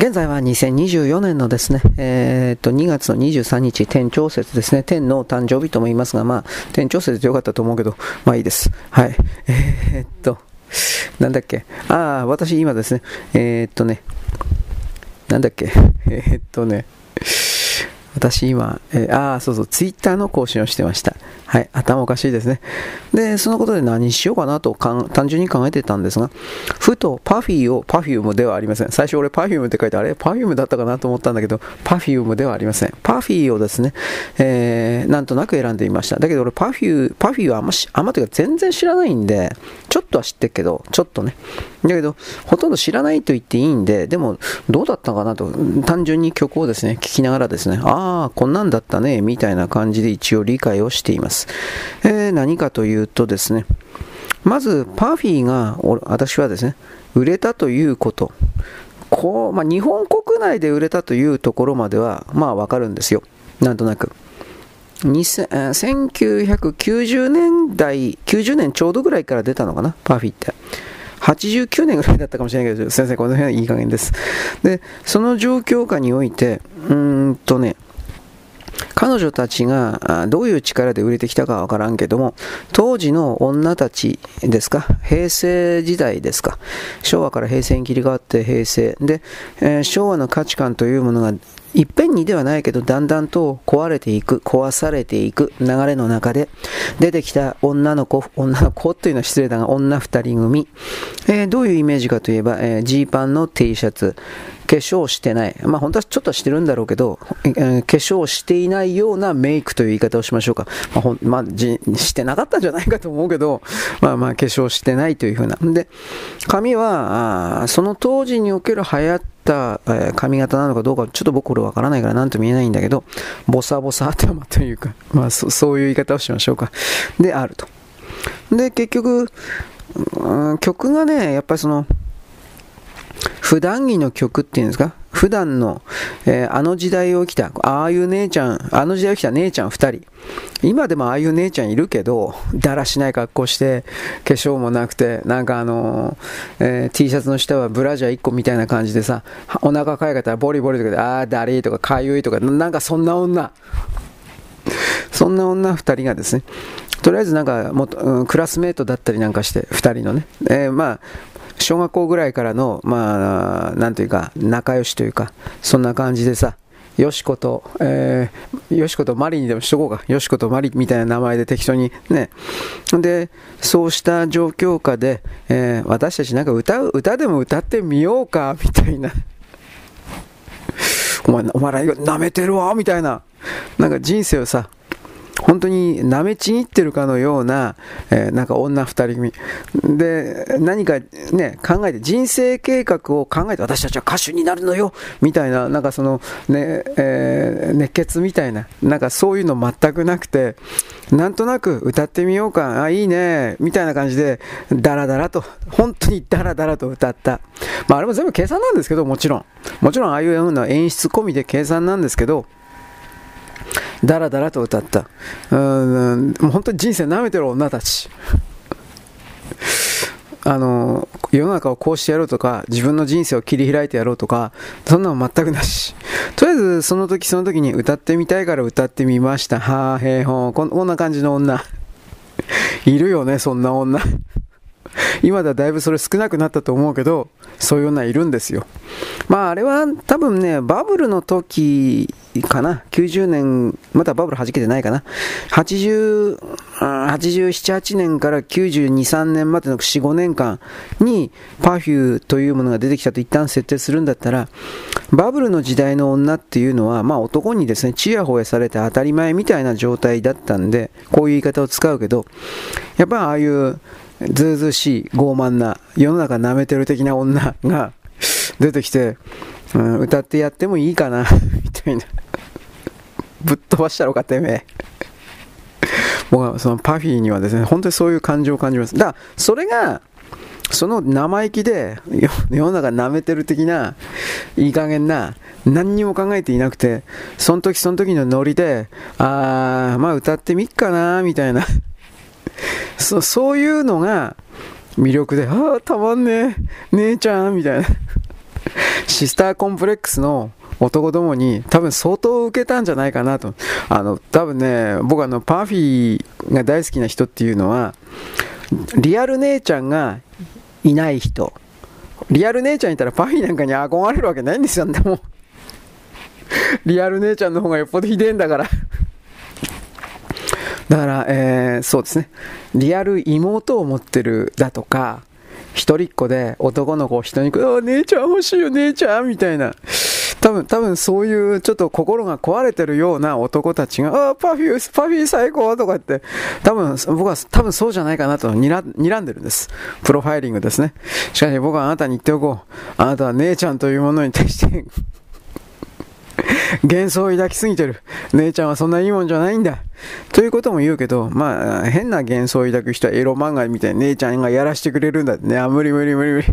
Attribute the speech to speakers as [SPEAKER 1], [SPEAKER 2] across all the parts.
[SPEAKER 1] 現在は2024年のですね、えー、っと、2月の23日、天長節ですね。天の誕生日とも言いますが、まあ、天長節でよかったと思うけど、まあいいです。はい。えー、っと、なんだっけ？ああ、私今ですね、えー、っとね、なんだっけ？えっとね、私今、えー、ああ、そうそう、ツイッターの更新をしてました。はい、頭おかしいですね。で、そのことで何しようかなと単純に考えてたんですが、ふとパフィーをパフュームではありません。最初俺パフュームって書いてあれパフュームだったかなと思ったんだけど、パフュームではありません。パフィーをですね、えー、なんとなく選んでみました。だけど俺パフュー、パフィーはあんまし、あんまというか全然知らないんで、ちょっとは知ってるけど、ちょっとね。だけど、ほとんど知らないと言っていいんで、でも、どうだったかなと、単純に曲をですね、聴きながらですね、ああ、こんなんだったね、みたいな感じで一応理解をしています。。えー、何かというとですね、まずパフィーが私はですね、売れたということ。こう、まあ、日本国内で売れたというところまでは、まあわかるんですよ。なんとなく。1990年代、90年ちょうどぐらいから出たのかな、パフィーって。89年ぐらいだったかもしれないけど、先生、この辺はいい加減です。で、その状況下において、うーんとね、彼女たちがどういう力で売れてきたかわからんけども、当時の女たちですか、平成時代ですか、昭和から平成に切り替わって平成。で、えー、昭和の価値観というものがいっぺんにではないけど、だんだんと壊れていく、壊されていく流れの中で、出てきた女の子、女の子というのは失礼だが、女二人組、えー、どういうイメージかといえば、えー、ジーパンの T シャツ、化粧してない。まあ本当はちょっとはしてるんだろうけど、化粧していないようなメイクという言い方をしましょうか。まあ、ほんまあ、じしてなかったんじゃないかと思うけど、まあまあ化粧してないというふうな。で、髪は、その当時における流行った髪型なのかどうか、ちょっと僕これわからないから何とも言えないんだけど、ボサボサ頭というか、まあそそういう言い方をしましょうか。で、あると。で、結局、うん、曲がね、やっぱりその、普段着の曲っていうんですか？普段の、えー、あの時代を生きた、ああいう姉ちゃん、あの時代を生きた姉ちゃん2人。今でもああいう姉ちゃんいるけど、だらしない格好して、化粧もなくて、なんかあのー、えー、T シャツの下はブラジャー1個みたいな感じでさ、お腹かいかったらボリボリとかで、ああ、だりーとかかゆいとか、なんかそんな女。そんな女2人がですね、とりあえずなんかも、うん、クラスメートだったりなんかして、2人のね、えー、まあ、小学校ぐらいからの、まあ、なんというか、仲良しというか、そんな感じでさ、よしこと、えー、よしことマリにでもしとこうか。よしことマリみたいな名前で適当にね。で、そうした状況下で、えー、私たちなんか歌う、歌でも歌ってみようか、みたいな。お前、お前ら舐めてるわ、みたいな。なんか人生をさ、本当に舐めちぎってるかのような、えー、なんか女二人組。で、何かね、考えて、人生計画を考えて、私たちは歌手になるのよみたいな、なんかその、ね、えー、熱血みたいな、なんかそういうの全くなくて、なんとなく歌ってみようか、あ、いいね、みたいな感じで、ダラダラと、本当にダラダラと歌った。まあ、あれも全部計算なんですけど、もちろん。もちろん、ああいうような演出込みで計算なんですけど、だらだらと歌った。うん、もう本当に人生舐めてる女たち。あの、世の中をこうしてやろうとか、自分の人生を切り開いてやろうとか、そんなの全くなし。とりあえず、その時その時に歌ってみたいから歌ってみました。はぁ、へいほん。こんな感じの女。いるよね、そんな女。今ではだいぶそれ少なくなったと思うけど、そういう女いるんですよ。まああれは多分ね、バブルの時かな、90年、まだバブル弾けてないかな、80、87、8年から92、3年までの4、5年間にパフューというものが出てきたと一旦設定するんだったら、バブルの時代の女っていうのは、まあ男にですね、ちやほやされて当たり前みたいな状態だったんで、こういう言い方を使うけど、やっぱああいうずうずうしい傲慢な世の中舐めてる的な女が出てきて、うん、歌ってやってもいいかな みたいな。ぶっ飛ばしたろかてめえ僕はそのパフィーにはですね本当にそういう感情を感じます。だからそれがその生意気で世の中舐めてる的ないい加減な何にも考えていなくてその時その時のノリでああまあ歌ってみっかなみたいな。そそういうのが魅力で、ああ、たまんねえ、姉ちゃんみたいな。シスターコンプレックスの男どもに多分相当受けたんじゃないかなと。あの、多分ね、僕あの、パーフィーが大好きな人っていうのは、リアル姉ちゃんがいない人。リアル姉ちゃんいたらパフィーなんかに憧れるわけないんですよ、でも。リアル姉ちゃんの方がよっぽどひでえんだからだから、えー、そうですね。リアル妹を持ってるだとか、一人っ子で男の子を人に、ああ、姉ちゃん欲しいよ、姉ちゃんみたいな。多分、多分そういうちょっと心が壊れてるような男たちが、ああ、パフュー、パフィー最高とかって、多分、僕は多分そうじゃないかなと睨んでるんです。プロファイリングですね。しかし僕はあなたに言っておこう。あなたは姉ちゃんというものに対して幻想を抱きすぎてる。姉ちゃんはそんないいもんじゃないんだ。ということも言うけど、まあ、変な幻想を抱く人はエロ漫画みたいに姉ちゃんがやらしてくれるんだってね。あ、無理無理無理無理。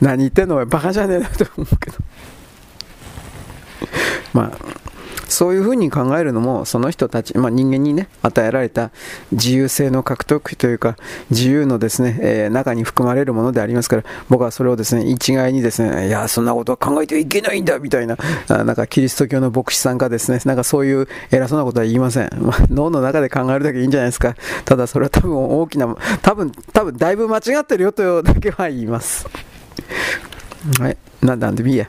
[SPEAKER 1] 何言ってんのバカじゃねえなと思うけど。まあ、そういうふうに考えるのも、その人たち、まあ、人間にね、与えられた自由性の獲得というか、自由のですね、えー、中に含まれるものでありますから、僕はそれをですね、一概にですね、いや、そんなことは考えてはいけないんだ、みたいな、あなんかキリスト教の牧師さんがですね、なんかそういう偉そうなことは言いません。まあ、脳の中で考えるだけいいんじゃないですか。ただそれは多分大きな、多分、多分だいぶ間違ってるよとだけは言います。はい。なんで、いいや。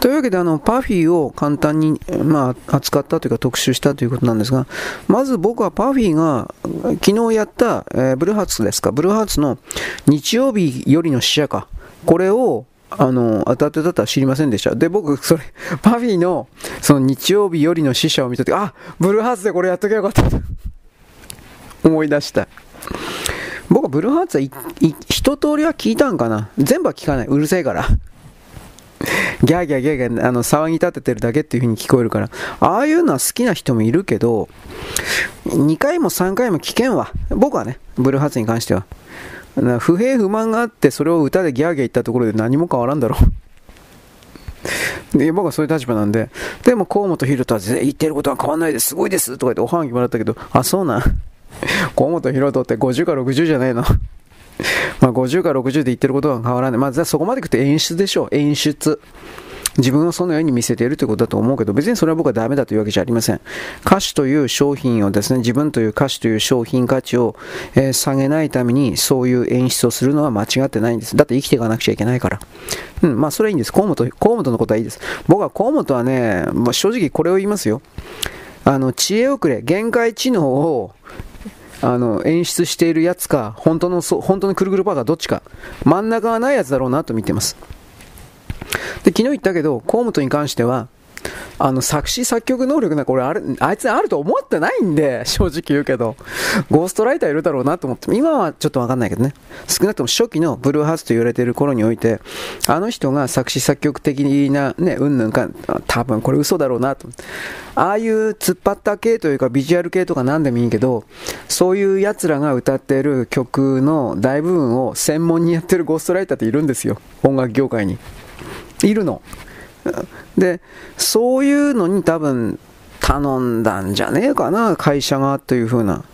[SPEAKER 1] というわけであのパフィーを簡単に、まあ、扱ったというか特集したということなんですがまず僕はパフィーが昨日やった、えー、ブルーハーツですか。ブルーハーツの日曜日よりの使者か。これをあの当たってたとは知りませんでした。で僕それパフィーのその日曜日よりの使者を見た時あブルーハーツでこれやっときゃよかった。思い出した。僕はブルーハーツは一通りは聞いたんかな。全部は聞かない。うるせえから。ギャーギャーギャーギャーあの騒ぎ立ててるだけっていう風に聞こえるから、ああいうのは好きな人もいるけど、2回も3回も聞けんわ。僕はね、ブルーハーツに関しては。不平不満があって、それを歌でギャーギャー言ったところで何も変わらんだろう。で僕はそういう立場なんで、でも河本大とは言ってることは変わんないです、すごいですとか言っておはがきもらったけど、あ、そうな。河本大翔って50か60じゃないの。まあ、50か60で言ってることは変わらない。まあ、そこまでいくと演出でしょう。演出。自分をそのように見せているということだと思うけど、別にそれは僕はダメだというわけじゃありません。歌手という商品をですね、自分という歌手という商品価値を、えー、下げないために、そういう演出をするのは間違ってないんです。だって生きていかなくちゃいけないから。うん、まあそれはいいんです。河本、河本のことはいいです。僕は河本はね、まあ、正直これを言いますよ。あの、知恵遅れ、限界知能をあの、演出しているやつか、本当の、本当のくるくるパーかどっちか、真ん中はないやつだろうなと見てます。で、昨日言ったけど、河本に関しては、あの、作詞作曲能力なんか俺あれ、あいつあると思ってないんで、正直言うけど、ゴーストライターいるだろうなと思って、今はちょっとわかんないけどね、少なくとも初期のブルーハーツと言われている頃において、あの人が作詞作曲的なね、うんぬんか、多分これ嘘だろうなと。ああいう突っ張った系というかビジュアル系とか何でもいいけど、そういう奴らが歌っている曲の大部分を専門にやってるゴーストライターっているんですよ。音楽業界に。いるの。で、そういうのに多分頼んだんじゃねえかな、会社がという風な。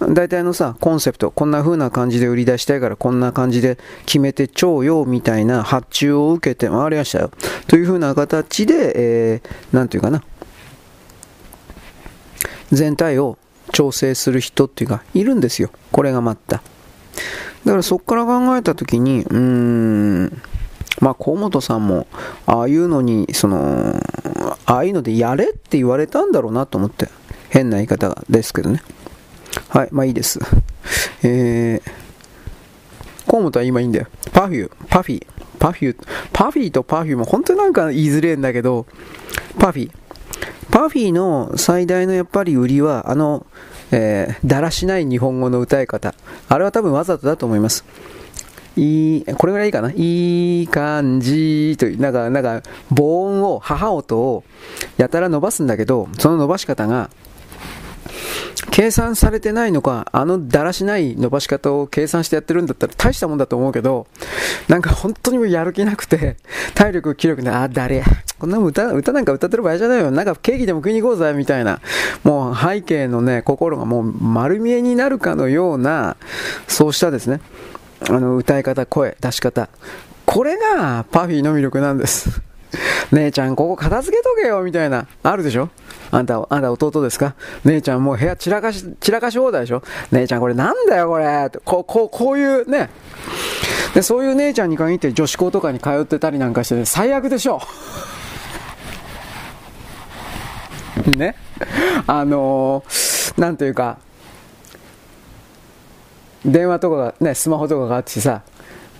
[SPEAKER 1] 大体のさ、コンセプト、こんな風な感じで売り出したいからこんな感じで決めてちょうよみたいな発注を受けて回りましたよ。という風な形で、えー、なんていうかな。全体を調整する人っていうか、いるんですよ。これがまた。だからそこから考えたときに、うーん、まあ、河本さんも、ああいうのに、その、ああいうのでやれって言われたんだろうなと思って。変な言い方ですけどね。はい、まあいいです。えー、河本は今いいんだよ。パフュー、パフィー、パフュー、パフィーとパフューも本当になんか言いづれえんだけど、パフィー。パフィーの最大のやっぱり売りは、あの、えー、だらしない日本語の歌い方。あれは多分わざとだと思います。いい、これぐらいいいかな？いい感じという、なんか、なんか、母音を、母音をやたら伸ばすんだけど、その伸ばし方が、計算されてないのか、あのだらしない伸ばし方を計算してやってるんだったら大したもんだと思うけど、なんか本当にもやる気なくて、体力、気力で、あ、誰こんな歌、歌なんか歌ってる場合じゃないよ。なんかケーキでも食いに行こうぜ、みたいな。もう背景のね、心がもう丸見えになるかのような、そうしたですね、あの歌い方、声、出し方、これがパフィーの魅力なんです。姉ちゃん、ここ片付けとけよ、みたいな。あるでしょ？あんた、あんた弟ですか？姉ちゃんもう部屋散らかし、散らかし放題でしょ？姉ちゃんこれなんだよ、これ。こう、こう、こういうね。で、そういう姉ちゃんに限って女子校とかに通ってたりなんかして、ね、最悪でしょ ね。あのー、なんというか、電話とかが、ね、スマホとかがあってさ、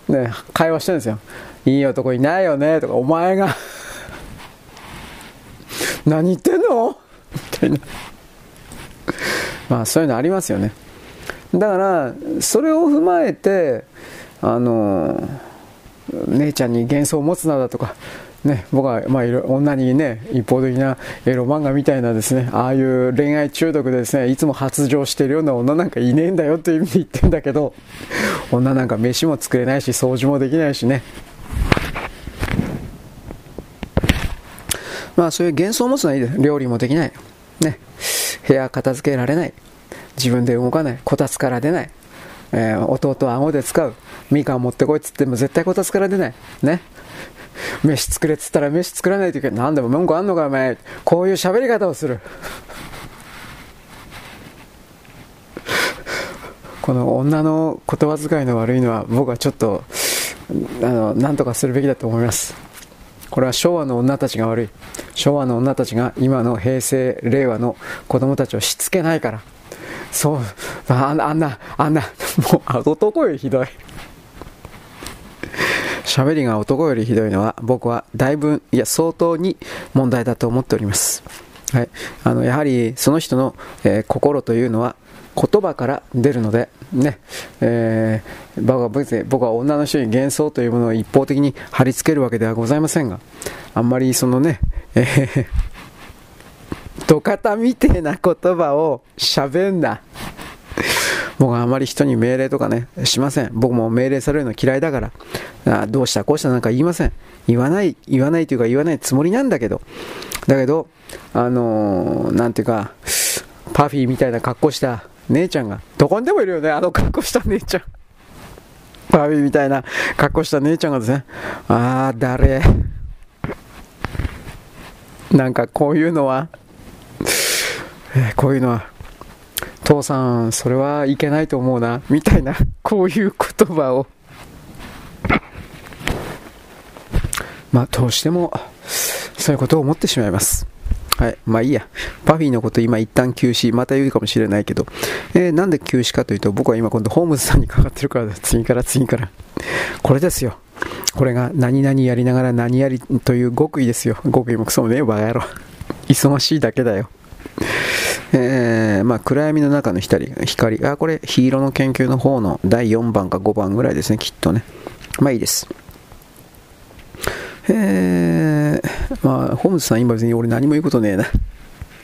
[SPEAKER 1] ね、会話してるんですよ。いい男いないよねとか、お前が 何言ってんの？みたいな。まあそういうのありますよね。だから、それを踏まえて、あの、姉ちゃんに幻想を持つなだとか、ね、僕は、まあ、女にね、一方的なエロ漫画みたいなですね、ああいう恋愛中毒でですね、いつも発情してるような女なんかいねえんだよっていう意味で言ってんだけど、女なんか飯も作れないし、掃除もできないしね。まあそういう幻想を持つのはいいです。料理もできない。ね。部屋片付けられない。自分で動かない。こたつから出ない。えー、弟は顎で使う。みかん持ってこいっつっても絶対こたつから出ない。ね。飯作れっつったら飯作らないといけない。何でも文句あんのかお前。こういう喋り方をする。この女の言葉遣いの悪いのは僕はちょっと、あの、なんとかするべきだと思います。これは昭和の女たちが悪い。昭和の女たちが今の平成、令和の子供たちをしつけないから。そう、あんな、あんな、あんな、もう男よりひどい。喋りが男よりひどいのは僕はだいぶいや相当に問題だと思っております、はい、あのやはりその人の、えー、心というのは言葉から出るので、ね。えー、僕は別に僕は女の人に幻想というものを一方的に貼り付けるわけではございませんがあんまりそのね、えー、土方みてえな言葉を喋んな僕はあまり人に命令とかね、しません。僕も命令されるの嫌いだから、あどうしたこうしたなんか言いません。言わない、言わないというか言わないつもりなんだけど、だけど、あのー、なんていうか、パフィーみたいな格好した姉ちゃんが、どこにでもいるよね、あの格好した姉ちゃん。パフィーみたいな格好した姉ちゃんがですね、あー、誰？なんかこういうのは、えー、こういうのは、父さん、それはいけないと思うな、みたいな、こういう言葉を、まあ、どうしても、そういうことを思ってしまいます。はい。まあいいや。パフィーのこと今一旦休止、また言うかもしれないけど、えー、なんで休止かというと、僕は今今度ホームズさんにかかってるから次から次から。これですよ。これが何々やりながら何やりという極意ですよ。極意もクソもねえ、バカ野郎。忙しいだけだよ。えー、まあ、暗闇の中の光、光、あ、これ、ヒーローの研究の方の第4番か5番ぐらいですね、きっとね。まあいいです。えー、まあ、ホームズさん今別に俺何も言うことねえな。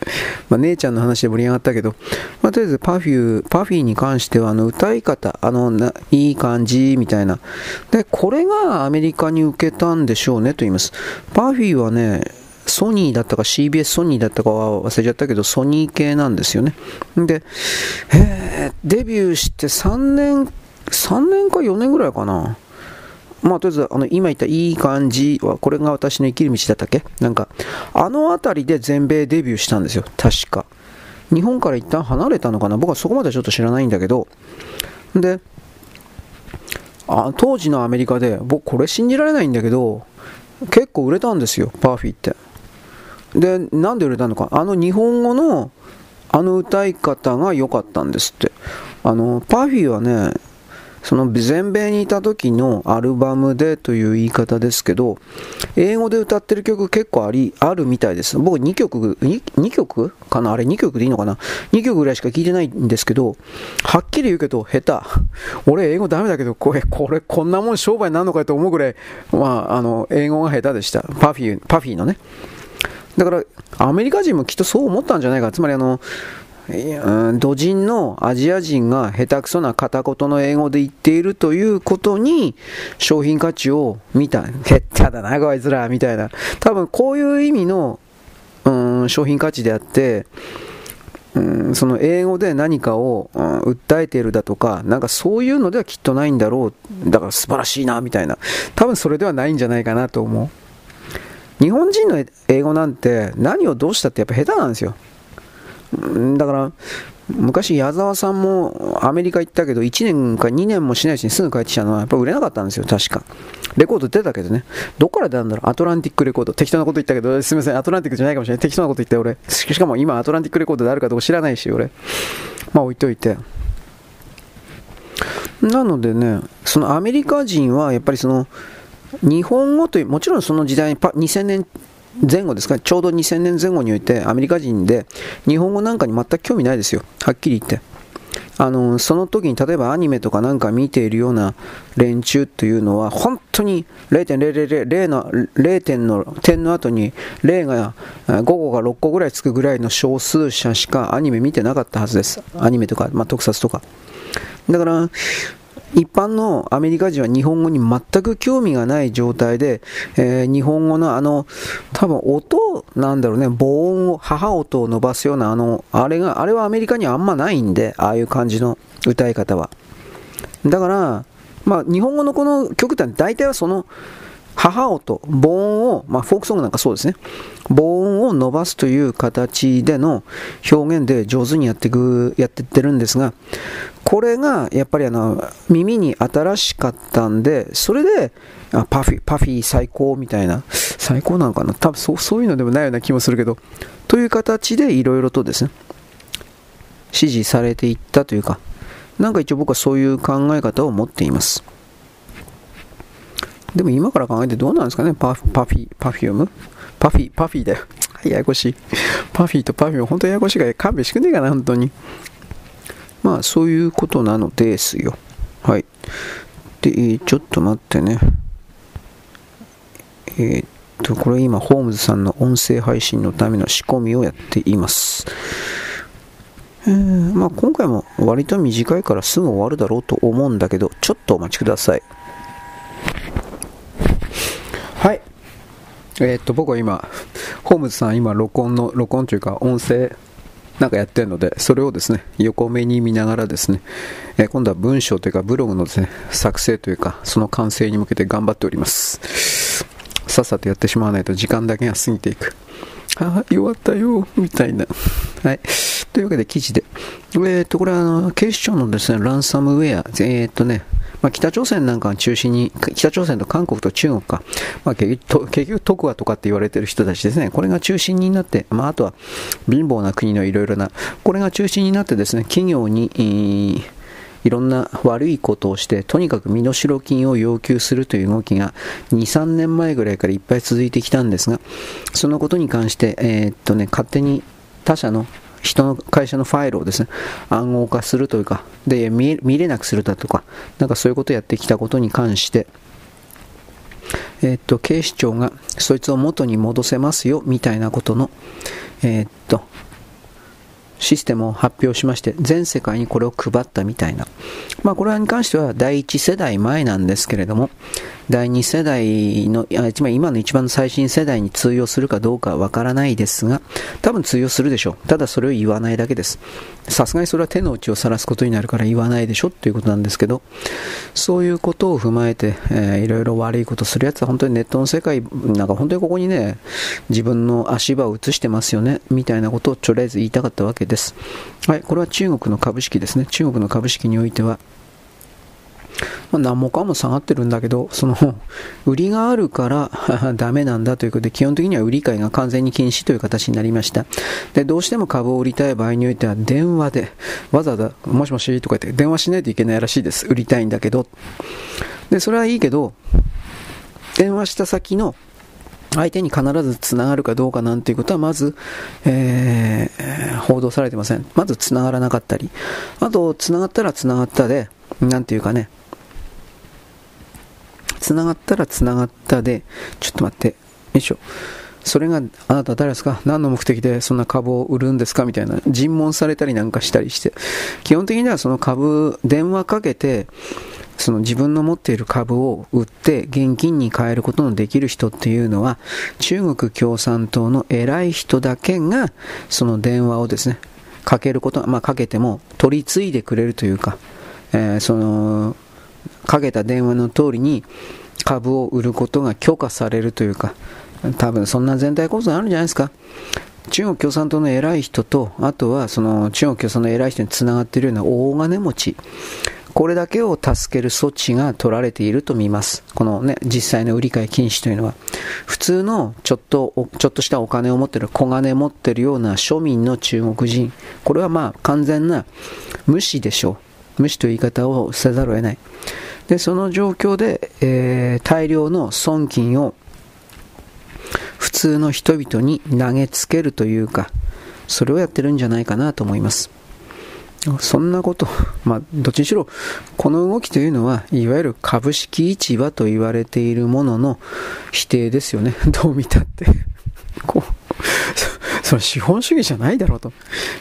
[SPEAKER 1] まあ、姉ちゃんの話で盛り上がったけど、まあ、とりあえずパフュー、パフィーに関しては、あの、歌い方、あのいい感じ、みたいな。で、これがアメリカに受けたんでしょうね、と言います。パフィーはね、ソニーだったか CBS ソニーだったかは忘れちゃったけど、ソニー系なんですよね。で、えー、デビューして3年、3年か4年ぐらいかな。まあ、とりあえず、あの、今言ったいい感じは、これが私の生きる道だったっけ？なんか、あの辺りで全米デビューしたんですよ。確か。日本から一旦離れたのかな？僕はそこまでちょっと知らないんだけど。で、あ当時のアメリカで、僕これ信じられないんだけど、結構売れたんですよ、パーフィーって。で、なんで売れたのか。あの日本語の、あの歌い方が良かったんですって。あの、パフィーはね、その全米にいた時のアルバムでという言い方ですけど、英語で歌ってる曲結構あり、あるみたいです。僕2曲、2, 2曲？かな？あれ2曲でいいのかな ?2 曲ぐらいしか聞いてないんですけど、はっきり言うけど、下手。俺英語ダメだけど、これ、これ、こんなもん商売になるのかと思うぐらい、まあ、あの、英語が下手でした。パフィー、パフィーのね。だから、アメリカ人もきっとそう思ったんじゃないか。つまりあの、土人のアジア人が下手くそな片言の英語で言っているということに商品価値を見た。下手だな、こいつら、みたいな。多分こういう意味の、うん、商品価値であって、うん、その英語で何かを、うん、訴えているだとか、なんかそういうのではきっとないんだろう。だから素晴らしいな、みたいな。多分それではないんじゃないかなと思う。日本人の英語なんて何をどうしたってやっぱ下手なんですよ。だから、昔矢沢さんもアメリカ行ったけど1年か2年もしないうちにすぐ帰ってきたのはやっぱ売れなかったんですよ確か。レコード出たけどね。どっから出たんだろう？アトランティックレコード。適当なこと言ったけどすみませんアトランティックじゃないかもしれない。適当なこと言った俺。しかも今アトランティックレコードであるかどうか知らないし俺。まあ置いといて。なのでねそのアメリカ人はやっぱりその日本語というもちろんその時代に2000年前後ですか、ちょうど2000年前後においてアメリカ人で日本語なんかに全く興味ないですよ、はっきり言って。あのその時に例えばアニメとかなんか見ているような連中というのは本当に0.000の0点の点の後に0が5個か6個ぐらいつくぐらいの少数者しかアニメ見てなかったはずです。アニメとか、まあ、特撮とか。だから一般のアメリカ人は日本語に全く興味がない状態で、えー、日本語のあの、多分音なんだろうね、母音を、母音を伸ばすようなあの、あれが、あれはアメリカにはあんまないんで、ああいう感じの歌い方は。だから、まあ日本語のこの曲って大体はその、母音、母音を、まあ、フォークソングなんかそうですね、母音を伸ばすという形での表現で上手にやっていくやってってるんですが、これがやっぱりあの耳に新しかったんで、それであパフィパフィ最高みたいな、最高なのかな、多分そうそういうのでもないような気もするけど、という形でいろいろとですね、支持されていったというか、なんか一応僕はそういう考え方を持っています。でも今から考えてどうなんですかね？パフパフィ、パフューム？パフィー、パフィーだよ。はいややこしい。パフィーとパフューム、本当にややこしいから勘弁してくんねえかな、本当に。まあ、そういうことなのですよ。はい。で、ちょっと待ってね。えー、っと、これ今、ホームズさんの音声配信のための仕込みをやっています。えー、まあ、今回も割と短いからすぐ終わるだろうと思うんだけど、ちょっとお待ちくださ。い。えー、っと、僕は今、ホームズさん今、録音の、録音というか、音声、なんかやってるので、それをですね、横目に見ながらですね、えー、今度は文章というか、ブログのですね、作成というか、その完成に向けて頑張っております。さっさとやってしまわないと時間だけが過ぎていく。ああ、弱ったよ、みたいな。はい。というわけで記事で。えー、っと、これはあの、警視庁のですね、ランサムウェア、えー、っとね、まあ、北朝鮮なんかを中心に、北朝鮮と韓国と中国か、まあ、結局、結局徳和とかって言われてる人たちですね、これが中心になって、まあ、あとは貧乏な国のいろいろな、これが中心になってですね、企業に、いろんな悪いことをして、とにかく身代金を要求するという動きが2、3年前ぐらいからいっぱい続いてきたんですが、そのことに関して、えー、っとね、勝手に他社の人の会社のファイルをですね、暗号化するというか、で、見れなくするだとか、なんかそういうことをやってきたことに関して、えっと、警視庁がそいつを元に戻せますよ、みたいなことの、えっと、システムを発表しまして、全世界にこれを配ったみたいな。まあ、これに関しては第1世代前なんですけれども、第2世代の、今の一番最新世代に通用するかどうかわからないですが、多分通用するでしょう。ただそれを言わないだけです。さすがにそれは手の内を晒すことになるから言わないでしょっていうことなんですけど、そういうことを踏まえて、えー、いろいろ悪いことするやつは本当にネットの世界、なんか本当にここにね、自分の足場を移してますよね、みたいなことをとりあえず言いたかったわけです。はい、これは中国の株式ですね。中国の株式においては、まあ、何もかも下がってるんだけど、その、売りがあるから ダメなんだということで、基本的には売り買いが完全に禁止という形になりました。で、どうしても株を売りたい場合においては、電話で、わざわざ、もしもしとか言って、電話しないといけないらしいです。売りたいんだけど。で、それはいいけど、電話した先の相手に必ずつながるかどうかなんていうことはまず、えー、報道されてません。まずつながらなかったり。あと、つながったらつながったで、なんていうかね、つながったらつながったで、ちょっと待って、よいしょ。それがあなた誰ですか？何の目的でそんな株を売るんですか？みたいな。尋問されたりなんかしたりして、基本的にはその株、電話かけて、その自分の持っている株を売って現金に変えることのできる人っていうのは中国共産党の偉い人だけがその電話をですねかけること、まあ、かけても取り継いでくれるというか、えー、その、かけた電話の通りに株を売ることが許可されるというか、多分そんな全体構造あるんじゃないですか。中国共産党の偉い人と、あとはその中国共産党の偉い人につながっているような大金持ち、これだけを助ける措置が取られていると見ます。このね、実際の売り買い禁止というのは。普通のちょっと、ちょっとしたお金を持ってる、小金持ってるような庶民の中国人。これはまあ完全な無視でしょう。無視という言い方をせざるを得ない。で、その状況で、えー、大量の損金を普通の人々に投げつけるというか、それをやってるんじゃないかなと思います。そんなこと、まあ、どっちにしろ、この動きというのは、いわゆる株式市場と言われているものの否定ですよね。どう見たって。こう、それ資本主義じゃないだろうと。い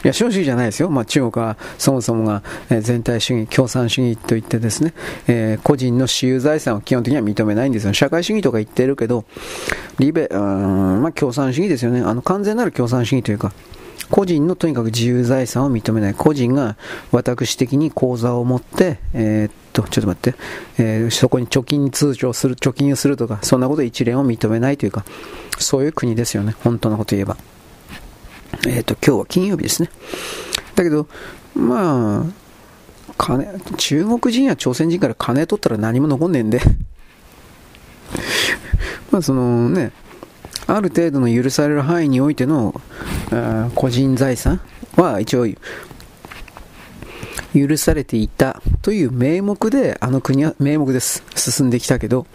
[SPEAKER 1] や、資本主義じゃないですよ。まあ、中国はそもそもがえ全体主義、共産主義といってですね、えー、個人の私有財産を基本的には認めないんですよ。社会主義とか言ってるけど、リベ、うん、まあ、共産主義ですよね。あの、完全なる共産主義というか、個人のとにかく自由財産を認めない。個人が私的に口座を持って、えー、っと、ちょっと待って、えー、そこに貯金通帳する、貯金をするとか、そんなこと一連を認めないというか、そういう国ですよね。本当のこと言えば。えー、と、今日は金曜日ですね。だけど、まあ、金、中国人や朝鮮人から金取ったら何も残んねえんで まあそのね、ある程度の許される範囲においての個人財産は一応許されていたという名目であの国は名目です進んできたけど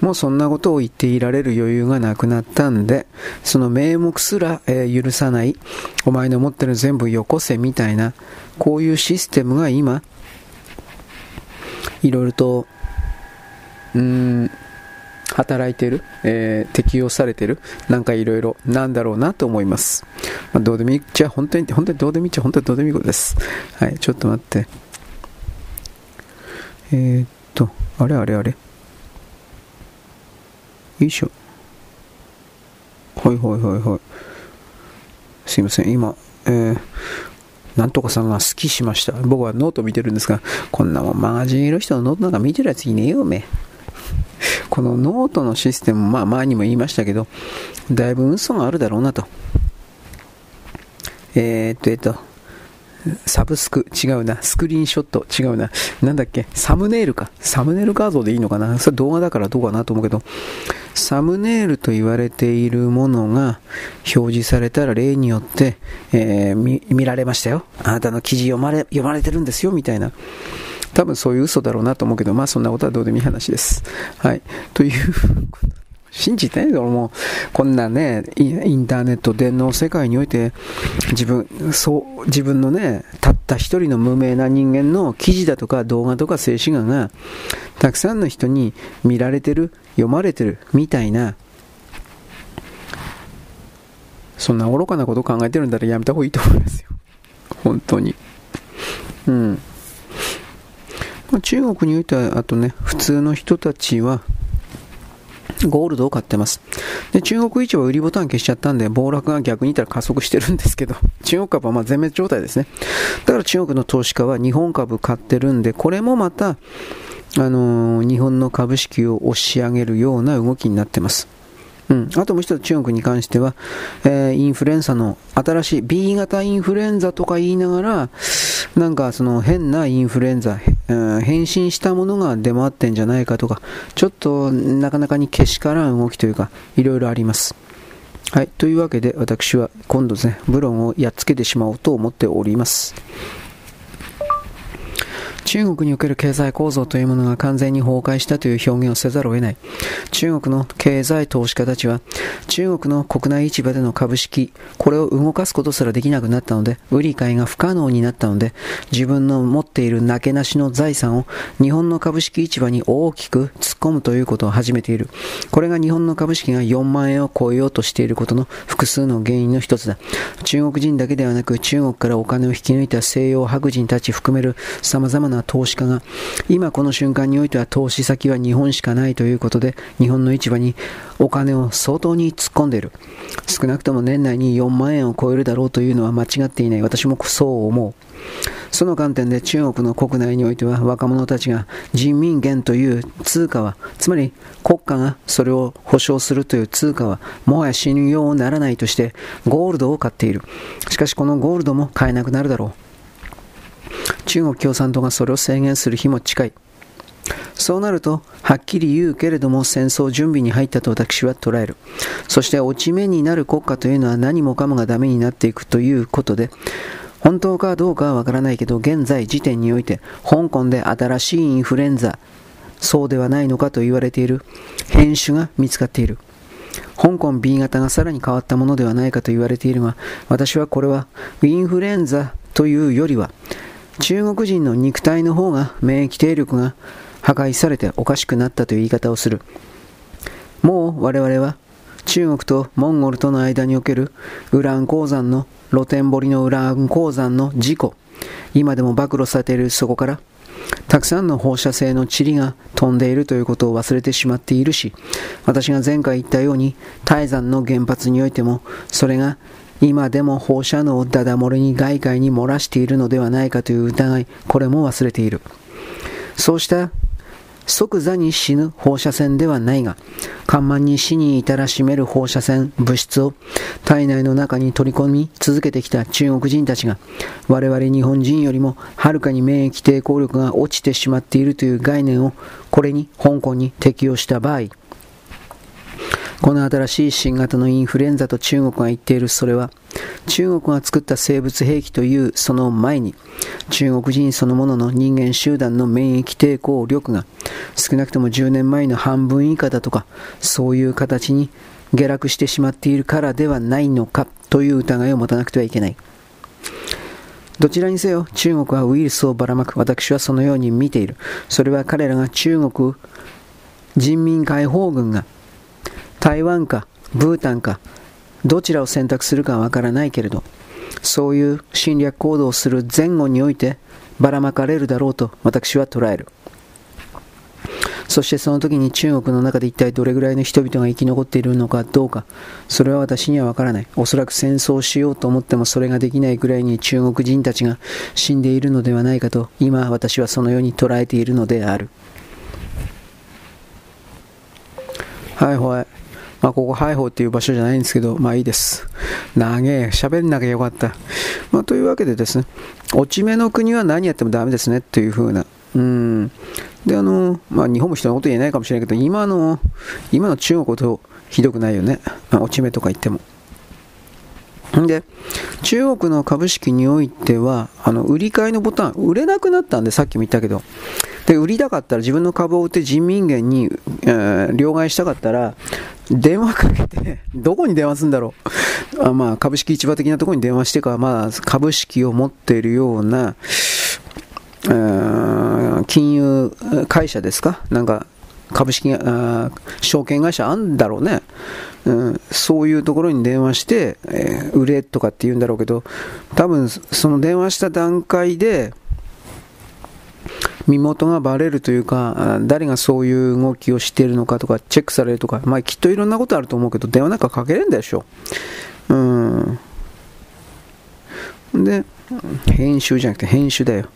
[SPEAKER 1] もうそんなことを言っていられる余裕がなくなったんでその名目すら、えー、許さないお前の持ってる全部よこせみたいなこういうシステムが今いろいろとうーん働いてる、えー、適用されてる、なんかいろいろなんだろうなと思います。まあ、どうでもいいっちゃ、本当に、本当にどうでもいいっちゃ、本当にどうでもいいことです。はい、ちょっと待って。えー、っと、あれあれあれ。よいしょ。はいはいはいはい。すいません、今、えー、なんとかさんがスキしました。僕はノート見てるんですが、こんなもんマガジンいる人のノートなんか見てるやついねえよ、おめえ。このノートのシステム、まあ前にも言いましたけど、だいぶ嘘があるだろうなと。えー、っと、えっと、サブスク、違うな。スクリーンショット、違うな。なんだっけ、サムネイルか。サムネイル画像でいいのかな？それ動画だからどうかなと思うけど、サムネイルと言われているものが表示されたら例によって、えー、見見られましたよ。あなたの記事読まれ、読まれてるんですよ、みたいな。多分そういう嘘だろうなと思うけど、まあそんなことはどうでもいい話です。はい。という信じてないけどもう、こんなね、インターネット、電脳世界において、自分、そう、自分のね、たった一人の無名な人間の記事だとか動画とか静止画が、たくさんの人に見られてる、読まれてる、みたいな、そんな愚かなことを考えてるんだらやめた方がいいと思いますよ。本当に。うん。まあ、中国においては、あとね、普通の人たちは、ゴールドを買ってます。で、中国市場売りボタン消しちゃったんで、暴落が逆に言ったら加速してるんですけど、中国株はま全滅状態ですね。だから中国の投資家は日本株買ってるんで、これもまた、あのー、日本の株式を押し上げるような動きになってます。うん、あともう一つ中国に関しては、えー、インフルエンザの新しい B 型インフルエンザとか言いながら、なんかその変なインフルエンザ、うん、変身したものが出回ってんじゃないかとか、ちょっとなかなかにけしからん動きというか、いろいろあります。はい、というわけで私は今度ですね、ブロンをやっつけてしまおうと思っております。中国における経済構造というものが完全に崩壊したという表現をせざるを得ない。中国の経済投資家たちは、中国の国内市場での株式、これを動かすことすらできなくなったので、売り買いが不可能になったので、自分の持っているなけなしの財産を日本の株式市場に大きく突っ込むということを始めている。これが日本の株式が4万円を超えようとしていることの複数の原因の一つだ。中国人だけではなく、中国からお金を引き抜いた西洋白人たち含める様々なな投資家が、今この瞬間においては投資先は日本しかないということで、日本の市場にお金を相当に突っ込んでいる。少なくとも年内に4万円を超えるだろうというのは間違っていない。私もそう思う。その観点で中国の国内においては若者たちが人民元という通貨は、つまり国家がそれを保証するという通貨はもはや信用ならないとしてゴールドを買っている。しかしこのゴールドも買えなくなるだろう。中国共産党がそれを制限する日も近い。そうなると、はっきり言うけれども戦争準備に入ったと私は捉える。そして落ち目になる国家というのは何もかもがダメになっていくということで、本当かどうかはわからないけど、現在時点において、香港で新しいインフルエンザ、そうではないのかと言われている変種が見つかっている。香港 B 型がさらに変わったものではないかと言われているが、私はこれはインフルエンザというよりは、中国人の肉体の方が免疫定力が破壊されておかしくなったという言い方をする。もう我々は中国とモンゴルとの間におけるウラン鉱山の露天掘りのウラン鉱山の事故、今でも暴露されているそこから、たくさんの放射性の塵が飛んでいるということを忘れてしまっているし、私が前回言ったように、泰山の原発においても、それが今でも放射能をダダ漏れに外界に漏らしているのではないかという疑い、これも忘れている。そうした即座に死ぬ放射線ではないが、緩慢に死に至らしめる放射線物質を体内の中に取り込み続けてきた中国人たちが、我々日本人よりもはるかに免疫抵抗力が落ちてしまっているという概念をこれに香港に適用した場合、この新しい新型のインフルエンザと中国が言っているそれは、中国が作った生物兵器というその前に、中国人そのものの人間集団の免疫抵抗力が少なくとも10年前の半分以下だとか、そういう形に下落してしまっているからではないのかという疑いを持たなくてはいけない。どちらにせよ、中国はウイルスをばらまく。私はそのように見ている。それは彼らが中国人民解放軍が台湾かブータンかどちらを選択するかはわからないけれどそういう侵略行動をする前後においてばらまかれるだろうと私は捉える。そしてその時に中国の中で一体どれぐらいの人々が生き残っているのかどうかそれは私にはわからない。おそらく戦争しようと思ってもそれができないぐらいに中国人たちが死んでいるのではないかと今私はそのように捉えているのである。はいはいまあ、ここハイホーっていう場所じゃないんですけど、まあいいです。長え、喋んなきゃよかった。まあ、というわけでですね、落ち目の国は何やってもダメですねっていう風な。うん。で、あの、まあ日本も人のこと言えないかもしれないけど、今の、今の中国ほどひどくないよね。ま落ち目とか言っても。で、中国の株式においては、あの、売り買いのボタン、売れなくなったんで、さっきも言ったけど、で、売りたかったら自分の株を売って人民元に、えー、両替したかったら、電話かけて、どこに電話するんだろう。あまあ、株式市場的なところに電話してか、まあ、株式を持っているような、え、金融会社ですか？なんか、株式あ、証券会社あんだろうね。うん、そういうところに電話して、えー、売れとかって言うんだろうけど、多分その電話した段階で、身元がバレるというか、誰がそういう動きをしているのかとか、チェックされるとか、まあきっといろんなことあると思うけど、電話なんかかけれんでしょ。ううん。で、編集じゃなくて編集だよ。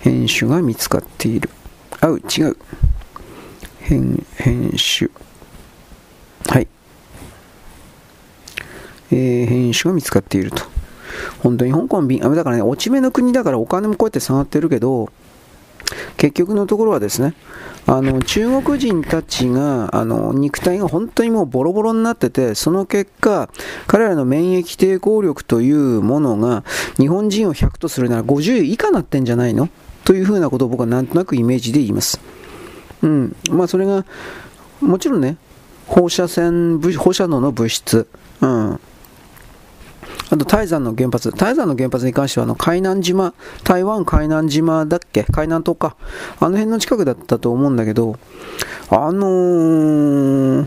[SPEAKER 1] 編集が見つかっている。あう、違う。編、編集。はい。えー、編集が見つかっていると。本当に香港便、あだからね、落ち目の国だからお金もこうやって下がってるけど、結局のところはですね、あの中国人たちがあの肉体が本当にもうボロボロになってて、その結果、彼らの免疫抵抗力というものが日本人を100とするなら50以下なってんじゃないの？というふうなことを僕はなんとなくイメージで言います。うん。まあ、それがもちろんね、放射線放射能の物質、うん。あと、泰山の原発。泰山の原発に関しては、あの、海南島、台湾海南島だっけ？海南島か。あの辺の近くだったと思うんだけど、あのー、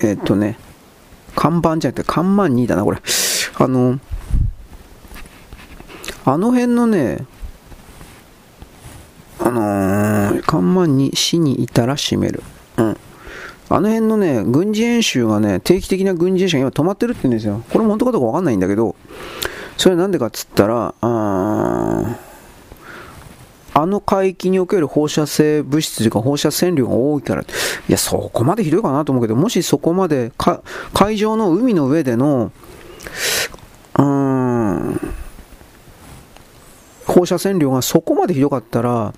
[SPEAKER 1] えっとね、看板じゃなくて、看板2だな、これ。あのー、あの辺のね、あのー、看板に死にいたら閉める。うん。あの辺のね、軍事演習がね、定期的な軍事演習が今止まってるって言うんですよ。これも本当かどうかわかんないんだけど、それなんでかっつったら、ああの海域における放射性物質というか放射線量が多いから、いや、そこまでひどいかなと思うけど、もしそこまで海上の海の上での、うーん、放射線量がそこまでひどかったら、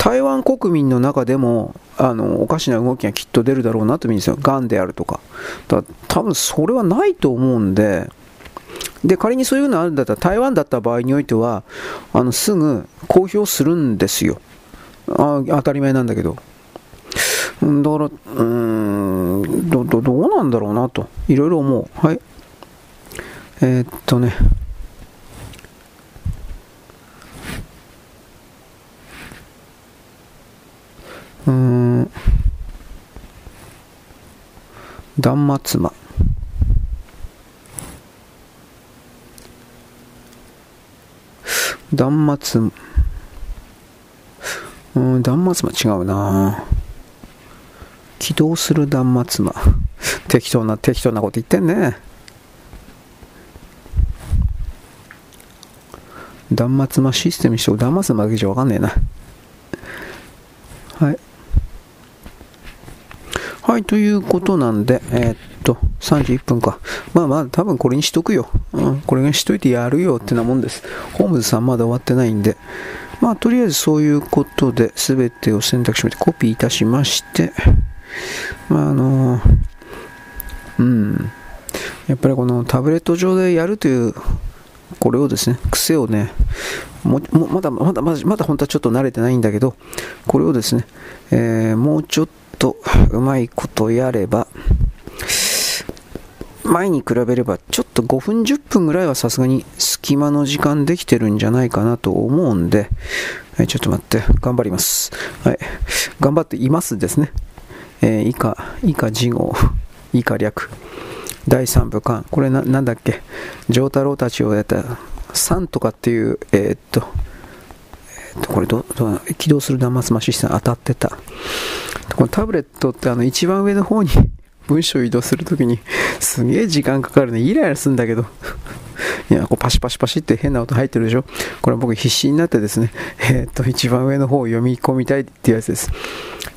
[SPEAKER 1] 台湾国民の中でもあのおかしな動きがきっと出るだろうなと思うんですよ、がんであるとか。だ多分それはないと思うんで、で仮にそういうのあるんだったら、台湾だった場合においては、あのすぐ公表するんですよあ。当たり前なんだけど。だから、うーんどど、どうなんだろうなと、いろいろ思う。はい。えー、っとね。うん。断末魔。断末、うん、断末魔違うな起動する断末魔。適当な、適当なこと言ってんね。断末魔システムにしても断末魔だけじゃわかんねえな。はい。はい、ということなんで、えー、っと、31分か。まあまあ、多分これにしとくよ。うん、これにしといてやるよってなもんです。ホームズさんまだ終わってないんで。まあ、とりあえずそういうことで、全てを選択肢までコピーいたしまして、まあ、あのー、うん、やっぱりこのタブレット上でやるという、これをですね、癖をね、もまだまだまだまだ本当はちょっと慣れてないんだけど、これをですね、えー、もうちょっととうまいことやれば、前に比べればちょっと5分10分ぐらいはさすがに隙間の時間できてるんじゃないかなと思うんで、はい、ちょっと待って、頑張ります。はい、頑張っていますですね。えー、以下、以下事後、以下略。第3部間。これな、なんだっけ？丈太郎たちをやった3とかっていう、えー、っと、これど、ど起動する断末魔システム当たってた。このタブレットってあの一番上の方に 文章を移動するときにすげえ時間かかるね。イライラするんだけど。いや、こうパシパシパシって変な音入ってるでしょ。これ僕必死になってですね、え、っと、一番上の方を読み込みたいっていうやつです。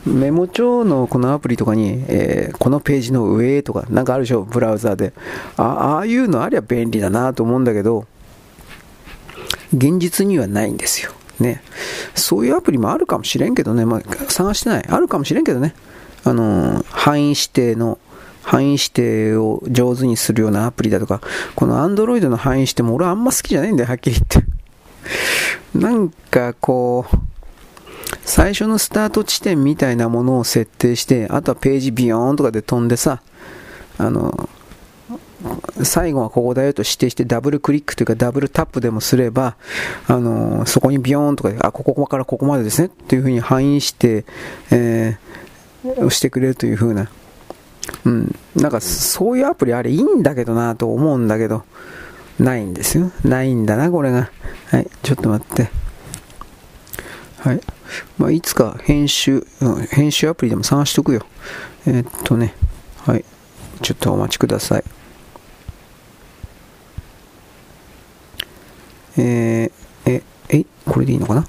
[SPEAKER 1] メモ帳のこのアプリとかに、えー、このページの上とか、なんかあるでしょ、ブラウザーで。ああいうのありゃ便利だなと思うんだけど、現実にはないんですよ。ね。そういうアプリもあるかもしれんけどね、まあ、探してない。あるかもしれんけどね。あの範囲指定の範囲指定を上手にするようなアプリだとか、この Android の範囲指定も俺あんま好きじゃないんだよ、はっきり言って。なんかこう、最初のスタート地点みたいなものを設定して、あとはページビヨーンとかで飛んでさ、あの、最後はここだよと指定してダブルクリックというかダブルタップでもすれば、あのそこにビヨーンとかあ、ここからここまでですねっていうふうに範囲して、えー、してくれるというふうな、うん、なんかそういうアプリあれいいんだけどなと思うんだけど、ないんですよ。ないんだな、これが。はい、ちょっと待って。はい。まあ、いつか編集、うん、編集アプリでも探しとくよ。えー、っとね、はい。ちょっとお待ちください。えー、え、え、これでいいのかな？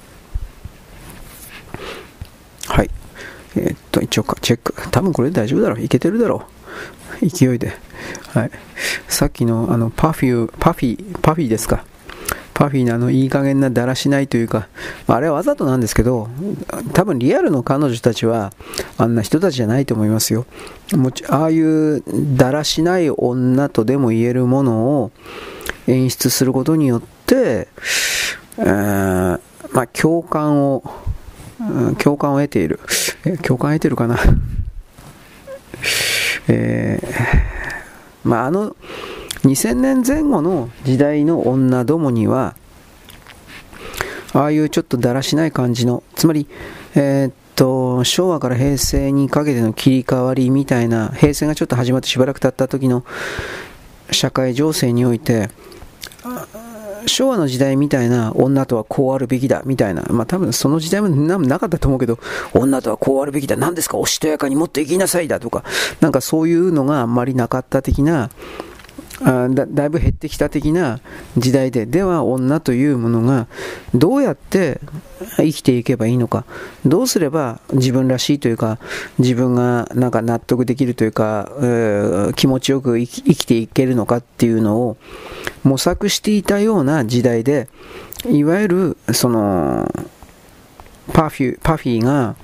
[SPEAKER 1] はい。えー、っと、一応か、チェック。多分これで大丈夫だろう。いけてるだろう。勢いで。はい。さっきの、あの、パフュー、パフィー、パフィーですか。パフィーのあの、いい加減なだらしないというか、あれはわざとなんですけど、多分リアルの彼女たちは、あんな人たちじゃないと思いますよ。もちああいうだらしない女とでも言えるものを演出することによって、、えー、まあ、共感を、共感を得ている。共感を得てるかな？えー、まあ、あの、2000年前後の時代の女どもには、ああいうちょっとだらしない感じの、つまり、えー、っと、昭和から平成にかけての切り替わりみたいな、平成がちょっと始まってしばらく経った時の社会情勢において、昭和の時代みたいな女とはこうあるべきだみたいな、まあ多分その時代もなかったと思うけど、女とはこうあるべきだ、何ですか、おしとやかにもっていきなさいだとか、なんかそういうのがあんまりなかった的な、あだだいぶ減ってきた的な時代で、では女というものがどうやって生きていけばいいのか、どうすれば自分らしいというか、自分がなんか納得できるというか、えー、気持ちよく生きていけるのかっていうのを模索していたような時代で、いわゆるそのパフュパフィーが、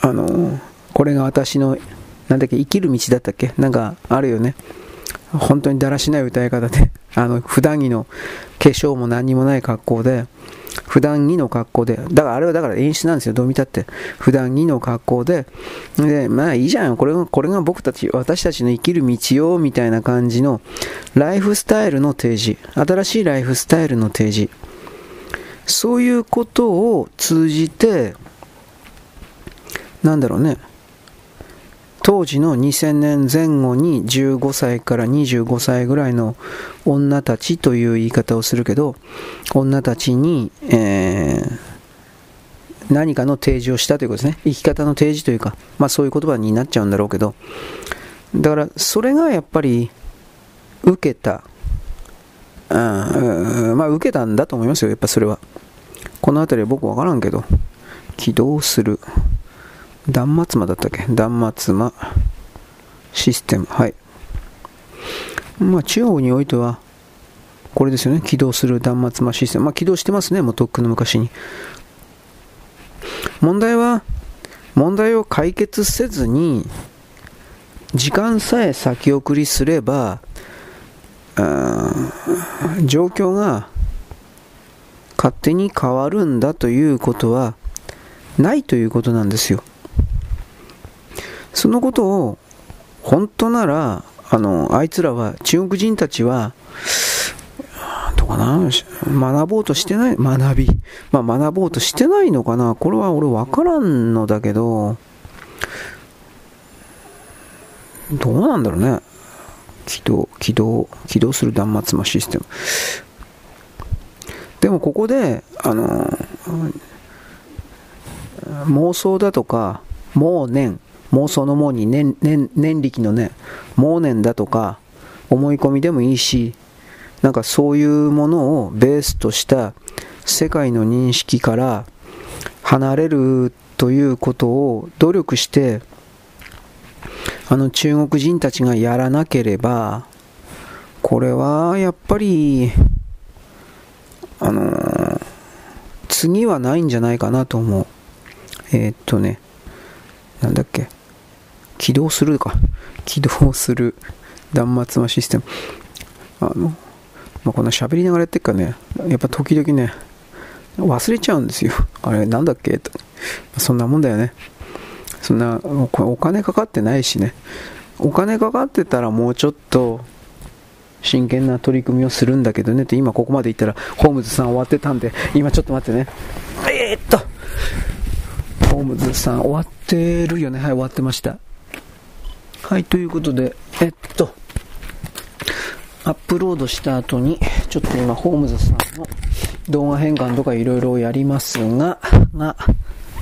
[SPEAKER 1] あの、これが私のなんだっけ、生きる道だったっけ？なんかあるよね。本当にだらしない歌い方で、あの、普段着の化粧も何にもない格好で、普段着の格好で、だからあれはだから演出なんですよ、どう見たって。普段着の格好で、で、まあいいじゃん、これが、これが僕たち、私たちの生きる道よ、みたいな感じの、ライフスタイルの提示、新しいライフスタイルの提示、そういうことを通じて、なんだろうね、当時の2000年前後に15歳から25歳ぐらいの女たちという言い方をするけど女たちに、えー、何かの提示をしたということですね。生き方の提示というか、まあ、そういう言葉になっちゃうんだろうけど。だからそれがやっぱり受けたあまあ受けたんだと思いますよやっぱそれは。この辺りは僕分からんけど。起動する。断末魔だったっけ？断末魔システム。はい。まあ、中国においては、これですよね。起動する断末魔システム。まあ、起動してますね。もうとっくの昔に。問題は、問題を解決せずに、時間さえ先送りすれば、状況が勝手に変わるんだということはないということなんですよ。そのことを本当ならあのあいつらは中国人たちはどうかな学ぼうとしてない学び、まあ、学ぼうとしてないのかなこれは俺分からんのだけどどうなんだろうね。起動起動起動する断末魔システム。でもここであの妄想だとか妄念妄想の妄に年年年力のね、妄念だとか思い込みでもいいし、なんかそういうものをベースとした世界の認識から離れるということを努力してあの中国人たちがやらなければこれはやっぱりあのー、次はないんじゃないかなと思う。えー、っとねなんだっけ。起動するか。起動する断末魔システム。あの、まあ、こんな喋りながらやってるからね、やっぱ時々ね、忘れちゃうんですよ。あれ、なんだっけ？と。そんなもんだよね。そんなお金かかってないしね。お金かかってたらもうちょっと真剣な取り組みをするんだけどねって今ここまで言ったらホームズさん終わってたんで今ちょっと待ってねえー、っとホームズさん終わってるよねはい終わってましたはい、ということで、えっと、アップロードした後に、ちょっと今、ホームズさんの動画変換とかいろいろやりますが、が、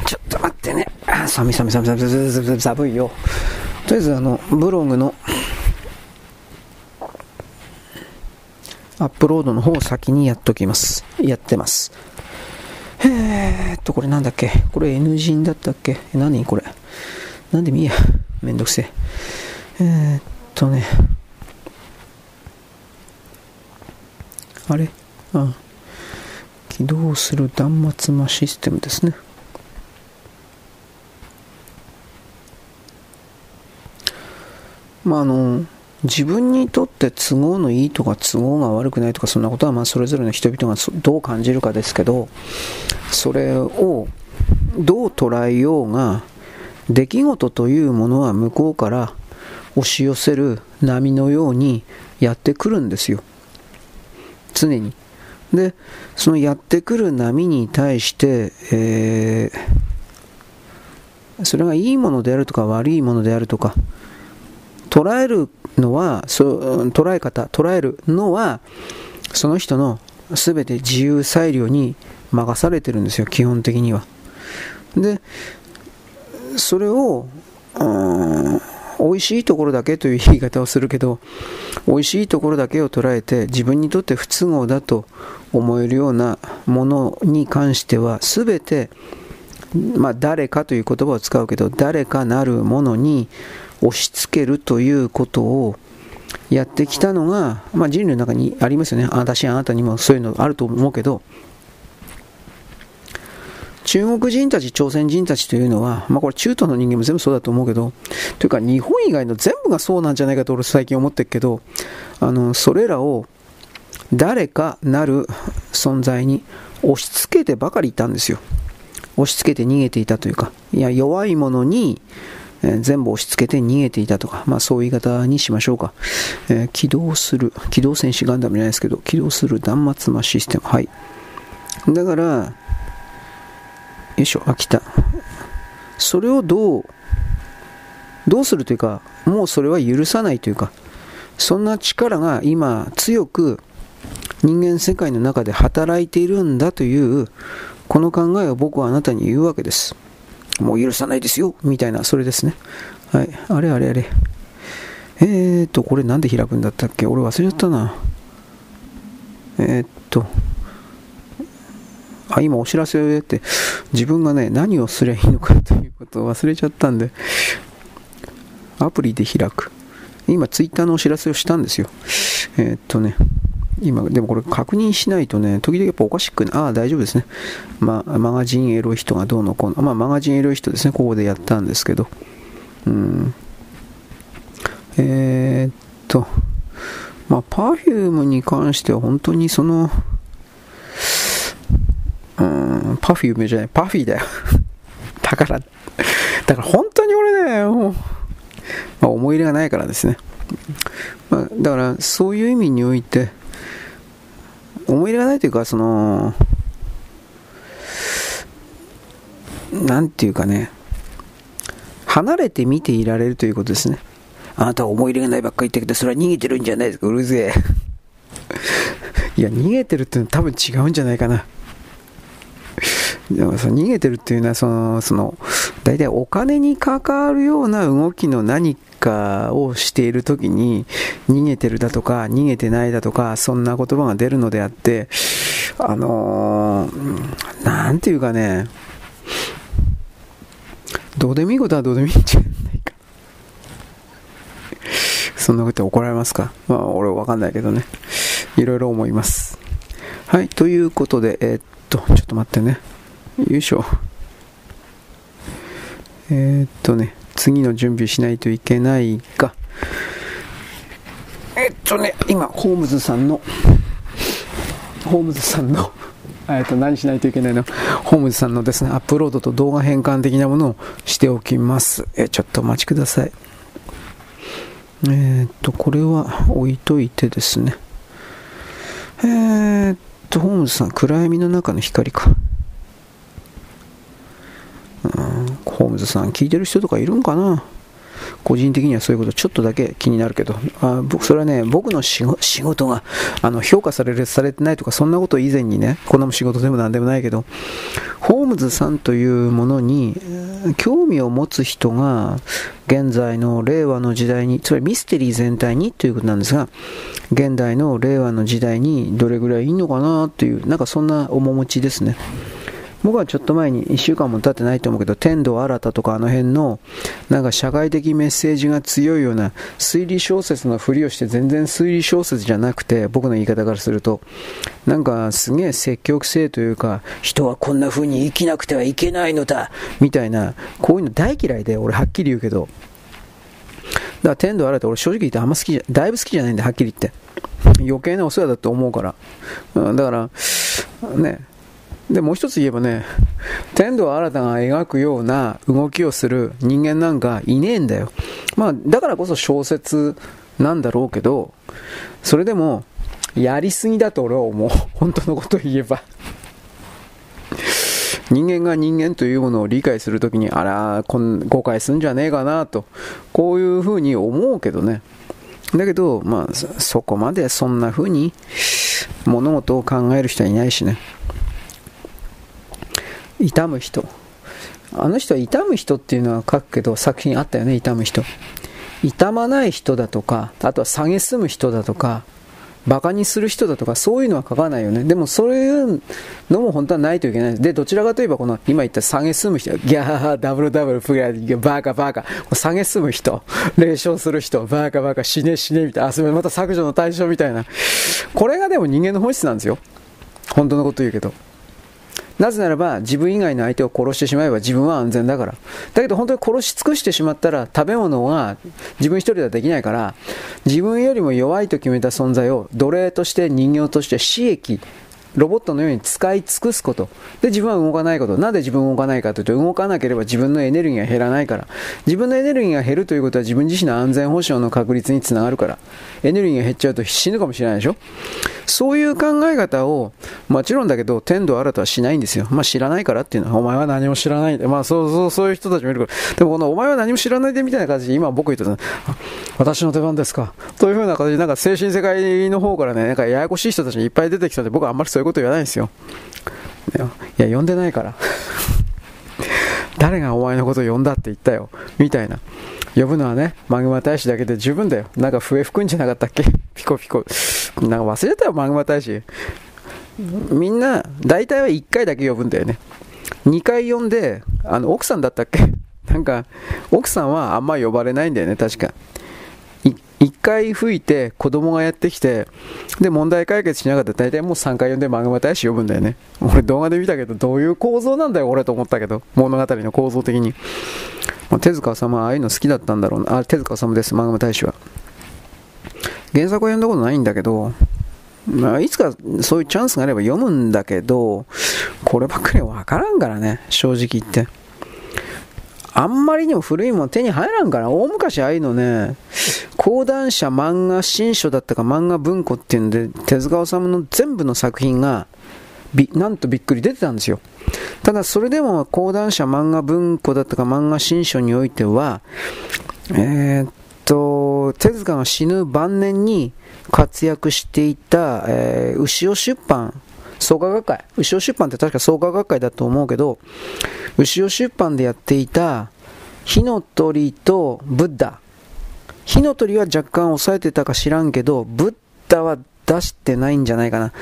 [SPEAKER 1] ちょっと待ってね。寒い寒い寒い寒い寒い寒い寒いよ。とりあえず、あの、ブログのアップロードの方を先にやっときます。やってます。えーっと、これなんだっけ？これ N 人だったっけ？何？これなんで見えや。めんどくせえ。えー、っとね。あれ？あ起動する断末魔システムですね。まああの、自分にとって都合のいいとか都合が悪くないとかそんなことはまあそれぞれの人々がどう感じるかですけどそれをどう捉えようが出来事というものは向こうから押し寄せる波のようにやってくるんですよ常にでそのやってくる波に対して、えー、それがいいものであるとか悪いものであるとか捉えるのはそ捉え方捉えるのはその人の全て自由裁量に任されてるんですよ、基本的には。で、それを、うん美味しいところだけという言い方をするけど、美味しいところだけを捉えて自分にとって不都合だと思えるようなものに関しては全て、まあ、誰かという言葉を使うけど誰かなるものに押し付けるということをやってきたのが、まあ、人類の中にありますよね。私あなたにもそういうのあると思うけど、中国人たち、朝鮮人たちというのは、まあこれ中東の人間も全部そうだと思うけど、というか日本以外の全部がそうなんじゃないかと俺最近思ってるけど、あの、それらを誰かなる存在に押し付けてばかりいたんですよ。押し付けて逃げていたというか、いや、弱いものに、え、全部押し付けて逃げていたとか、まあそういう言い方にしましょうか。えー、起動する、機動戦士ガンダムじゃないですけど、起動する断末魔システム。はい。だから、よいしょ、あ、来た。それをどう、どうするというか、もうそれは許さないというか、そんな力が今強く人間世界の中で働いているんだという、この考えを僕はあなたに言うわけです。もう許さないですよみたいな、それですね。はい。あれあれあれ。えーっと、これなんで開くんだったっけ？俺忘れちゃったな。えー、っと、あ、今お知らせをやって、自分がね、何をすればいいのかということを忘れちゃったんで、アプリで開く。今、ツイッターのお知らせをしたんですよ。えー、っとね、今、でもこれ確認しないとね、時々やっぱおかしくないああ、大丈夫ですね。まあ、マガジンエロい人がどうのこうの、まあ、マガジンエロい人ですね、ここでやったんですけど、うん。えー、っと、まあ、パフュームに関しては本当にその、うん、パフュームじゃない、パフィーだよ。だから、だから本当に俺ね、もう、まあ、思い入れがないからですね。まあ、だからそういう意味において、思い入れがないというか、その、なんていうかね、離れて見ていられるということですね。あなたは思い入れがないばっかり言ってけど、それは逃げてるんじゃないですか、うるせえ。いや、逃げてるってのは多分違うんじゃないかな。でもその逃げてるっていうのはその、その、大体お金に関わるような動きの何かをしているときに、逃げてるだとか、逃げてないだとか、そんな言葉が出るのであって、あのー、ていうかね、どうでもいいことはどうでもいいんじゃないか。そんなこと怒られますか？まあ、俺わかんないけどね。いろいろ思います。はい、ということで、えー、っと、ちょっと待ってね。よいしょ。えー、っとね、次の準備しないといけないが、えっとね、今、ホームズさんの、ホームズさんの、えっと、何しないといけないの？ホームズさんのですね、アップロードと動画変換的なものをしておきます。え、ちょっとお待ちください。えー、っと、これは置いといてですね。えー、っト、ホームズさん、暗闇の中の光か。ホームズさん聞いてる人とかいるんかな？個人的にはそういうことちょっとだけ気になるけど、あ僕それはね、僕の仕事があの評価される、されてないとか、そんなこと以前にね、こんなも仕事でもなんでもないけど、ホームズさんというものに興味を持つ人が、現在の令和の時代に、つまりミステリー全体にということなんですが、現代の令和の時代にどれぐらいいいのかなという、なんかそんな面持ちですね。僕はちょっと前に1週間も経ってないと思うけど天童新とかあの辺のなんか社会的メッセージが強いような推理小説のふりをして全然推理小説じゃなくて僕の言い方からするとなんかすげえ積極性というか人はこんな風に生きなくてはいけないのだみたいなこういうの大嫌いで俺はっきり言うけど。だから天童新って俺正直言ってあんま好きじゃだいぶ好きじゃないんではっきり言って。余計なお世話だと思うから。だからね。で、もう一つ言えばね、天童新たが描くような動きをする人間なんかいねえんだよ。まあ、だからこそ小説なんだろうけど、それでも、やりすぎだと俺は思う。本当のことを言えば。人間が人間というものを理解するときに、あら、こん誤解すんじゃねえかなと、こういうふうに思うけどね。だけど、まあ、そこまでそんなふうに、物事を考える人はいないしね痛む人。あの人は痛む人っていうのは書くけど作品あったよね痛む人。痛まない人だとかあとは蔑む人だとかバカにする人だとかそういうのは書かないよね。でもそういうのも本当はないといけない。でどちらかといえばこの今言った蔑む人。ギャーダブルダブルプレイバカ。バカ蔑む人。霊障する人。バカバカ。死ね死ねみたいな。あそれまた削除の対象みたいな。これがでも人間の本質なんですよ。本当のこと言うけど。なぜならば自分以外の相手を殺してしまえば自分は安全だから。だけど本当に殺し尽くしてしまったら食べ物は自分一人ではできないから自分よりも弱いと決めた存在を奴隷として人形として死役ロボットのように使い尽くすこと。で、自分は動かないこと。なんで自分動かないかというと、動かなければ自分のエネルギーが減らないから。自分のエネルギーが減るということは自分自身の安全保障の確率につながるから。エネルギーが減っちゃうと死ぬかもしれないでしょそういう考え方を、もちろんだけど、天道新たはしないんですよ。まあ知らないからっていうのは、お前は何も知らないで。まあそうそう、そういう人たちもいるから。でもこの、お前は何も知らないでみたいな感じで、今僕言った私の出番ですか。というふうな形で、なんか精神世界の方からね、なんかややこしい人たちがいっぱい出てきたんで、僕はあんまりそういうこと言わないですよ。いや、呼んでないから。誰がお前のこと呼んだって言ったよ。みたいな。呼ぶのはね、マグマ大使だけで十分だよ。なんか笛吹くんじゃなかったっけ？ピコピコ。なんか忘れたよ、マグマ大使。みんな、大体は1回だけ呼ぶんだよね。2回呼んで、あの、奥さんだったっけ？なんか、奥さんはあんま呼ばれないんだよね、確か。1回吹いて子供がやってきてで問題解決しなかった。ら大体もう3回呼んでマグマ大使呼ぶんだよね。俺動画で見たけどどういう構造なんだよ俺と思ったけど。物語の構造的に、まあ、手塚治虫ああいうの好きだったんだろうな。あ手塚治虫ですマグマ大使は。原作は読んだことないんだけどまあ、いつかそういうチャンスがあれば読むんだけど、こればっかりはわからんからね、正直言って。あんまりにも古いもん手に入らんから、大昔ああいうのね、講談社漫画新書だったか漫画文庫っていうんで、手塚治虫の全部の作品が、なんとびっくり出てたんですよ。ただそれでも講談社漫画文庫だったか漫画新書においては、えー、っと、手塚が死ぬ晩年に活躍していた、えー、牛尾出版創価学会。牛尾出版って確か創価学会だと思うけど、牛尾出版でやっていた火の鳥とブッダ。火の鳥は若干抑えてたか知らんけど、ブッダは出してないんじゃないかな。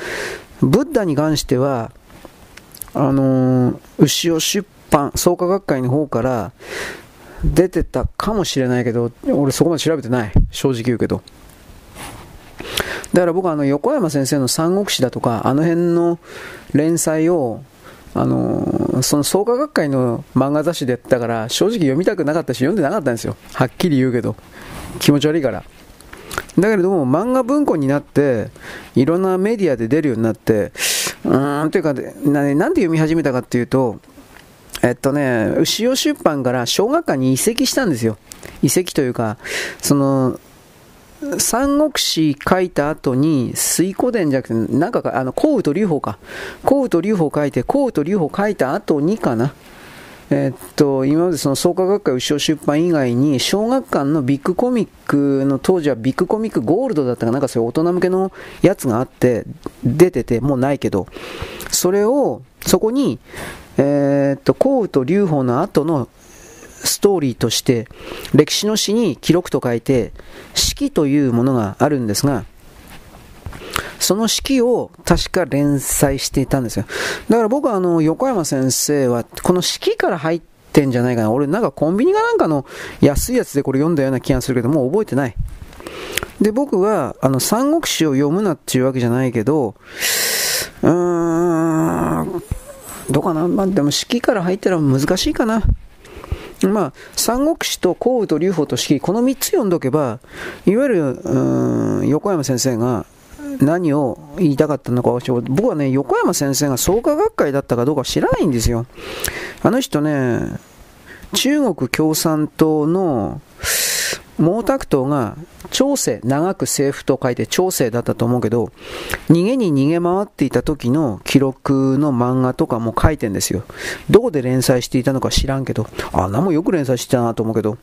[SPEAKER 1] ブッダに関しては、あのー、牛尾出版、創価学会の方から出てたかもしれないけど、俺そこまで調べてない。正直言うけど。だから僕はあの横山先生の三国志だとか、あの辺の連載を、あのその創価学会の漫画雑誌でやったから、正直読みたくなかったし、読んでなかったんですよ。はっきり言うけど。気持ち悪いから。だけれども、漫画文庫になって、いろんなメディアで出るようになって、うーん、というか、ななんで読み始めたかっていうと、えっとね、牛尾出版から小学館に移籍したんですよ。移籍というか、その、三国志書いた後に、水湖伝じゃなくて、なんかあの、幸雨と劉邦か。幸雨と劉邦書いて、幸雨と劉邦書いた後にかな。えっと、今までその創価学会後ろ出版以外に、小学館のビッグコミックの当時はビッグコミックゴールドだったかなんかそういう大人向けのやつがあって、出てて、もうないけど、それを、そこに、えー、っと、幸雨と劉邦の後のストーリーとして歴史の詩に記録と書いて式というものがあるんですがその式を確か連載していたんですよ。だから僕はあの横山先生はこの式から入ってんじゃないかな。俺なんかコンビニがなんかの安いやつでこれ読んだような気がするけどもう覚えてない。で僕はあの三国志を読むなっていうわけじゃないけどうーんどうかな、まあ、でも式から入ったら難しいかな。まあ、三国志と甲武と劉邦と四季、この三つ読んどけば、いわゆる、横山先生が何を言いたかったのか僕はね、横山先生が創価学会だったかどうか知らないんですよ。あの人ね、中国共産党の毛沢東が長生、長く政府と書いて長生だったと思うけど、逃げに逃げ回っていた時の記録の漫画とかも書いてんですよ。どこで連載していたのか知らんけど、あんなもよく連載してたなと思うけど。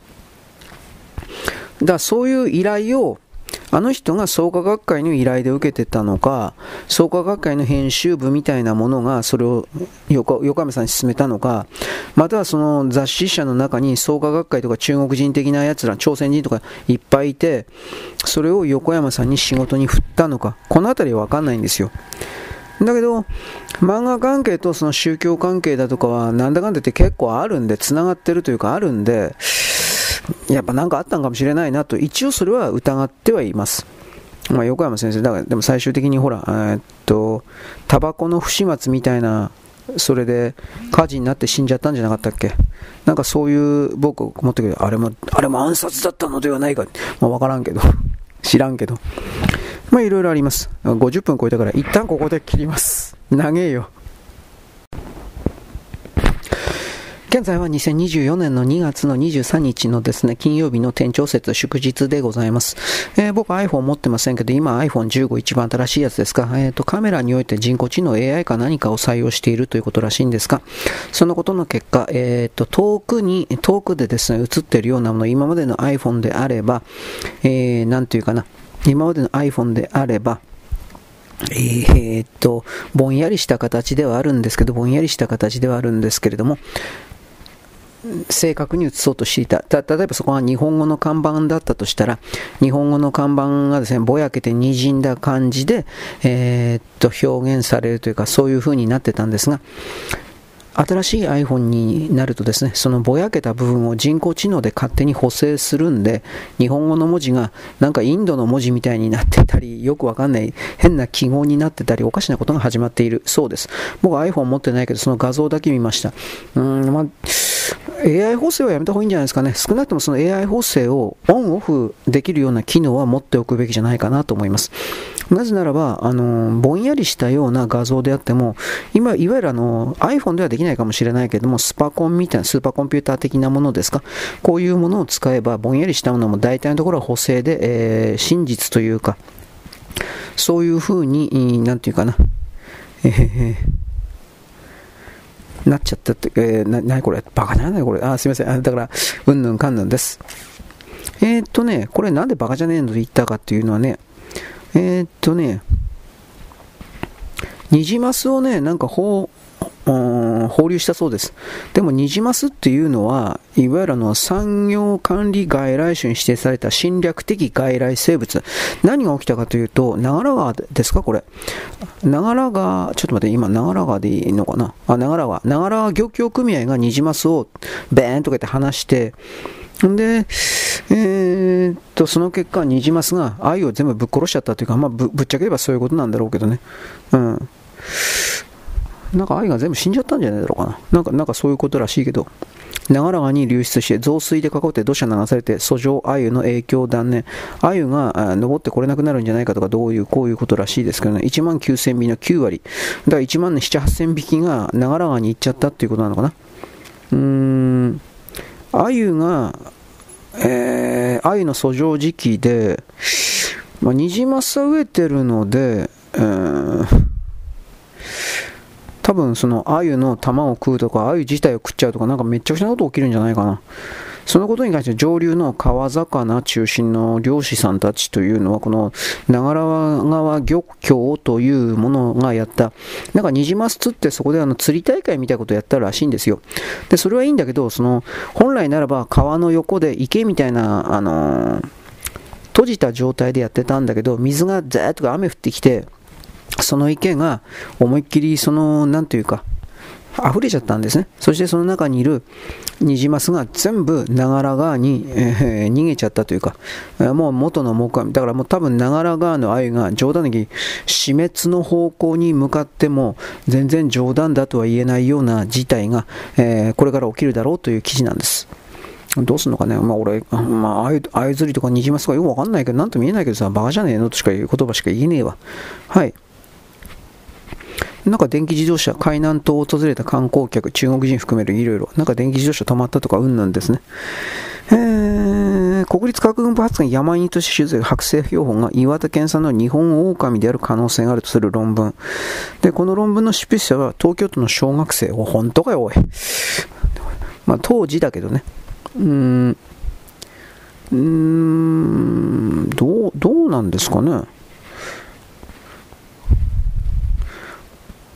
[SPEAKER 1] だからそういう依頼をあの人が創価学会の依頼で受けてたのか、創価学会の編集部みたいなものがそれを横山さんに勧めたのか、またはその雑誌社の中に創価学会とか中国人的なやつら、朝鮮人とかいっぱいいて、それを横山さんに仕事に振ったのか、この辺りはわかんないんですよ。だけど、漫画関係とその宗教関係だとかは、なんだかんだって結構あるんで、繋がってるというかあるんで、やっぱ何かあったんかもしれないなと、一応それは疑ってはいます。まあ、横山先生、だからでも最終的にほら、えー、っと、タバコの不始末みたいな、それで火事になって死んじゃったんじゃなかったっけ？なんかそういう僕思ったけど、あれも、あれも暗殺だったのではないか。まあわからんけど。知らんけど。まあいろいろあります。50分超えたから一旦ここで切ります。長えよ。現在は2024年の2月の23日のですね、金曜日の店長節祝日でございます。えー、僕 iPhone 持ってませんけど、今 iPhone15 一番新しいやつですか。え、ー、と、カメラにおいて人工知能 AI か何かを採用しているということらしいんですが、そのことの結果、え、ー、と、遠くに、遠くでですね、映っているようなもの、今までの iPhone であれば、えー、なんていうかな、今までの iPhone であれば、えー、っと、ぼんやりした形ではあるんですけど、ぼんやりした形ではあるんですけれども、正確に写そうとしていたた。例えばそこが日本語の看板だったとしたら、日本語の看板がですね、ぼやけて滲んだ感じで、えー、っと、表現されるというか、そういう風になってたんですが、新しい iPhone になるとですね、そのぼやけた部分を人工知能で勝手に補正するんで、日本語の文字がなんかインドの文字みたいになってたり、よくわかんない変な記号になってたり、おかしなことが始まっているそうです。僕 iPhone 持ってないけど、その画像だけ見ました。うん、まあ AI 補正はやめた方がいいんじゃないですかね。少なくともその AI 補正をオンオフできるような機能は持っておくべきじゃないかなと思います。なぜならば、あの、ぼんやりしたような画像であっても、今、いわゆるあの、iPhone ではできないかもしれないけども、スパコンみたいな、スーパーコンピューター的なものですか。こういうものを使えば、ぼんやりしたものも大体のところは補正で、えー、真実というか、そういうふうに、なんていうかな、えーなっちゃったって、えー、な、なにこれ？バカじゃないこれ？あ、すいません。あだから、うんぬんかんぬんです。えー、っとね、これなんでバカじゃねえのと言ったかっていうのはね、えー、っとね、ニジマスをね、なんかほう、放流したそうです。でも、ニジマスっていうのは、いわゆるの産業管理外来種に指定された侵略的外来生物。何が起きたかというと、長良川ですかこれ。長良川、ちょっと待って、今、長良川でいいのかな？あ、長良川。長良川漁協組合がニジマスをベーンとかって離して、んで、えー、っと、その結果、ニジマスが愛を全部ぶっ殺しちゃったというか、まあぶ、ぶっちゃければそういうことなんだろうけどね。うん。なんか愛が全部死んじゃったんじゃないだろうかな。なんか、なんかそういうことらしいけど、長良川に流出して増水で囲って土砂流されて遡上鮎の影響断念鮎が登ってこれなくなるんじゃないかとかどういうこういうことらしいですけどね1万9000匹の9割だから1万7、8000匹が長良川に行っちゃったっていうことなのかなうーん鮎がえー、鮎の遡上時期で、まあ、ニジマスは植えてるので、えー多分その鮎の玉を食うとか、鮎自体を食っちゃうとか、なんかめっちゃくちゃなこと起きるんじゃないかな。そのことに関して上流の川魚中心の漁師さんたちというのは、この長良川漁協というものがやった、なんかニジマス釣ってそこであの釣り大会みたいなことをやったらしいんですよ。で、それはいいんだけど、その、本来ならば川の横で池みたいな、あのー、閉じた状態でやってたんだけど、水がザーッと雨降ってきて、その池が思いっきりその、なんというか、溢れちゃったんですね。そしてその中にいるニジマスが全部長良川に、えー、逃げちゃったというか、えー、もう元の木阿だからもう多分長良川の鮎が冗談的死滅の方向に向かっても全然冗談だとは言えないような事態が、えー、これから起きるだろうという記事なんです。どうすんのかね、まあ、俺、まあ、あゆ釣りとかニジマスとかよくわかんないけど、なんとも言えないけどさ、バカじゃねえのとしか言う言葉しか言えねえわ。はい。なんか電気自動車、海南島を訪れた観光客、中国人含めるいろいろ、なんか電気自動車止まったとかうんなんですね。えー、国立科学文化発言山にとし取材剥製標本が岩手県産の日本狼である可能性があるとする論文。で、この論文の執筆者は東京都の小学生。お、本当かよ、おい。まあ、当時だけどね。うーん。うーん、どう、どうなんですかね。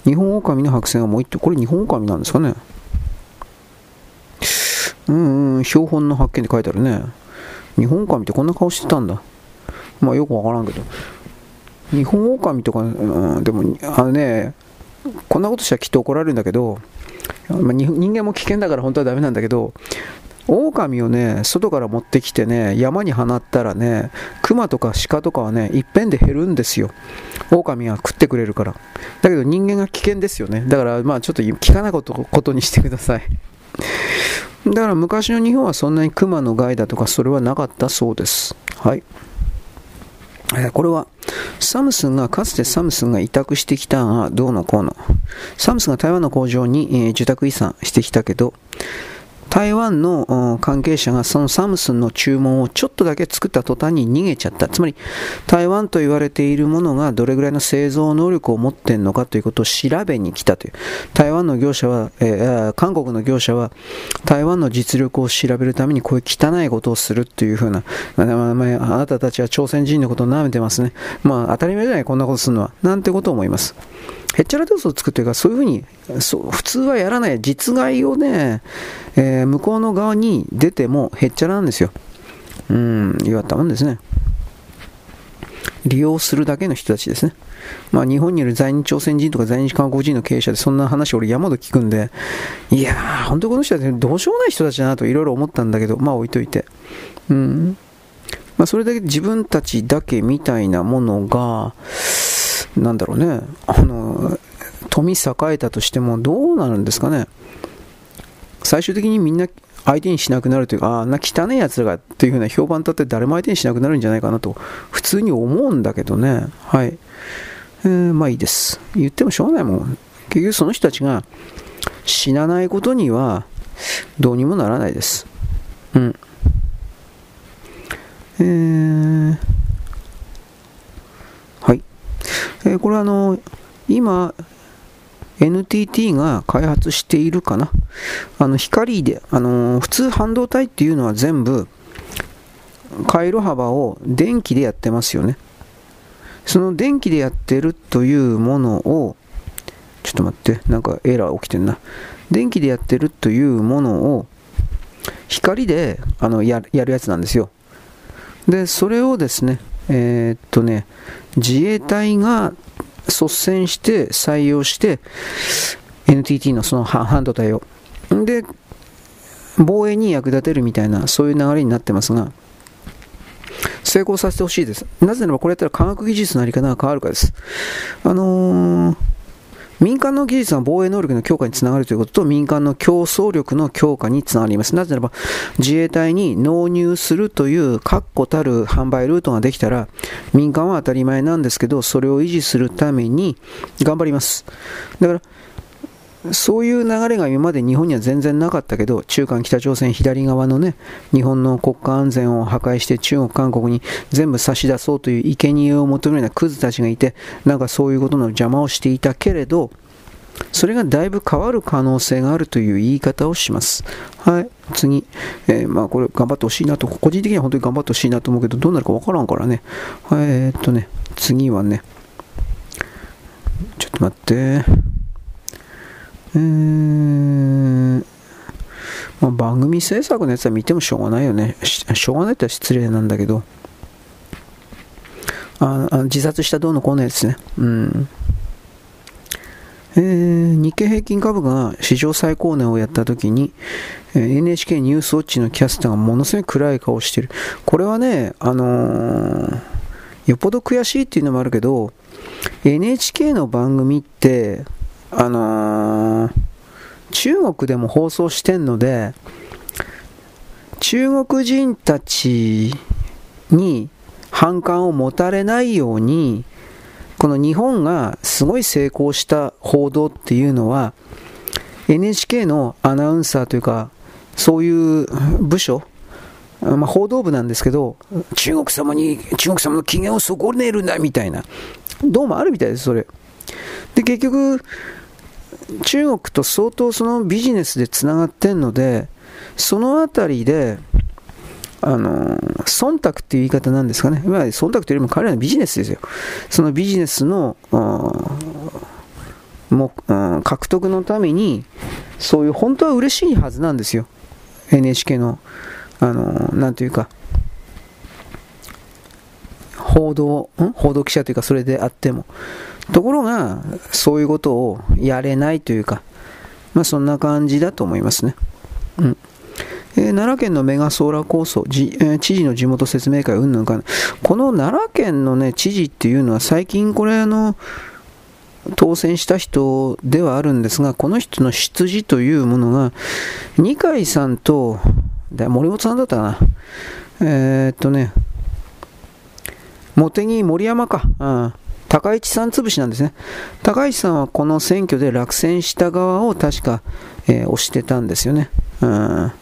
[SPEAKER 1] 日本狼の白線がもう一頭、これ日本狼なんですかね。うんうん、標本の発見って書いてあるね。日本狼ってこんな顔してたんだ。まあよくわからんけど。日本狼とか、うん、でも、あのね、こんなことしたらきっと怒られるんだけど、まあ、人間も危険だから本当はダメなんだけど、狼をね、外から持ってきてね、山に放ったらね、熊とか鹿とかはね、いっぺんで減るんですよ。狼が食ってくれるから。だけど人間が危険ですよね。だから、まあちょっと聞かないことことにしてください。だから昔の日本はそんなに熊の害だとかそれはなかったそうです。はい。これはサムスンがかつてサムスンが委託してきたがどうのこうのサムスンが台湾の工場に、え、受託遺産してきたけど台湾の関係者がそのサムスンの注文をちょっとだけ作った途端に逃げちゃった。つまり、台湾と言われているものがどれぐらいの製造能力を持っているのかということを調べに来たという。台湾の業者は、えー、韓国の業者は、台湾の実力を調べるためにこういう汚いことをするというふうな、あまあ、あなたたちは朝鮮人のことを舐めてますね。まあ、当たり前じゃない、こんなことするのは。なんてことを思います。へっちゃらドスを作ってるから、そういうふうにそう普通はやらない実害をね、えー、向こうの側に出てもへっちゃらなんですよ。うん、言わったもんですね。利用するだけの人たちですね。まあ、日本にいる在日朝鮮人とか在日韓国人の経営者でそんな話俺山ほど聞くんで、いやー、本当この人たちどうしようもない人たちだなといろいろ思ったんだけど、まあ置いといて。うん。まあ、それだけ自分たちだけみたいなものが、なんだろうね、あの、富栄えたとしてもどうなるんですかね。最終的にみんな相手にしなくなるというか、あんな汚い奴らがっていう風な評判立って誰も相手にしなくなるんじゃないかなと、普通に思うんだけどね。はい。えー、まあいいです。言ってもしょうがないもん。結局その人たちが死なないことにはどうにもならないです。うん。えー、えー、これはあの、今、NTT が開発しているかな。あの光で、あのー、普通半導体っていうのは全部回路幅を電気でやってますよね。その電気でやってるというものを、ちょっと待って、なんかエラー起きてんな。電気でやってるというものを光であのやるやつなんですよ。で、それをですね、えー、っとね、自衛隊が率先して採用して NTT のその半導体を。で防衛に役立てるみたいなそういう流れになってますが成功させてほしいです。なぜならばこれやったら科学技術のあり方が変わるかです。あのー民間の技術は防衛能力の強化につながるということと、民間の競争力の強化につながります。なぜならば、自衛隊に納入するという確固たる販売ルートができたら、民間は当たり前なんですけど、それを維持するために頑張ります。だから、そういう流れが今まで日本には全然なかったけど、中間北朝鮮左側のね、日本の国家安全を破壊して中国、韓国に全部差し出そうという生贄を求めるようなクズたちがいて、なんかそういうことの邪魔をしていたけれど、それがだいぶ変わる可能性があるという言い方をします。はい、次。えー、まあこれ頑張ってほしいなと、個人的には本当に頑張ってほしいなと思うけど、どうなるかわからんからね。はい、えー、っとね、次はね、ちょっと待って。えー、まあ、番組制作のやつは見てもしょうがないよね。しょうがないって失礼なんだけど。ああ自殺したどうのこうのやつね。うん。えー、日経平均株価が史上最高値をやった時に、えー、NHK ニュースウォッチのキャスターがものすごい暗い顔をしてる。これはね、あのー、よっぽど悔しいっていうのもあるけど、NHK の番組って、あのー、中国でも放送してんので、中国人たちに反感を持たれないように、この日本がすごい成功した報道っていうのは、NHK のアナウンサーというか、そういう部署、まあ、報道部なんですけど、中国様に、中国様の機嫌を損ねるんだみたいな、どうもあるみたいです、それ。で、結局、中国と相当そのビジネスでつながってんので、そのあたりで、あの、忖度っていう言い方なんですかね。まあ、忖度というよりも彼らのビジネスですよ。そのビジネスの、もう、獲得のために、そういう本当は嬉しいはずなんですよ。NHK の、あの、なんというか、報道、ん？報道記者というかそれであっても。ところが、そういうことをやれないというか、まあそんな感じだと思いますね。うん。えー、奈良県のメガソーラー構想、えー、知事の地元説明会、うんぬんかこの奈良県の、ね、知事っていうのは最近これあの、当選した人ではあるんですが、この人の出自というものが、二階さんと、森本さんだったな。えー、っとね、茂木森山か。うん高市さん潰しなんですね。高市さんはこの選挙で落選した側を確か、えー、押してたんですよね。うん。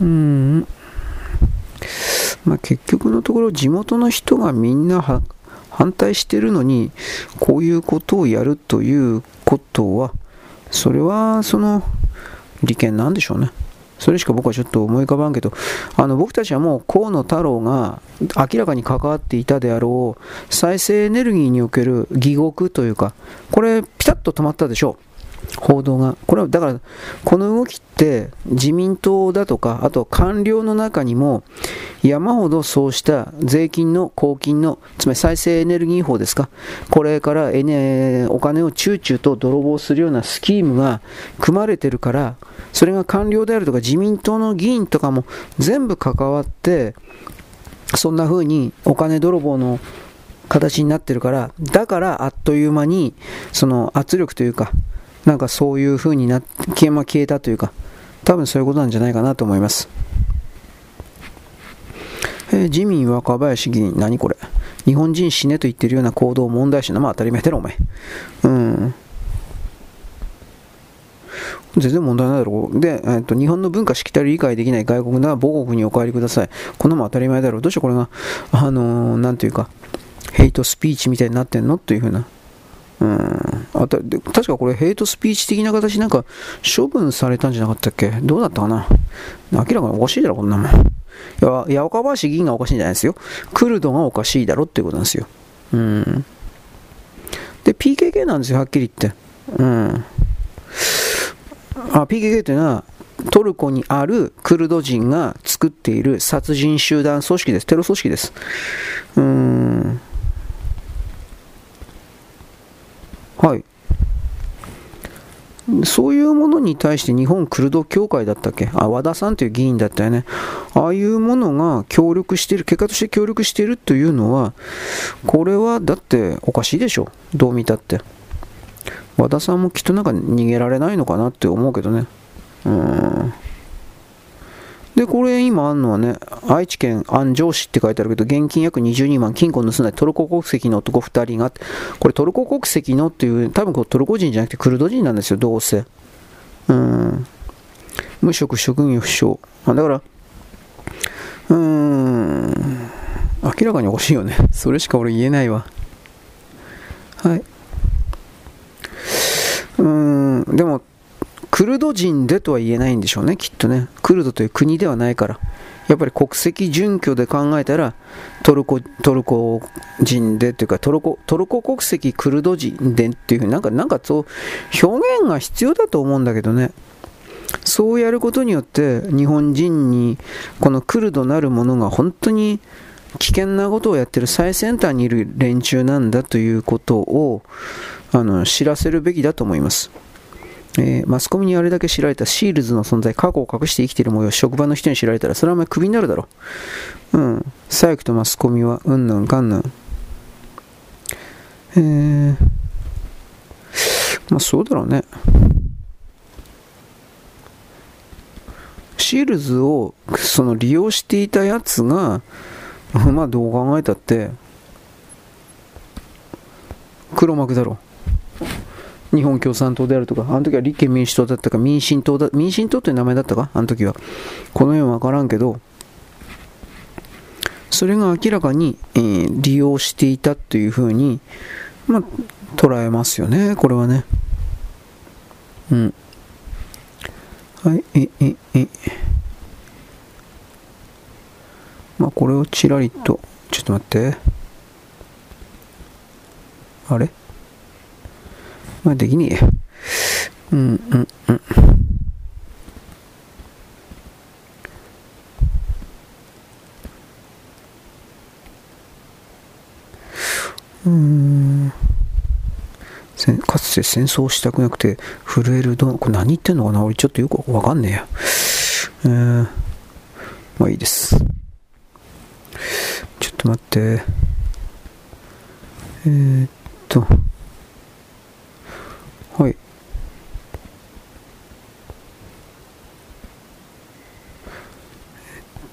[SPEAKER 1] うんまあ、結局のところ地元の人がみんな反対してるのにこういうことをやるということはそれはその利権なんでしょうね。それしか僕はちょっと思い浮かばんけど、あの僕たちはもう河野太郎が明らかに関わっていたであろう再生エネルギーにおける疑獄というか、これピタッと止まったでしょう。報道が。これはだから、この動きって自民党だとか、あと官僚の中にも山ほどそうした税金の公金の、つまり再生エネルギー法ですか、これからお金をチューチューと泥棒するようなスキームが組まれてるから、それが官僚であるとか自民党の議員とかも全部関わって、そんな風にお金泥棒の形になってるから、だからあっという間にその圧力というか、なんかそういう風にな消え,、ま消えたというか、多分そういうことなんじゃないかなと思います。えー、自民若林議員、何これ？日本人死ねと言ってるような行動を問題視な、まあ当たり前だろ、お前。うん。全然問題ないだろう。で、えー、と、日本の文化しきたり理解できない外国なら母国にお帰りください。こんなも当たり前だろう。どうしてこれが、あのー、なんていうか、ヘイトスピーチみたいになってんの？というふうなうん、あた確かこれヘイトスピーチ的な形なんか処分されたんじゃなかったっけ？どうだったかな？明らかにおかしいだろこんなもん。いや八岡林議員がおかしいんじゃないですよ。クルドがおかしいだろっていうことなんですよ。うん。で PKK なんですよはっきり言って。うん。あ PKK というのはトルコにあるクルド人が作っている殺人集団組織です。テロ組織です。うん。はい。そういうものに対して日本クルド協会だったっけ？あ、和田さんという議員だったよね。ああいうものが協力してる、結果として協力しているというのは、これはだっておかしいでしょ。どう見たって。和田さんもきっとなんか逃げられないのかなって思うけどね。うん。で、これ今あるのはね、愛知県安城市って書いてあるけど、現金約22万、金庫盗んだトルコ国籍の男2人が、これトルコ国籍のっていう、多分これトルコ人じゃなくてクルド人なんですよ、どうせ。うん。無職、職業不詳。あだから、うーん、明らかにおかしいよね。それしか俺言えないわ。はい。うーん、でも、クルド人でとは言えないんでしょうね、きっとね。クルドという国ではないから。やっぱり国籍準拠で考えたら、トルコ、トルコ人でというか、トルコ、トルコ国籍クルド人でっていうふうになんか、なんかそう、表現が必要だと思うんだけどね。そうやることによって、日本人に、このクルドなるものが本当に危険なことをやってる最先端にいる連中なんだということを、あの、知らせるべきだと思います。えー、マスコミにあれだけ知られたシールズの存在、過去を隠して生きている模様、職場の人に知られたら、それはお前クビになるだろう。うん。左翼とマスコミは、うんぬんかんぬん。えー、まあそうだろうね。シールズをその利用していたやつが、まあどう考えたって、黒幕だろう。日本共産党であるとか、あの時は立憲民主党だったか、民進党だ、民進党っていう名前だったか、あの時は。この辺はわからんけど、それが明らかに、えー、利用していたというふうに、まあ、捉えますよね、これはね。うん。はい、え、え、え。まあこれをちらりと、ちょっと待って。あれ？まあできねえ。うんうんうん。うんかつて戦争したくなくて震えるどこれ何言ってんのかな？俺ちょっとよくわかんねえや。えー、まあいいです。ちょっと待って。えー、っと。はい。えっ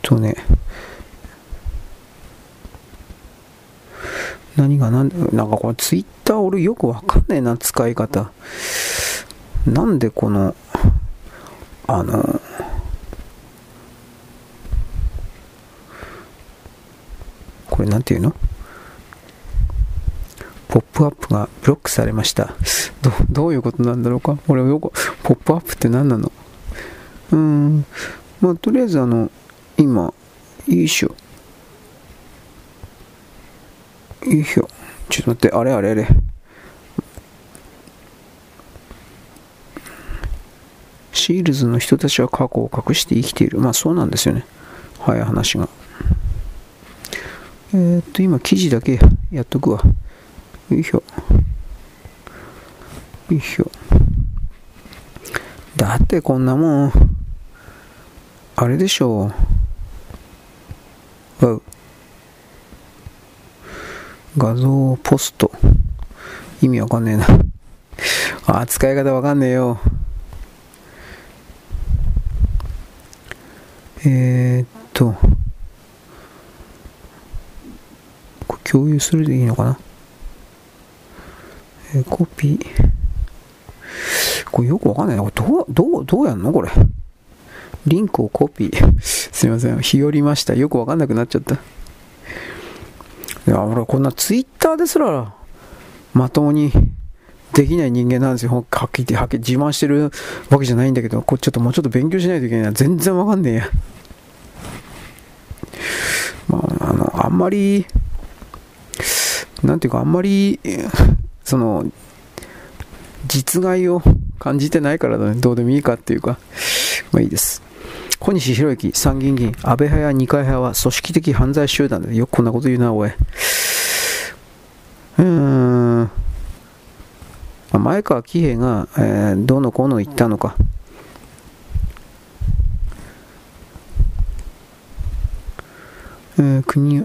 [SPEAKER 1] とね。何がなんなんかこれツイッター俺よくわかんねえな、使い方。なんでこの、あの、これなんていうの？ポップアップがブロックされました。どどういうことなんだろうか？俺よく、ポップアップって何なの？うーん、まあとりあえずあの、今、よいしょ。よいしょ。ちょっと待って、あれあれあれ。シールズの人たちは過去を隠して生きている。まあそうなんですよね。早い話が。えー、っと、今記事だけやっとくわ。よいしょ。よいしょ。だってこんなもん、あれでしょう。う画像ポスト。意味わかんねえな。あ、使い方わかんねえよ。えー、っと、共有するでいいのかな？えー、コピー。これよくわかんないな。これどう、どう、どうやんの？これ。リンクをコピー。すいません。日和りました。よくわかんなくなっちゃった。いや、俺こんなツイッターですら、まともにできない人間なんですよ。はっきりはっきり自慢してるわけじゃないんだけど、これちょっともうちょっと勉強しないといけないな。全然わかんねえや。まあ、あの、あんまり、なんていうか、あんまり、その、実害を感じてないからだね。どうでもいいかっていうか、まあいいです。小西博之参議院議員、安倍派や二階派は組織的犯罪集団で、よくこんなこと言うな、おい。うーん。前川喜平が、えー、どうのこうの言ったのか。えー、国、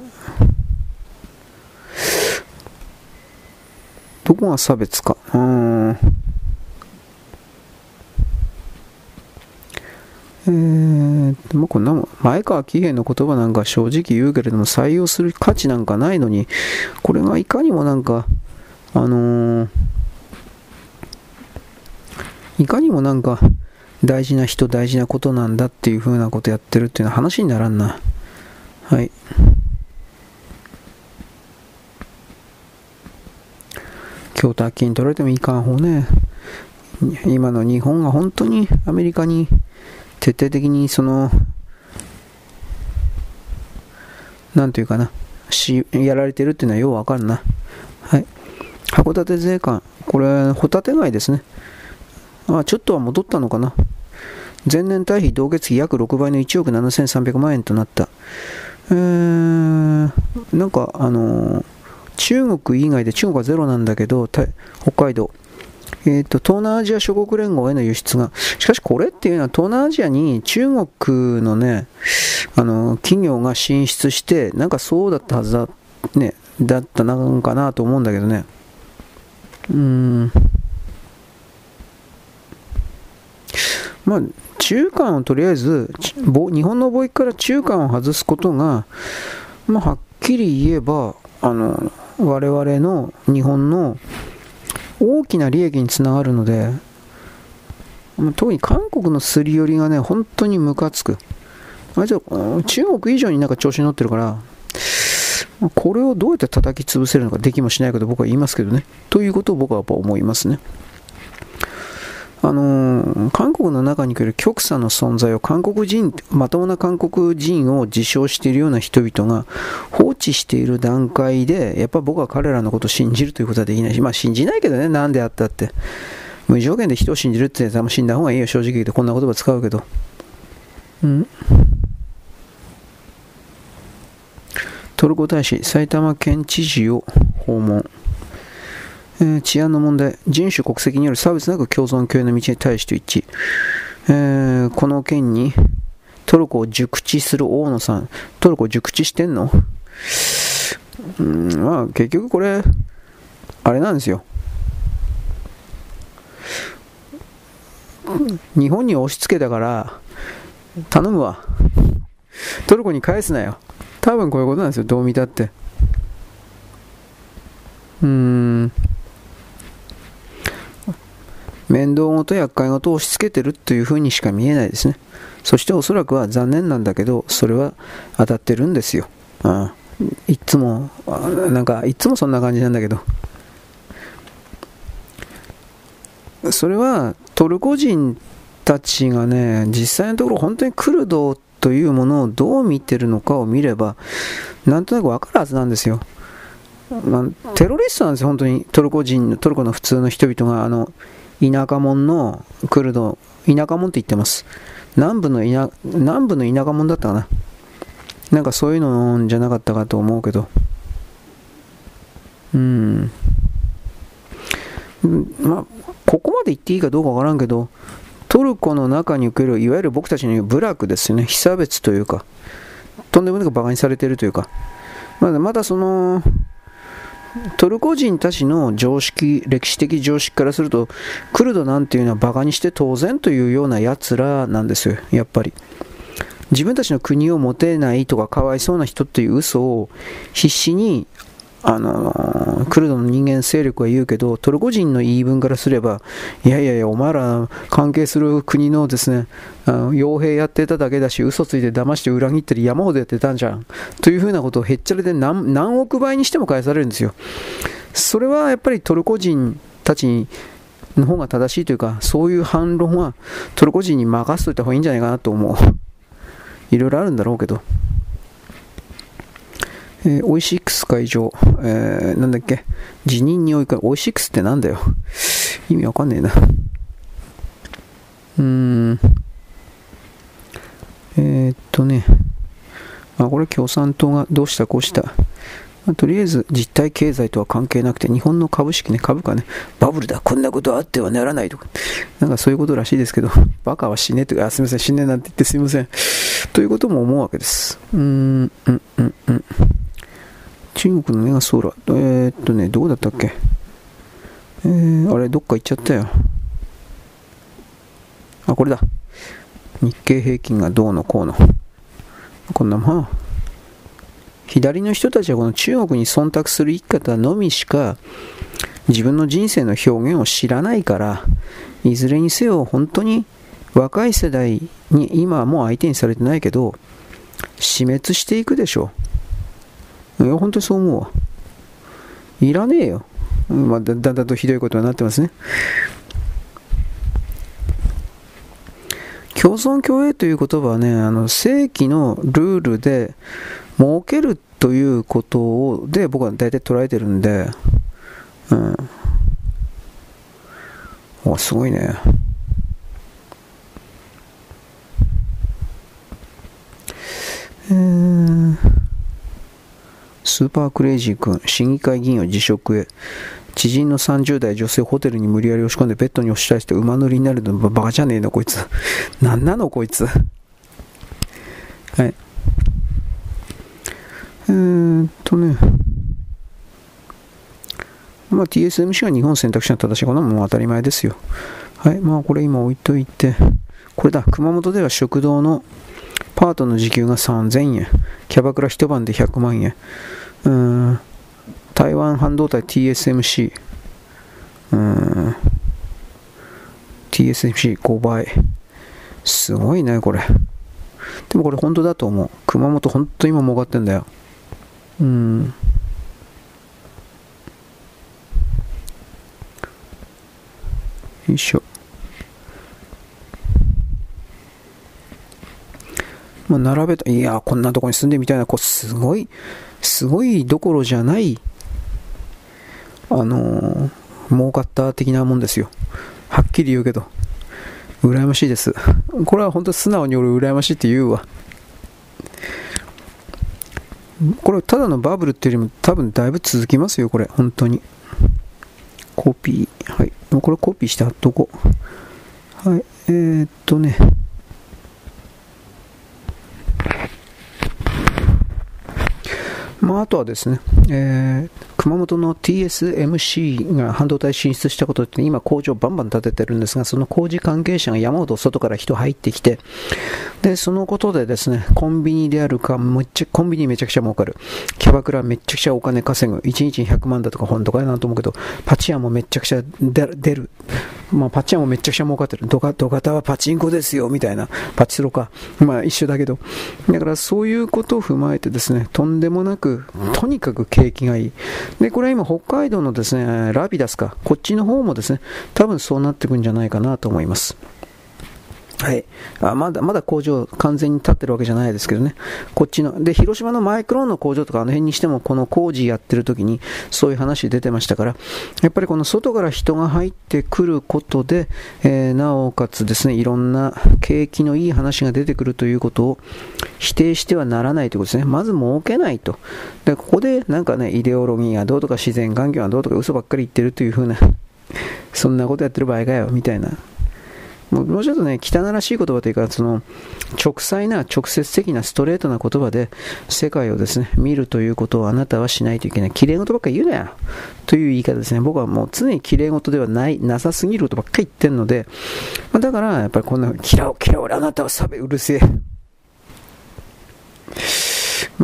[SPEAKER 1] どこが差別か。うん。えー、もこんなもん、前川喜平の言葉なんか正直言うけれども、採用する価値なんかないのに、これがいかにもなんか、あのー、いかにもなんか、大事な人、大事なことなんだっていう風なことやってるっていうのは話にならんな。はい。京都金取られてもいかん方ね。今の日本が本当にアメリカに徹底的にその、なんというかな、しやられてるっていうのはようわかるな。はい。函館税関、これ、ホタテ貝ですね。あ、ちょっとは戻ったのかな。前年対比同月比約6倍の1億7300万円となった。えー、なんか、あのー、中国以外で中国はゼロなんだけど、北海道、えーと、東南アジア諸国連合への輸出が、しかしこれっていうのは東南アジアに中国のね、あの企業が進出して、なんかそうだったはずだ,、ね、だったなかなと思うんだけどね。うーん。まあ、中間をとりあえず、日本の貿易から中間を外すことが、まあ、はっきり言えば、あの、我々の日本の大きな利益につながるので、特に韓国のすり寄りがね、本当にムカつく。あいつは中国以上になんか調子に乗ってるから、これをどうやって叩き潰せるのかできもしないかと僕は言いますけどね。ということを僕はやっぱ思いますね。あのー、韓国の中に来る極左の存在を韓国人、まともな韓国人を自称しているような人々が放置している段階で、やっぱ僕は彼らのことを信じるということはできないし、まあ信じないけどね、なんであったって。無条件で人を信じるってやつは死んだ方がいいよ、正直言うとこんな言葉使うけど。うんトルコ大使、埼玉県知事を訪問。えー、治安の問題、人種、国籍による差別なく共存共栄の道に対して一致、えー、この件にトルコを熟知する大野さん、トルコ熟知してんの？うん、まあ結局これ、あれなんですよ。日本に押し付けたから頼むわ。トルコに返すなよ。多分こういうことなんですよ、どう見たって。うーん。面倒ごと厄介ごとを押し付けてるというふうにしか見えないですね。そしておそらくは残念なんだけど、それは当たってるんですよ。ああいつも、なんか、いつもそんな感じなんだけど。それはトルコ人たちがね、実際のところ本当にクルドというものをどう見てるのかを見れば、なんとなくわかるはずなんですよ。まあ、テロリストなんですよ、本当にトルコ人、トルコの普通の人々が、あの、田舎者のクルド、田舎者って言ってます。南部の田南部の田舎者だったかな。なんかそういうのじゃなかったかと思うけど。うん。まあ、ここまで言っていいかどうかわからんけど、トルコの中におけるいわゆる僕たちの部落ですよね、被差別というか、とんでもなく馬鹿にされてるというか、まだまだその、トルコ人たちの常識、歴史的常識からすると、クルドなんていうのはバカにして当然というようなやつらなんですよ、やっぱり。自分たちの国を持てないとかかわいそうな人っていう嘘を必死にあのクルドの人間勢力は言うけど、トルコ人の言い分からすれば、いやいやいや、お前ら関係する国のですね、傭兵やってただけだし、嘘ついて騙して裏切ってる山ほどやってたんじゃん。というふうなことをへっちゃらで何何億倍にしても返されるんですよ。それはやっぱりトルコ人たちの方が正しいというか、そういう反論はトルコ人に任せといた方がいいんじゃないかなと思う。いろいろあるんだろうけど。えー、オイシックス会場、えー、なんだっけ、辞任に追いかオイシックスってなんだよ？意味わかんねえな。うーん。えー、っとね、あ、これ共産党がどうしたこうした。まあ、とりあえず実体経済とは関係なくて、日本の株式ね、株価ね、バブルだ、こんなことあってはならないとか、なんかそういうことらしいですけど、バカは死ねとか、あすみません、死ねなんて言ってすみません。ということも思うわけです。うーん、うん、うん、うん。中国のメガソーラー。えー、っとね、どこだったっけ？えー、あれ、どっか行っちゃったよ。あ、これだ。日経平均がどうのこうの。こんなもん。左の人たちはこの中国に忖度する生き方のみしか自分の人生の表現を知らないから、いずれにせよ本当に若い世代に今はもう相手にされてないけど、死滅していくでしょう。いや、本当にそう思うわ。いらねえよ。まあ、だんだんとひどいことになってますね。共存共栄という言葉はね、あの正規のルールで設けるということをで僕は大体捉えてるんで、うん。おすごいね。えースーパークレイジー君、市議会議員を辞職へ。知人の30代女性ホテルに無理やり押し込んでベッドに押し出して馬乗りになるのバカじゃねえのこいつ。何なのこいつ。はい。えー、っとね。まあ TSMC が日本選択肢が正しいこんなも当たり前ですよ。はい。まあこれ今置いといて。これだ。熊本では食堂のパートの時給が3000円。キャバクラ一晩で100万円。うん台湾半導体 TSMC、うん、TSMC5 倍。すごいね、これ。でもこれ本当だと思う。熊本本当今儲かってんだよ。うん。よいしょ。まあ、並べた、いや、こんなとこに住んでみたいな、こう、すごい。すごいどころじゃない、あのー、儲かった的なもんですよ。はっきり言うけど。羨ましいです。これは本当素直に俺羨ましいって言うわ。これただのバブルっていうよりも多分だいぶ続きますよ、これ。本当に。コピー。はい。もうこれコピーして貼っとこう。はい。えー、っとね。まあ、あとはですね、えー、熊本の TSMC が半導体進出したことって今工場バンバン建ててるんですが、その工事関係者が山ほど外から人入ってきて、で、そのことでですね、コンビニであるか、めっちゃ、コンビニめちゃくちゃ儲かる。キャバクラめちゃくちゃお金稼ぐ。1日100万だとか本とかやなと思うけど、パチ屋もめちゃくちゃ出る。まあ、パチ屋もめちゃくちゃ儲かってる。ドカ、ドカタはパチンコですよ、みたいな。パチスロか。まあ、一緒だけど。だからそういうことを踏まえてですね、とんでもなく、とにかく景気がいい。で、これは今北海道のですね、ラビダスか、こっちの方もですね、多分そうなってくんじゃないかなと思います。はい。あまだ、まだ工場完全に立ってるわけじゃないですけどね。こっちの、で、広島のマイクロンの工場とかあの辺にしても、この工事やってる時にそういう話出てましたから、やっぱりこの外から人が入ってくることで、えー、なおかつですね、いろんな景気のいい話が出てくるということを否定してはならないということですね。まず儲けないと。で、ここでなんかね、イデオロギーがどうとか自然環境がどうとか嘘ばっかり言ってるというふうな、そんなことやってる場合かよ、みたいなもうちょっとね、汚らしい言葉というか、その、直裁な、直接的なストレートな言葉で、世界をですね、見るということをあなたはしないといけない。綺麗事ばっかり言うなよという言い方ですね。僕はもう常に綺麗事ではない、なさすぎることばっかり言ってんので、まあ、だから、やっぱりこんな、嫌う、嫌う、あなたはサベ、うるせえ。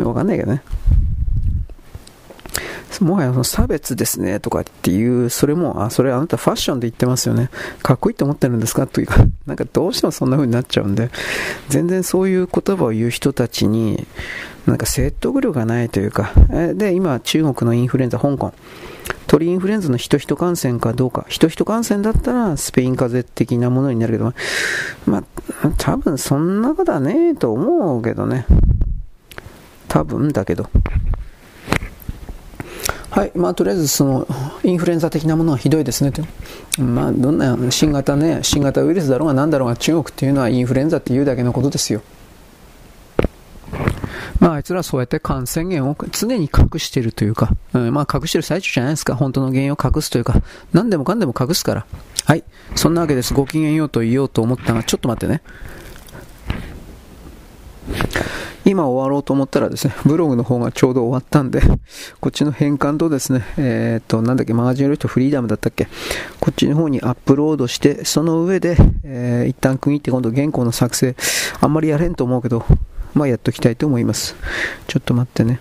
[SPEAKER 1] わかんないけどね。もはやその差別ですねとかっていう、それも、あ、それあなたファッションで言ってますよね。かっこいいと思ってるんですかというか、なんかどうしてもそんな風になっちゃうんで、全然そういう言葉を言う人たちに、なんか説得力がないというか、で、今中国のインフルエンザ、香港、鳥インフルエンザの人々感染かどうか、人々感染だったらスペイン風邪的なものになるけど、まあ、多分そんなことはねえと思うけどね。多分だけど。はい、まあ、とりあえずそのインフルエンザ的なものはひどいですねと、まあ、どんな新型ね、新型ウイルスだろうが何だろうが中国っていうのはインフルエンザっていうだけのことですよ。まあ、あいつらはそうやって感染源を常に隠しているというか、うん、まあ、隠してる最中じゃないですか。本当の原因を隠すというか、何でもかんでも隠すから。はい。そんなわけです。ごきげんようと言おうと思ったが、ちょっと待ってね。今終わろうと思ったらですね、ブログの方がちょうど終わったんで、こっちの変換とですね、えっ、と、なんだっけ、マガジンロイトフリーダムだったっけ、こっちの方にアップロードして、その上で、えー、一旦区切って今度原稿の作成、あんまりやれんと思うけど、まあやっときたいと思います。ちょっと待ってね。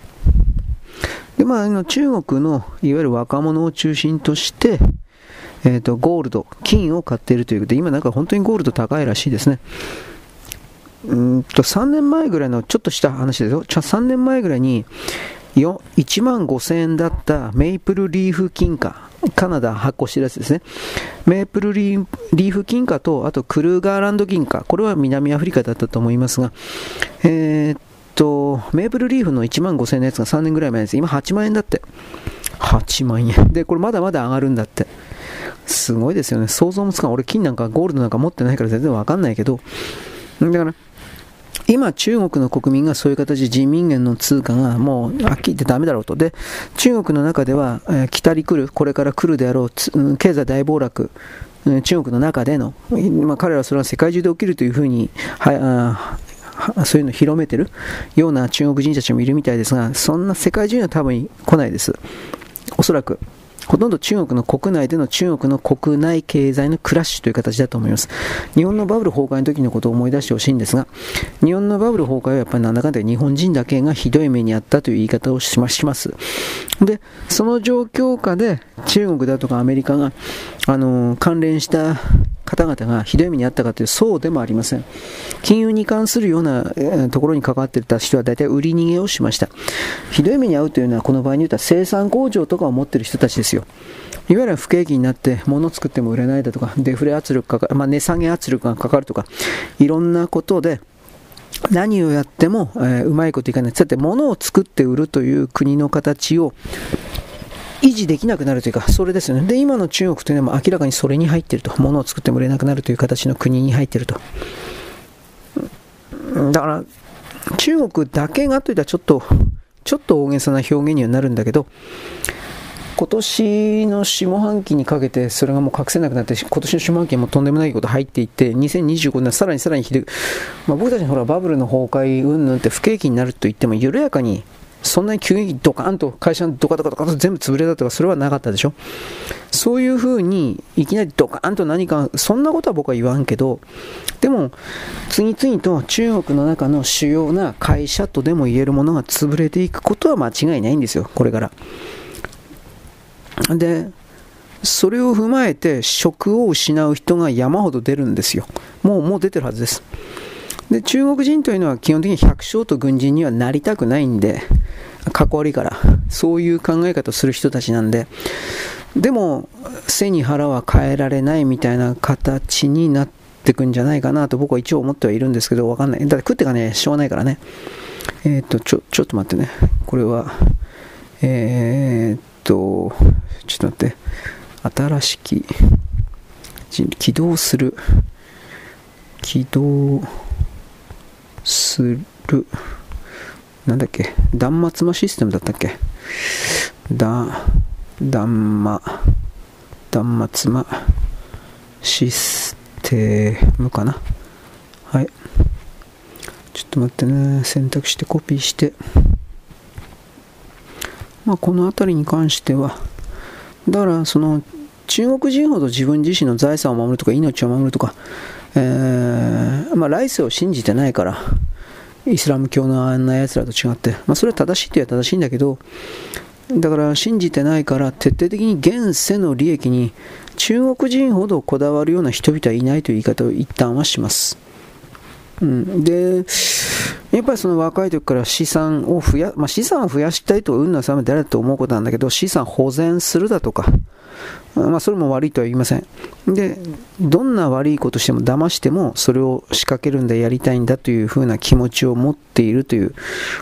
[SPEAKER 1] で、まあ、あの中国のいわゆる若者を中心として、えっ、ー、と、ゴールド、金を買っているということで、今なんか本当にゴールド高いらしいですね。うんと3年前ぐらいのちょっとした話ですよ。3年前ぐらいに1万5000円だったメイプルリーフ金貨、カナダ発行してるやつですね。メイプルリーフ金貨と、あとクルーガーランド銀貨、これは南アフリカだったと思いますが、えー、っと、メイプルリーフの1万5000円のやつが3年ぐらい前です。今8万円だって。8万円。で、これまだまだ上がるんだって。すごいですよね。想像もつかん。俺金なんかゴールドなんか持ってないから全然わかんないけど、だから、今、中国の国民がそういう形で、人民元の通貨がもう、はっきり言ってダメだろうと。で、中国の中では、えー、来たり来る、これから来るであろう、経済大暴落、中国の中での、まあ、彼らはそれは世界中で起きるというふうに、はそういうのを広めてるような中国人たちもいるみたいですが、そんな世界中には多分来ないです。おそらく。ほとんど中国の国内での中国の国内経済のクラッシュという形だと思います。日本のバブル崩壊の時のことを思い出してほしいんですが、日本のバブル崩壊はやっぱりなんだかんだ日本人だけがひどい目にあったという言い方をします。で、その状況下で中国だとかアメリカが、あの、関連した方々がひどい目にあったかというそうでもありません。金融に関するような、ところに関わっていた人は大体売り逃げをしました。ひどい目に遭うというのはこの場合に言ったら生産工場とかを持っている人たちですよ。いわゆる不景気になって物を作っても売れないだとか、デフレ圧力かか、まあ、値下げ圧力がかかるとか、いろんなことで、何をやっても、えー、うまいこといかない。だって物を作って売るという国の形を維持できなくなるというか、それですよね。で、今の中国というのは明らかにそれに入っていると。物を作っても売れなくなるという形の国に入っていると。だから、中国だけがといったらちょっと、ちょっと大げさな表現にはなるんだけど、今年の下半期にかけてそれがもう隠せなくなって、今年の下半期もとんでもないこと入っていって、2025年はさらにさらにひどい、まあ、僕たちのほらバブルの崩壊云々って不景気になると言っても緩やかにそんなに急激にドカンと会社のドカドカドカと全部潰れたとかそれはなかったでしょ？そういうふうにいきなりドカンと何かそんなことは僕は言わんけどでも次々と中国の中の主要な会社とでも言えるものが潰れていくことは間違いないんですよこれから。でそれを踏まえて職を失う人が山ほど出るんですよ。もうもう出てるはずです。で中国人というのは基本的に百姓と軍人にはなりたくないんで、かっこ悪いから、そういう考え方をする人たちなんで、でも、背に腹は変えられないみたいな形になってくんじゃないかなと僕は一応思ってはいるんですけど、わかんない。だって食ってかね、しょうがないからね。えー、っと、ちょ、ちょっと待ってね。これは、えー、っと、ちょっと待って。新しき、起動する。起動、する、なんだっけ、断末魔システムだったっけ？だ、断魔、断末魔システムかな？はい。ちょっと待ってね、選択してコピーして、まあ、この辺りに関しては、だからその中国人ほど自分自身の財産を守るとか命を守るとか、えー、まあ、来世を信じてないから、イスラム教のあんなやつらと違って、まあ、それは正しいといえば正しいんだけど、だから信じてないから徹底的に現世の利益に中国人ほどこだわるような人々はいないという言い方を一旦はします。うん、で、やっぱりその若い時から資産を増や、まあ、資産を増やしたいとうんなさめ誰だと思うことなんだけど、資産保全するだとか、まあ、それも悪いとは言いません。で、どんな悪いことしても騙してもそれを仕掛けるんだ、やりたいんだというふうな気持ちを持っているという、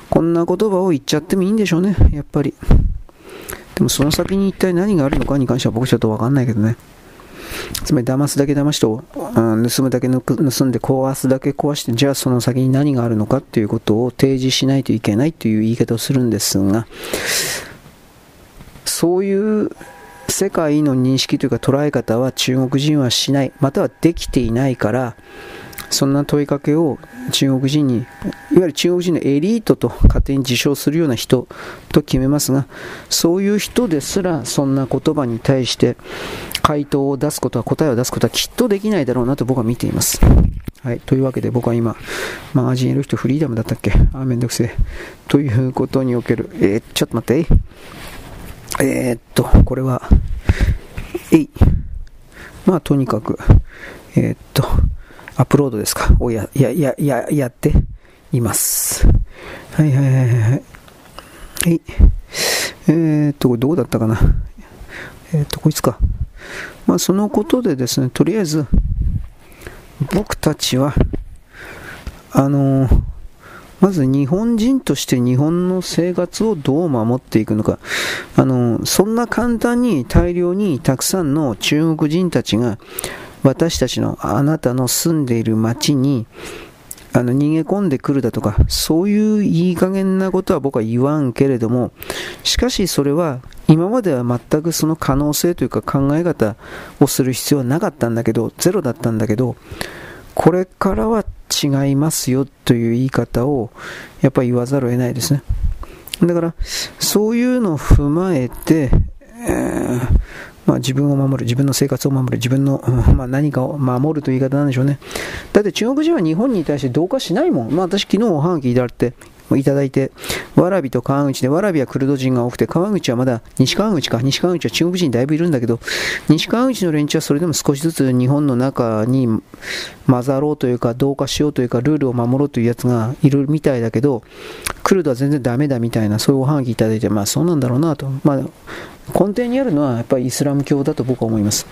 [SPEAKER 1] こんな言葉を言っちゃってもいいんでしょうね、やっぱり。でもその先に一体何があるのかに関しては僕ちょっとわかんないけどね。つまり騙すだけ騙して、うん、盗むだけ盗んで壊すだけ壊して、じゃあその先に何があるのかということを提示しないといけないという言い方をするんですが、そういう世界の認識というか捉え方は中国人はしない、またはできていないから、そんな問いかけを中国人に、いわゆる中国人のエリートと勝手に自称するような人と決めますが、そういう人ですらそんな言葉に対して回答を出すことは、答えを出すことはきっとできないだろうなと僕は見ています。はい。というわけで僕は今、マガジンエルフトフリーダムだったっけ？あ、めんどくせえ。ということにおける、えー、ちょっと待って。えー、っと、これは、えい。まあ、とにかく、えー、っと、アップロードですか？をや、や、や、や、やっています。はいはいはいはい。はい。えー、っと、これどうだったかな？えー、っと、こいつか。まあ、そのことでですね、とりあえず、僕たちは、あのーまず日本人として日本の生活をどう守っていくのか。あの、そんな簡単に大量にたくさんの中国人たちが私たちのあなたの住んでいる町にあの逃げ込んでくるだとか、そういういい加減なことは僕は言わんけれども、しかしそれは今までは全くその可能性というか考え方をする必要はなかったんだけど、ゼロだったんだけど、これからは違いますよという言い方をやっぱり言わざるを得ないですね。だから、そういうのを踏まえて、えー、まあ、自分を守る、自分の生活を守る、自分の、まあ、何かを守るという言い方なんでしょうね。だって中国人は日本に対して同化しないもん。まあ、私昨日おはがきいただいて、いただいて、蕨と川口で、蕨はクルド人が多くて、川口はまだ西川口か、西川口は中国人だいぶいるんだけど、西川口の連中はそれでも少しずつ日本の中に混ざろうというか、同化しようというか、ルールを守ろうというやつがいるみたいだけど、クルドは全然ダメだみたいな、そういうおはがきいただいて、まあそうなんだろうなと。まあ、根底にあるのはやっぱりイスラム教だと僕は思います。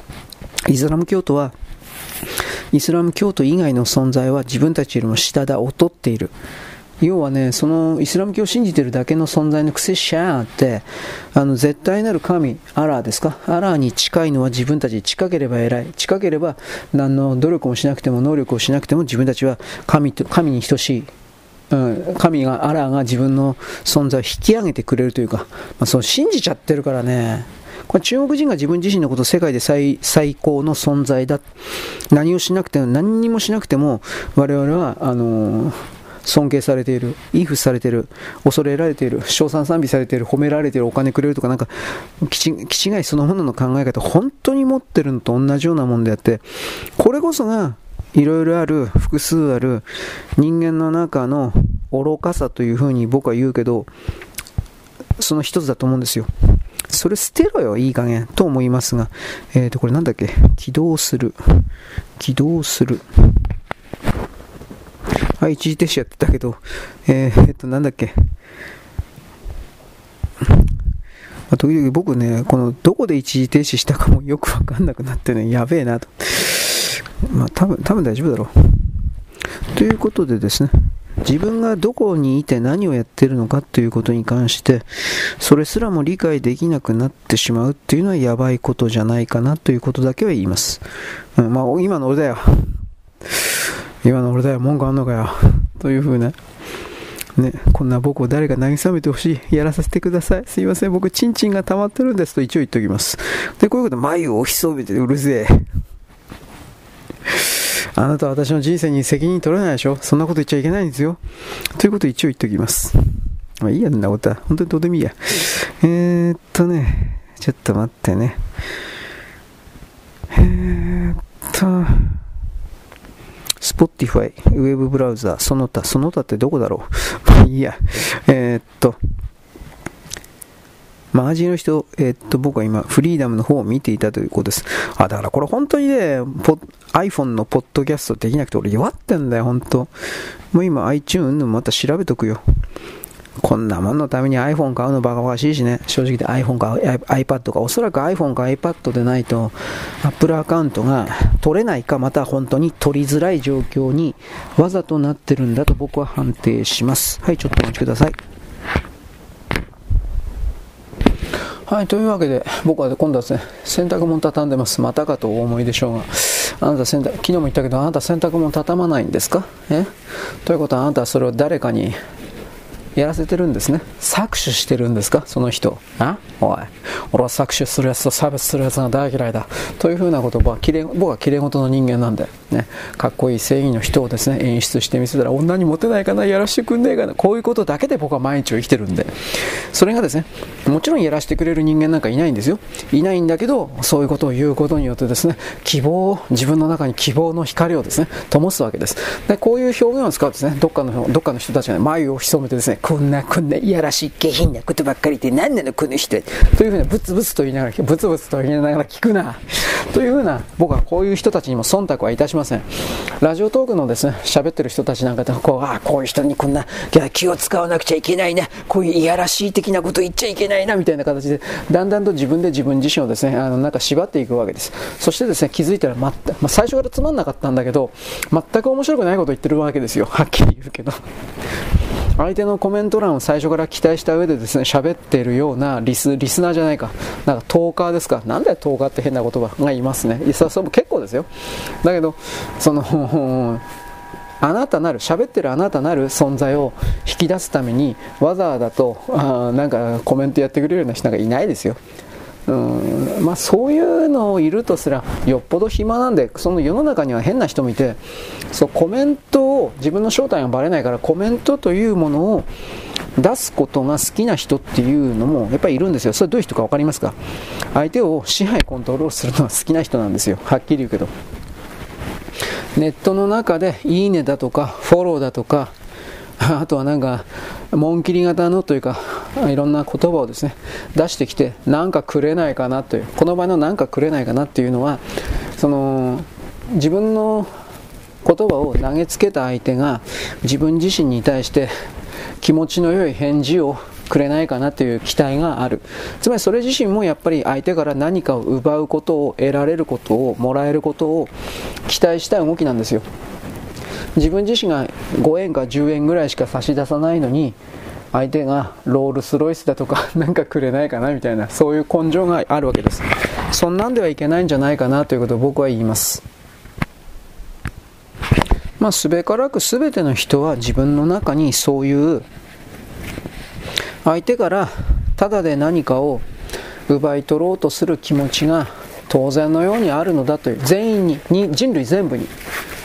[SPEAKER 1] イスラム教徒は、イスラム教徒以外の存在は自分たちよりも下だ、劣っている。要はね、そのイスラム教を信じてるだけの存在のくせしゃーって、あの絶対なる神、アラーですか？アラーに近いのは自分たち近ければ偉い。近ければ何の努力もしなくても能力をしなくても自分たちは神と神に等しい。うん、神が、アラーが自分の存在を引き上げてくれるというか、まあ、そう信じちゃってるからね、これ中国人が自分自身のことを世界で最高の存在だ。何をしなくても、何にもしなくても、我々は、あのー、尊敬されている、イフされている、恐れられている、称賛賛美されている、褒められている、お金くれるとか、なんか、気違いそのものの考え方、本当に持ってるのと同じようなもんであって、これこそが、いろいろある、複数ある人間の中の愚かさというふうに僕は言うけど、その一つだと思うんですよ。それ捨てろよ、いい加減、と思いますが、えっ、ー、と、これなんだっけ？起動する。起動する。はい、一時停止やってたけど、えー、えっと、なんだっけ？時々僕ね、このどこで一時停止したかもよくわかんなくなってね、やべえなと。まあ、多分、多分大丈夫だろう。ということでですね、自分がどこにいて何をやってるのかということに関して、それすらも理解できなくなってしまうっていうのはやばいことじゃないかなということだけは言います。うん、まあ、今の俺だよ。今の俺だよ。文句あんのかよ。というふうな。ね、こんな僕を誰か慰めてほしい。やらさせてください。すいません。僕、チンチンが溜まってるんですと一応言っておきます。で、こういうこと、眉をひそめてうるせえ。あなたは私の人生に責任取れないでしょそんなこと言っちゃいけないんですよ。ということ一応言っておきます。まあいいや、んなことは。本当にどうでもいいや。えー、っとね、ちょっと待ってね。えー、っと、Spotify、ウェブブラウザ、その他、その他ってどこだろう まあいいや。えー、っと、マージンの人、えー、っと、僕は今、フリーダムの方を見ていたということです。あ、だからこれ本当にね、iPhone のポッドキャストできなくて俺弱ってんだよ、本当もう今 iTunes のまた調べとくよ。こんなもんのために iPhone 買うのバカバカしいしね。正直で iPhone か iPad か、おそらく iPhone か iPad でないと、Apple アカウントが取れないか、また本当に取りづらい状況にわざとなってるんだと僕は判定します。はい、ちょっとお待ちください。はい、というわけで、僕は今度はですね、洗濯物畳んでます。またかとお思いでしょうが。あなた洗濯、昨日も言ったけど、あなた洗濯物畳まないんですか？え？ということはあなたはそれを誰かにやらせてるんですね。搾取してるんですか？その人。あ？おい。俺は搾取するやつと差別するやつが大嫌いだ。というふうなことは、僕はきれい事の人間なんで、ね、かっこいい正義の人をですね、演出してみせたら、女にモテないかな、やらしてくんねえかな、こういうことだけで僕は毎日を生きてるんで、それがですね、もちろんやらしてくれる人間なんかいないんですよ。いないんだけど、そういうことを言うことによってですね、希望、自分の中に希望の光をですね、灯すわけです。で、こういう表現を使うですね、どっかの、どっかの人たちが、眉を潜めてですね、こんなこんないやらしい下品なことばっかりで何なのこの人というふうにブツブツと言いながらブツブツと言いながら聞くな。というふうな僕はこういう人たちにも忖度はいたしません。ラジオトークのですね喋ってる人たちなんかでもこうああこういう人にこんな気を使わなくちゃいけないなこういういやらしい的なこと言っちゃいけないなみたいな形でだんだんと自分で自分自身をですねあのなんか縛っていくわけです。そしてですね気づいたら、ままあ、最初からつまんなかったんだけど全く面白くないこと言ってるわけですよ。はっきり言うけど。相手のコメント欄を最初から期待した上でですね喋っているようなリスリスナーじゃないか。なんかトーカーですか。なんでトーカーって変な言葉がいますね。いやそれも結構ですよ。だけどその あなたなる喋ってるあなたなる存在を引き出すためにわざわざとあなんかコメントやってくれるような人なんかいないですよ。うんまあ、そういうのをいるとすらよっぽど暇なんでその世の中には変な人もいてそうコメントを自分の正体がバレないからコメントというものを出すことが好きな人っていうのもやっぱりいるんですよ。それどういう人か分かりますか？相手を支配コントロールするのが好きな人なんですよ。はっきり言うけど。ネットの中でいいねだとかフォローだとか あとはなんか、紋切り型のというか、いろんな言葉をですね、出してきて、なんかくれないかなという、この場合のなんかくれないかなっていうのは、その、自分の言葉を投げつけた相手が自分自身に対して気持ちの良い返事をくれないかなという期待がある。つまりそれ自身もやっぱり相手から何かを奪うことを得られることをもらえることを期待した動きなんですよ。自分自身が5円か10円ぐらいしか差し出さないのに相手がロールスロイスだとか なんかくれないかなみたいなそういう根性があるわけです。そんなんではいけないんじゃないかなということを僕は言います。まあすべからく全ての人は自分の中にそういう相手からただで何かを奪い取ろうとする気持ちが当然のようにあるのだという全員にに人類全部に。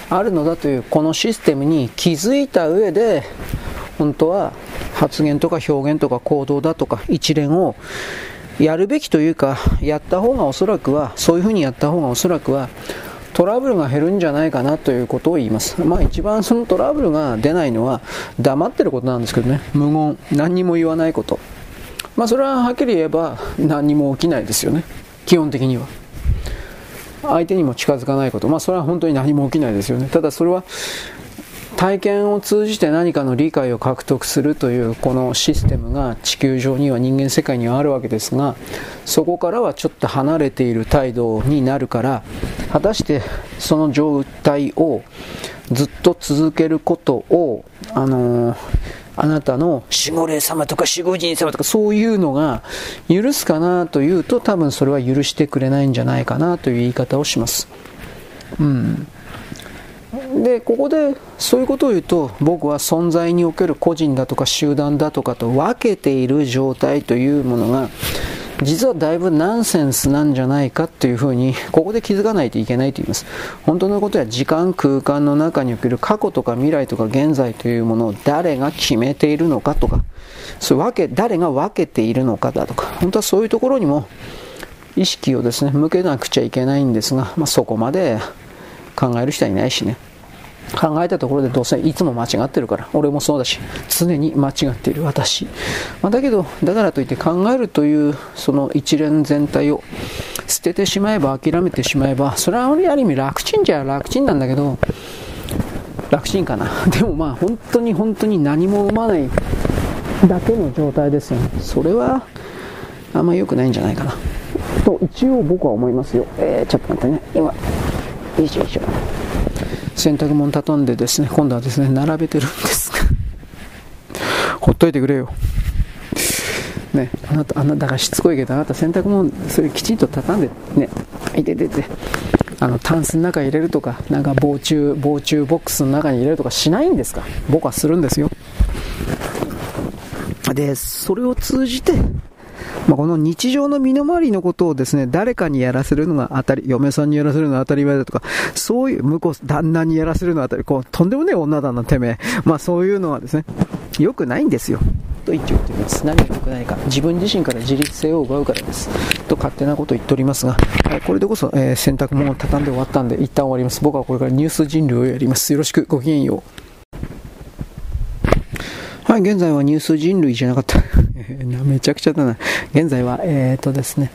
[SPEAKER 1] あるのだというこのシステムに気づいた上で本当は発言とか表現とか行動だとか一連をやるべきというかやった方がおそらくはそういうふうにやった方がおそらくはトラブルが減るんじゃないかなということを言います。まあ一番そのトラブルが出ないのは黙ってることなんですけどね。無言。何にも言わないこと。まあそれははっきり言えば何にも起きないですよね。基本的には。相手にも近づかないこと。まあそれは本当に何も起きないですよね。ただそれは体験を通じて何かの理解を獲得するというこのシステムが地球上には人間世界にはあるわけですがそこからはちょっと離れている態度になるから果たしてその状態をずっと続けることをあのーあなたの守護霊様とか守護神様とかそういうのが許すかなというと多分それは許してくれないんじゃないかなという言い方をします。うん。でここでそういうことを言うと僕は存在における個人だとか集団だとかと分けている状態というものが実はだいぶナンセンスなんじゃないかというふうにここで気づかないといけないと言います。本当のことは時間空間の中における過去とか未来とか現在というものを誰が決めているのかとかそう分け誰が分けているのかだとか本当はそういうところにも意識をですね向けなくちゃいけないんですが、まあ、そこまで考える人はいないしね。考えたところでどうせいつも間違ってるから。俺もそうだし常に間違っている私、まあ、だけどだからといって考えるというその一連全体を捨ててしまえば諦めてしまえばそれはある意味楽ちんじゃ楽ちんなんだけど楽ちんかな。でもまあ本当に本当に何も生まないだけの状態ですよね。それはあんま良くないんじゃないかな。と一応僕は思いますよ。えー、ちょっと待ってね。今よいしょよいしょ。洗濯物畳んでですね今度はですね並べてるんですが。ほっといてくれよ。ねあなたあなただからしつこいけどあなた洗濯物それきちんと畳んでねいてててあのタンスの中に入れるとかなんか防虫防虫ボックスの中に入れるとかしないんですか？僕はするんですよ。でそれを通じてまあ、この日常の身の回りのことをですね、誰かにやらせるのが当たり、嫁さんにやらせるのが当たり前だとか、そういう、向こう、旦那にやらせるのが当たり、こう、とんでもねえ女だな、てめえ。まあ、そういうのはですね、良くないんですよ。と一応言っております。何が良くないか。自分自身から自立性を奪うからです。と勝手なことを言っておりますが、はい、これでこそ、えー、洗濯物を畳んで終わったんで、一旦終わります。僕はこれからニュース人類をやります。よろしく、ごきげんよう。はい、現在はニュース人類じゃなかった。めちゃくちゃだな。現在は、えー、っとですね、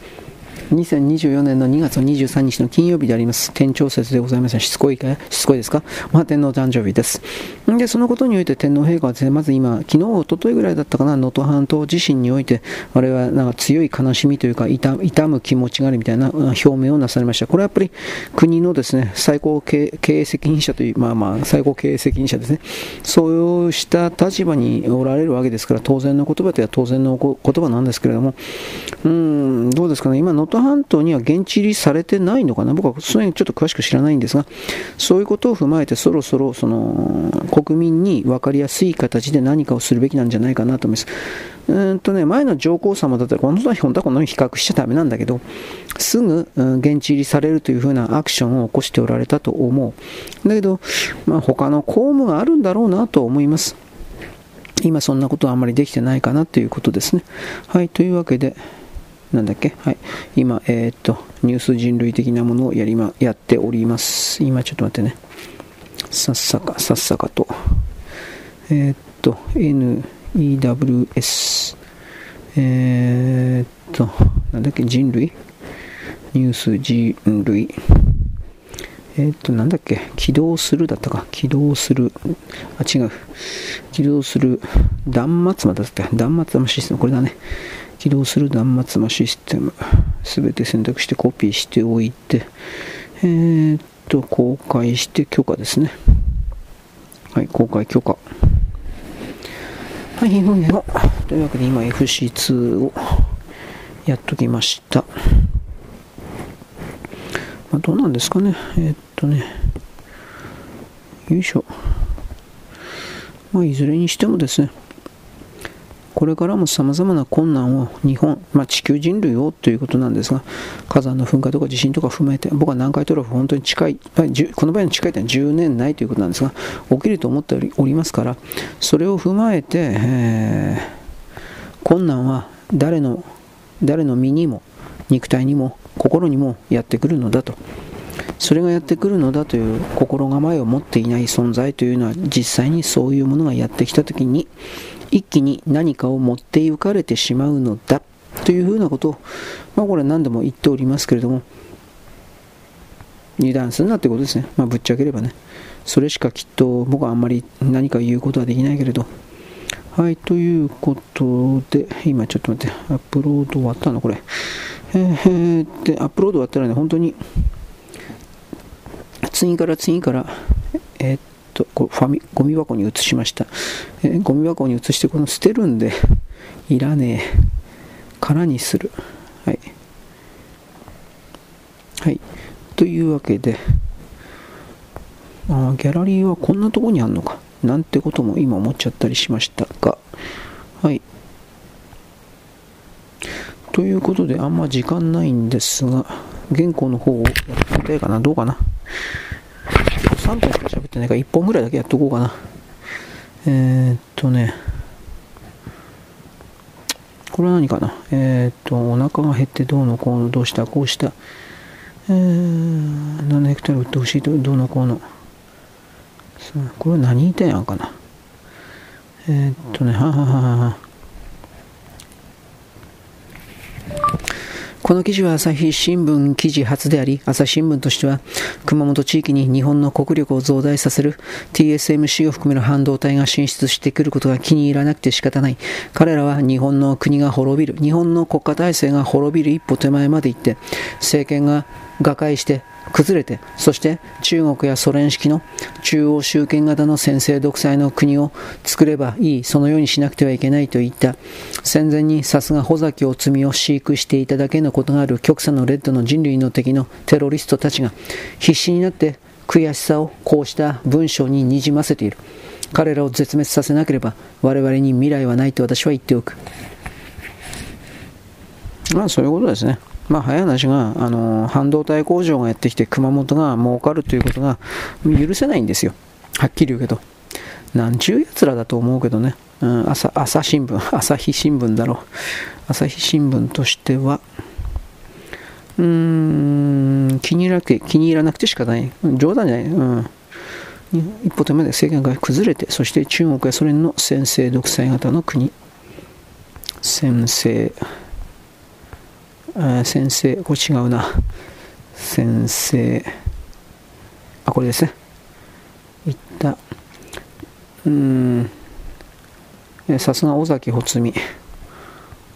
[SPEAKER 1] 2024年の2月23日の金曜日であります。天長節でございます。しつこいか？しつこいですか？まあ、天皇誕生日です。で、そのことにおいて天皇陛下はですね、まず今、昨日、おとといぐらいだったかな、能登半島地震において、あれはなんか強い悲しみというか、痛痛む気持ちがあるみたいな表明をなされました。これはやっぱり国のですね、最高経営責任者という、まあまあ、最高経営責任者ですね。そうした立場におられるわけですから、当然の言葉というのは当然の言葉なんですけれども、うん、どうですかね、今、能登半島には現地入りされてないのかな？僕はそれちょっと詳しく知らないんですが、そういうことを踏まえてそろそろその国民に分かりやすい形で何かをするべきなんじゃないかなと思います。うんとね、前の上皇様だったら、この人は本当はこのように比較しちゃだめなんだけど、すぐ、現地入りされるというふうなアクションを起こしておられたと思う。だけど、まあ、他の公務があるんだろうなと思います。今そんなことはあんまりできてないかなということですね。はい、というわけで、なんだっけ？はい。今、えー、っと、ニュース人類的なものをやりま、やっております。今ちょっと待ってね。さっさか、さっさかと。えー、っと、NEWS。えー、っと、なんだっけ、人類？ニュース人類。えっ、と、なんだっけ、起動するだったか、起動する、あ、違う、起動する断末魔だった、断末魔システム、これだね。起動する断末魔システム、すべて選択してコピーしておいて、えー、っと、公開して許可ですね。はい、公開許可。はい、というわけで今 FC2 をやっときました。まあ、どうなんですかね。えー、っとね、よいしょ。まあ、いずれにしてもですね、これからも様々な困難を日本、まあ、地球人類をということなんですが、火山の噴火とか地震とか踏まえて、僕は南海トラフ本当に近い、この場合の近いというのは10年内ということなんですが、起きると思っておりますから、それを踏まえて、えー、困難は誰の、誰の身にも、肉体にも、心にもやってくるのだと。それがやってくるのだという心構えを持っていない存在というのは実際にそういうものがやってきたときに一気に何かを持って行かれてしまうのだというふうなことを、まあ、これ何度も言っておりますけれども油断するなってことですね、まあ、ぶっちゃければね。それしかきっと僕はあんまり何か言うことはできないけれど。はい、ということで、今ちょっと待って、アップロード終わったのこれ。えー、で、アップロード終わったらね、本当に、次から次から、えー、っと、こファミ、ゴミ箱に移しました。えー、ゴミ箱に移して、この捨てるんで、いらねえ。空にする。はい。はい。というわけで、あギャラリーはこんなとこにあんのか。なんてことも今思っちゃったりしましたが、はい。ということで、あんま時間ないんですが、原稿の方をやってみたいかな。どうかな。3分しか喋ってないから1本ぐらいだけやっとこうかな。えー、っとね、これは何かな？えー、っと、お腹が減ってどうのこうの、どうした、こうした？えー、7ヘクタール売ってほしいと、どうのこうの。これは何言いたいんかな？えー、っとね、はははは。この記事は朝日新聞記事初であり、朝日新聞としては、熊本地域に日本の国力を増大させる TSMC を含める半導体が進出してくることが気に入らなくて仕方ない。彼らは日本の国が滅びる、日本の国家体制が滅びる一歩手前まで行って、政権が瓦解して崩れて、そして中国やソ連式の中央集権型の先制独裁の国を作ればいい、そのようにしなくてはいけないといった戦前にさすが穂崎を罪を飼育していただけのことがある極左のレッドの人類の敵のテロリストたちが必死になって悔しさをこうした文章ににじませている。彼らを絶滅させなければ我々に未来はないと私は言っておく。まあそういうことですね。まあ、早い話が、あの半導体工場がやってきて熊本が儲かるということが許せないんですよ。はっきり言うけど。なんちゅうやつらだと思うけどね。うん、朝朝新聞、朝日新聞だろう。朝日新聞としては、うーん、気に入ら気に入らなくてしかない。冗談じゃない。うん。一歩手前で政権が崩れて、そして中国やソ連の先制独裁型の国。先制。先生、これ違うな。先生、あ、これですね。いった。うん、さすが尾崎穂美。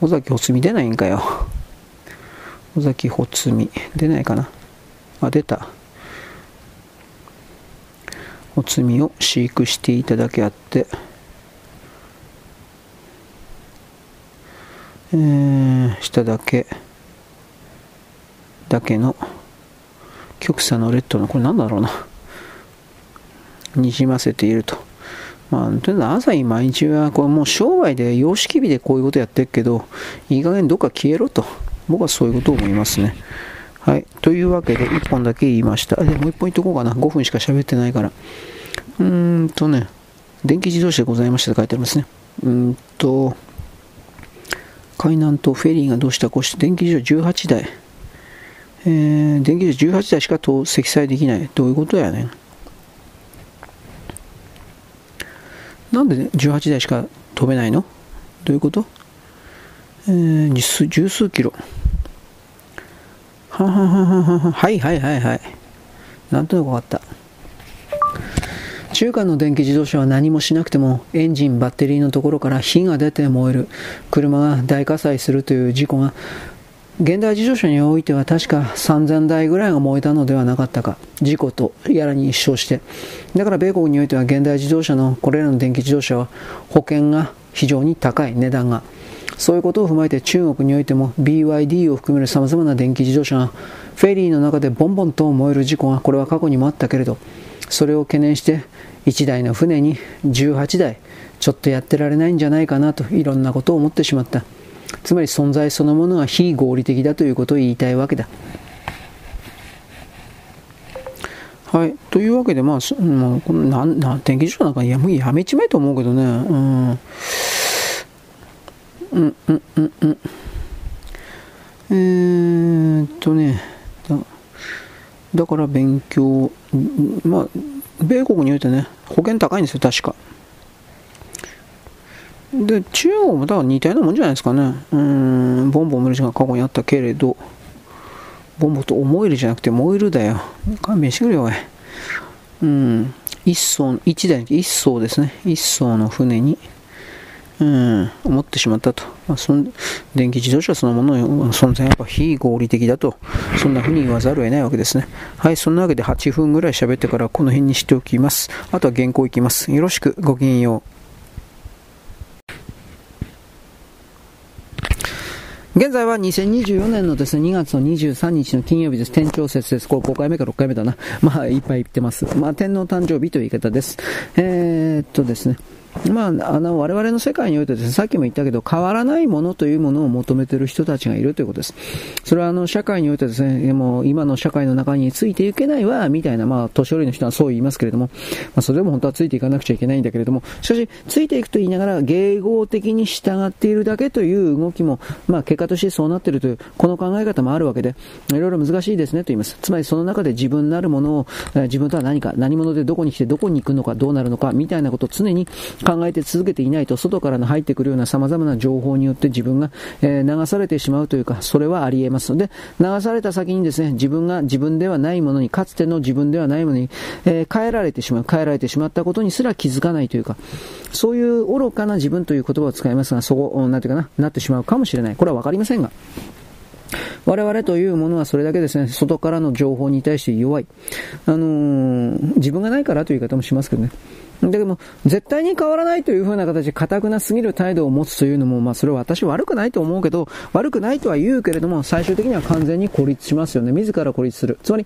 [SPEAKER 1] 尾崎穂美出ないんかよ。尾崎穂美。出ないかな。あ、出た。穂美を飼育していただけあって、えー、下だけ。だけの極左のレッドのこれなんだろうなにじませていると。まあ、というのは朝日毎日はこれもう商売で様式美でこういうことやってるけどいい加減どっか消えろと僕はそういうことを思いますね。はい。というわけで1本だけ言いました。でもう1本言っとこうかな。5分しか喋ってないから。うーんとね、電気自動車でございましたと書いてありますね。うーんと、海南とフェリーがどうしたこうして電気自動車18台。えー、電気自18台しか積載できない。どういうことやねん。なんで、ね、18台しか飛べないの？どういうこと？えー、十数キロ。ははははははいはいはいはい。なんとなく分かった。中華の電気自動車は何もしなくてもエンジン、バッテリーのところから火が出て燃える、車が大火災するという事故が現代自動車においては確か3000台ぐらいが燃えたのではなかったか。事故とやらに一生して。だから米国においては現代自動車のこれらの電気自動車は保険が非常に高い値段が。そういうことを踏まえて中国においても BYD を含める様々な電気自動車がフェリーの中でボンボンと燃える事故がこれは過去にもあったけれどそれを懸念して1台の船に18台ちょっとやってられないんじゃないかなといろんなことを思ってしまった。つまり存在そのものが非合理的だということを言いたいわけだはい。というわけで、まあ、まあ、このなんな電気自動車なんかやもうやめちまえと思うけどね。うん。うんうんうんうん。えー、っとねだ、だから勉強、まあ、米国においてね、保険高いんですよ、確か。で、中国もだから似たようなもんじゃないですかね。うん、ボンボン無理が過去にあったけれど、ボンボと思えるじゃなくて燃えるだよ。勘弁してくれよ、おい。うん、一層、一台、一層ですね。一層の船に、うん、思ってしまったと。まあ、その電気自動車そのものの存在はやっぱ非合理的だと。そんな風に言わざるを得ないわけですね。はい、そんなわけで8分ぐらい喋ってからこの辺にしておきます。あとは原稿いきます。よろしく、ごきげんよう。現在は2024年のですね、2月の23日の金曜日です。天長節です。これ5回目か6回目だな。まあ、いっぱい言ってます。まあ、天皇誕生日という言い方です。えー、っとですね。まあ、あの、我々の世界においてですね、さっきも言ったけど、変わらないものというものを求めている人たちがいるということです。それはあの、社会においてですね、もう今の社会の中についていけないわ、みたいな、まあ、年寄りの人はそう言いますけれども、まあ、それでも本当はついていかなくちゃいけないんだけれども、しかし、ついていくと言いながら、迎合的に従っているだけという動きも、まあ、結果としてそうなっているという、この考え方もあるわけで、いろいろ難しいですねと言います。つまり、その中で自分なるものを、自分とは何か、何者でどこに来てどこに行くのか、どうなるのか、みたいなことを常に考えて続けていないと、外からの入ってくるような様々な情報によって自分が、え、流されてしまうというか、それはあり得ますので、流された先にですね、自分が自分ではないものに、かつての自分ではないものに、え、変えられてしまう、変えられてしまったことにすら気づかないというか、そういう愚かな自分という言葉を使いますが、そう、なんていうかな、なってしまうかもしれない。これはわかりませんが。我々というものはそれだけですね、外からの情報に対して弱い。あのー、自分がないからという言い方もしますけどね。だけども、絶対に変わらないという風な形で堅くなすぎる態度を持つというのも、まあそれは私悪くないと思うけど、悪くないとは言うけれども、最終的には完全に孤立しますよね。自ら孤立する。つまり、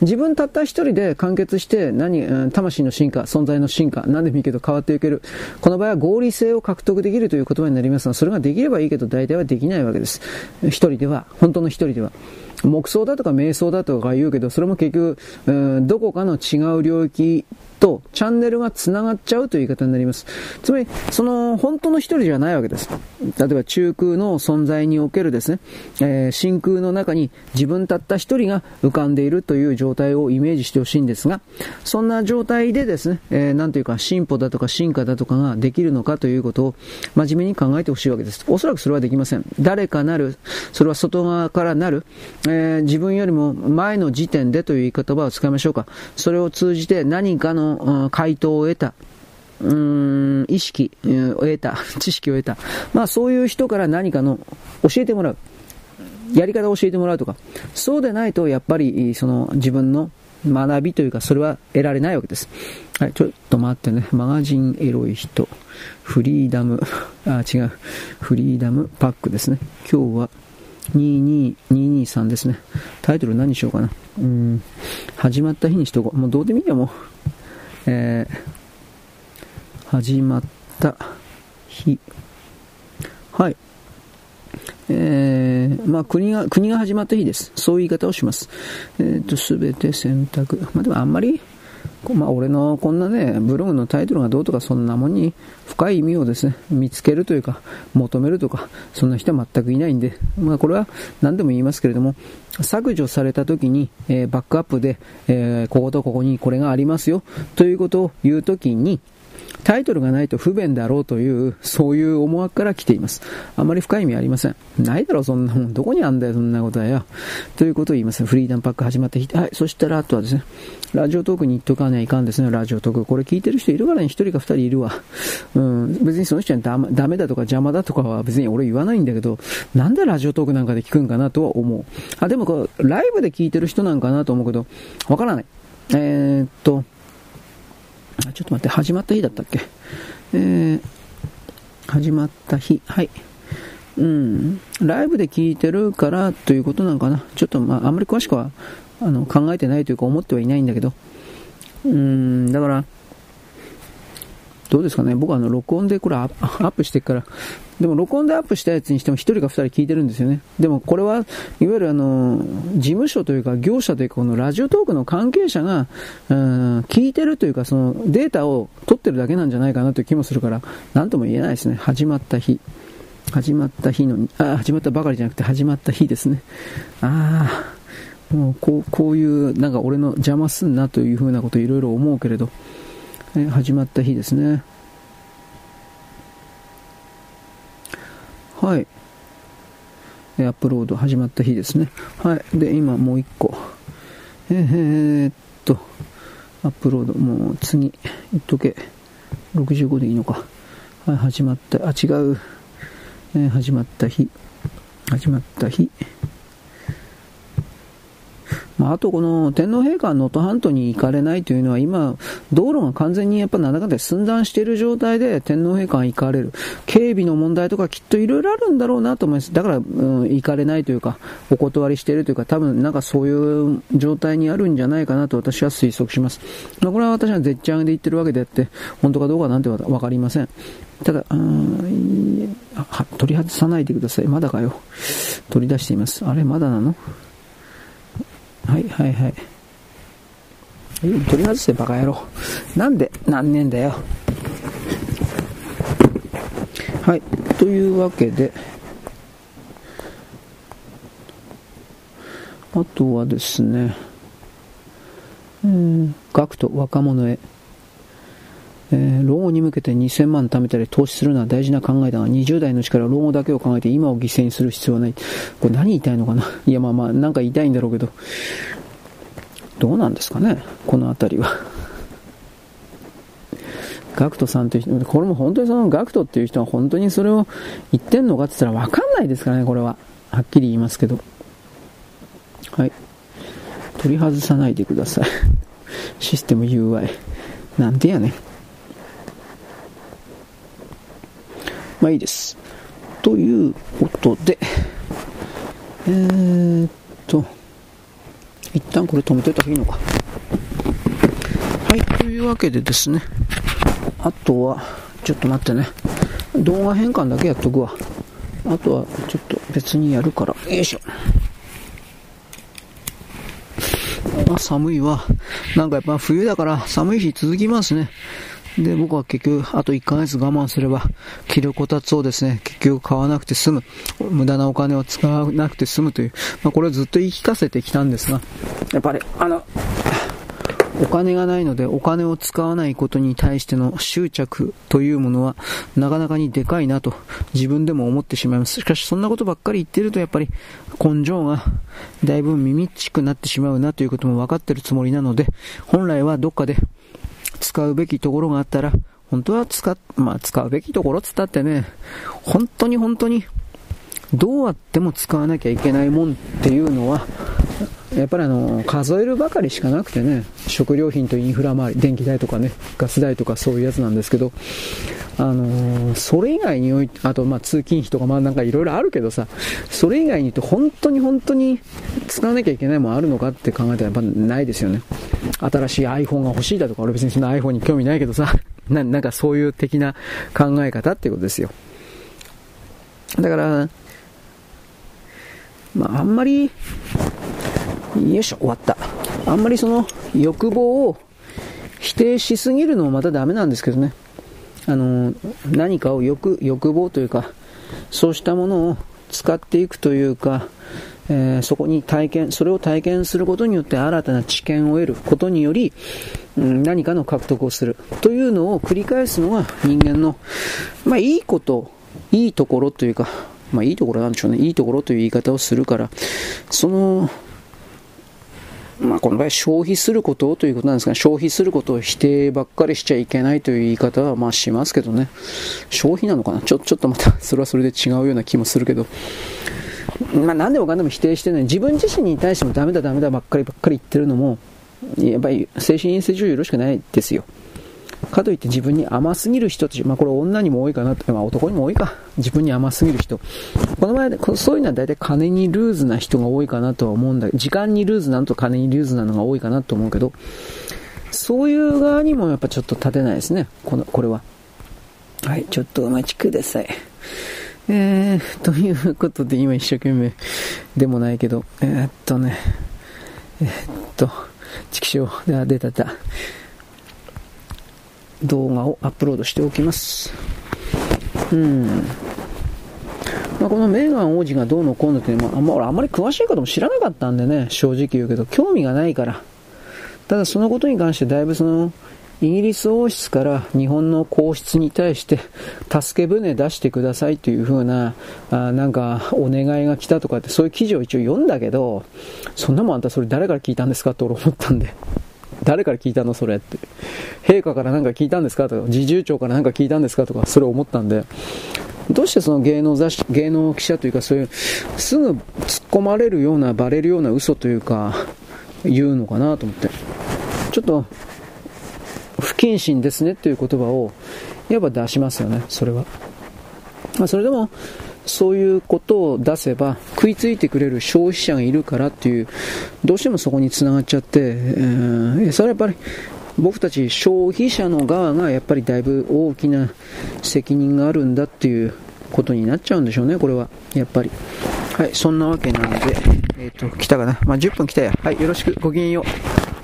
[SPEAKER 1] 自分たった一人で完結して何、魂の進化、存在の進化、何でもいいけど変わっていける。この場合は合理性を獲得できるという言葉になりますが、それができればいいけど、大体はできないわけです。一人では、本当の一人では。黙想だとか瞑想だとか言うけど、それも結局、どこかの違う領域とチャンネルが繋がっちゃうという言い方になります。つまり、その本当の一人じゃないわけです。例えば中空の存在におけるですね、えー、真空の中に自分たった一人が浮かんでいるという状態をイメージしてほしいんですが、そんな状態でですね、えー、なんていうか進歩だとか進化だとかができるのかということを真面目に考えてほしいわけです。おそらくそれはできません。誰かなる、それは外側からなる、えー、自分よりも前の時点でという言い方を使いましょうか。それを通じて何かの回答を得た、うーん、意識を得た、知識を得た。まあそういう人から何かの教えてもらう。やり方を教えてもらうとか。そうでないと、やっぱり、その自分の学びというか、それは得られないわけです。はい、ちょっと待ってね。マガジンエロい人。フリーダム、あ、違う。フリーダムパックですね。今日は22223ですね。タイトル何にしようかな。うん。始まった日にしとこう。もうどうでもいいや、もう。えー、始まった日。はい。えー、まあ国が、国が始まった日です。そういう言い方をします。えっ、ー、と、すべて選択。まあでもあんまり、まあ俺のこんなね、ブログのタイトルがどうとかそんなもんに深い意味をですね、見つけるというか、求めるとか、そんな人は全くいないんで、まあこれは何でも言いますけれども、削除された時に、えー、バックアップで、えー、こことここにこれがありますよ、ということを言う時に、タイトルがないと不便だろうという、そういう思惑から来ています。あまり深い意味ありません。ないだろ、そんなもん。どこにあんだよ、そんなことはよ。ということを言います。フリーダムパック始まってはい。そしたら、あとはですね、ラジオトークに行っとかないかんですね、ラジオトーク。これ聞いてる人いるからね、一人か二人いるわ。うん、別にその人はダダメだとか邪魔だとかは別に俺言わないんだけど、なんでラジオトークなんかで聞くんかなとは思う。あ、でもこう、ライブで聞いてる人なんかなと思うけど、わからない。えー、っと、ちょっと待って、始まった日だったっけ？えー、始まった日、はい。うん、ライブで聞いてるからということなのかな？ちょっと、まあ、あんまり詳しくはあの考えてないというか思ってはいないんだけど、うん、だから、どうですかね、僕はあの録音でこれアップしてから、でも録音でアップしたやつにしても1人か2人聞いてるんですよね。でもこれはいわゆるあの事務所というか業者というかこのラジオトークの関係者が、うん、聞いてるというかそのデータを取ってるだけなんじゃないかなという気もするから、なんとも言えないですね。始まった日。始まった日の、あ、始まったばかりじゃなくて始まった日ですね。ああ、もうこうこういうなんか俺の邪魔すんなというふうなこといろいろ思うけれど、え始まった日ですね。はい。アップロード始まった日ですね。はい。で、今もう一個。えー、っと、アップロード、もう次、言っとけ。65でいいのか。はい、始まった、あ、違う。えー、始まった日。始まった日。まあ、あとこの天皇陛下は能登半島に行かれないというのは今、道路が完全にやっぱなんだかんだ寸断している状態で天皇陛下が行かれる。警備の問題とかきっといろいろあるんだろうなと思います。だから、うん、行かれないというか、お断りしているというか、多分なんかそういう状態にあるんじゃないかなと私は推測します。まあ、これは私は絶頂で言ってるわけであって、本当かどうかなんてわかりません。ただ、うん取り外さないでください。まだかよ。取り出しています。あれ、まだなの？はいはいはい。取り外してバカ野郎。なんで何年だよ。はい。というわけで、あとはですね、うん、学徒若者へ。えー、老後に向けて2000万貯めたり投資するのは大事な考えだが、20代のうちから老後だけを考えて今を犠牲にする必要はない。これ何言いたいのかな？いや、まあまあ、なんか言いたいんだろうけど、どうなんですかね？この辺りは。ガクトさんという人、これも本当にそのガクトっていう人は本当にそれを言ってんのかって言ったらわかんないですからね、これは。はっきり言いますけど。はい。取り外さないでください。システム UI。なんでやねん。まあいいです。ということで、えー、っと、一旦これ止めといた方がいいのか。はい、というわけでですね、あとは、ちょっと待ってね、動画変換だけやっとくわ。あとは、ちょっと別にやるから、よいしょ。あ、寒いわ。なんかやっぱ冬だから寒い日続きますね。で、僕は結局、あと1ヶ月我慢すれば、気力こたつをですね、結局買わなくて済む。無駄なお金を使わなくて済むという、まあ、これをずっと言い聞かせてきたんですが、やっぱり、あの、お金がないのでお金を使わないことに対しての執着というものはなかなかにでかいなと自分でも思ってしまいます。しかしそんなことばっかり言ってるとやっぱり根性がだいぶ耳っちくなってしまうなということも分かってるつもりなので本来はどっかで使うべきところがあったら、本当は使、まあ使うべきところつったってね、本当に本当に、どうあっても使わなきゃいけないもんっていうのは、やっぱりあの、数えるばかりしかなくてね、食料品とインフラ周り、電気代とかね、ガス代とかそういうやつなんですけど、あのー、それ以外におい、あとまあ通勤費とかまあなんかいろいろあるけどさ、それ以外に言うと本当に本当に使わなきゃいけないもんあるのかって考えたらやっぱないですよね。新しい iPhone が欲しいだとか、俺別にそんな iPhone に興味ないけどさ、ななんかそういう的な考え方っていうことですよ。だから、まああんまり、よいしょ、終わった。あんまりその欲望を否定しすぎるのもまたダメなんですけどね。あの、何かを欲、欲望というか、そうしたものを使っていくというか、えー、そこに体験、それを体験することによって新たな知見を得ることにより、うん、何かの獲得をするというのを繰り返すのが人間の、まあ、いいこと、いいところというか、まあ、いいところなんでしょうね、いいところという言い方をするから、その、まあ、この場合消費することということなんですが、消費することを否定ばっかりしちゃいけないという言い方はまあしますけどね。消費なのかな？ちょちょっとまた それはそれで違うような気もするけど。まあ、何でもかんでも否定してない。自分自身に対してもダメだダメだばっかりばっかり言ってるのも、やっぱり精神衛生上よろしくないですよ。かといって自分に甘すぎる人たち、まあこれ女にも多いかなまあ男にも多いか。自分に甘すぎる人。この場合、そういうのは大体金にルーズな人が多いかなとは思うんだけど、時間にルーズなのと金にルーズなのが多いかなと思うけど、そういう側にもやっぱちょっと立てないですね。この、これは。はい、ちょっとお待ちください。えー、ということで今一生懸命でもないけど、えー、っとね、えー、っと、畜生、あ、出たた。動画をアップロードしておきます。うん。まあ、このメーガン王子がどうのこうのっていうのは、まあ、俺あんまり詳しいことも知らなかったんでね、正直言うけど、興味がないから。ただそのことに関してだいぶその、イギリス王室から日本の皇室に対して助け舟出してくださいというふうな、あなんかお願いが来たとかってそういう記事を一応読んだけど、そんなもんあんたそれ誰から聞いたんですかって俺思ったんで。誰から聞いたのそれって。陛下から何か聞いたんですかとか、侍従長から何か聞いたんですかとか、それを思ったんで、どうしてその芸能雑誌、芸能記者というかそういう、すぐ突っ込まれるような、バレるような嘘というか、言うのかなと思って。ちょっと、不謹慎ですねっていう言葉を、やっぱ出しますよね、それは。まあ、それでも、そういうことを出せば食いついてくれる消費者がいるからっていう、どうしてもそこにつながっちゃって、えー、それはやっぱり僕たち消費者の側がやっぱりだいぶ大きな責任があるんだっていうことになっちゃうんでしょうね、これは。やっぱり。はい、そんなわけなので、えっ、ー、と、来たかな。まあ、10分来たや。はい、よろしく、ごきげんよう。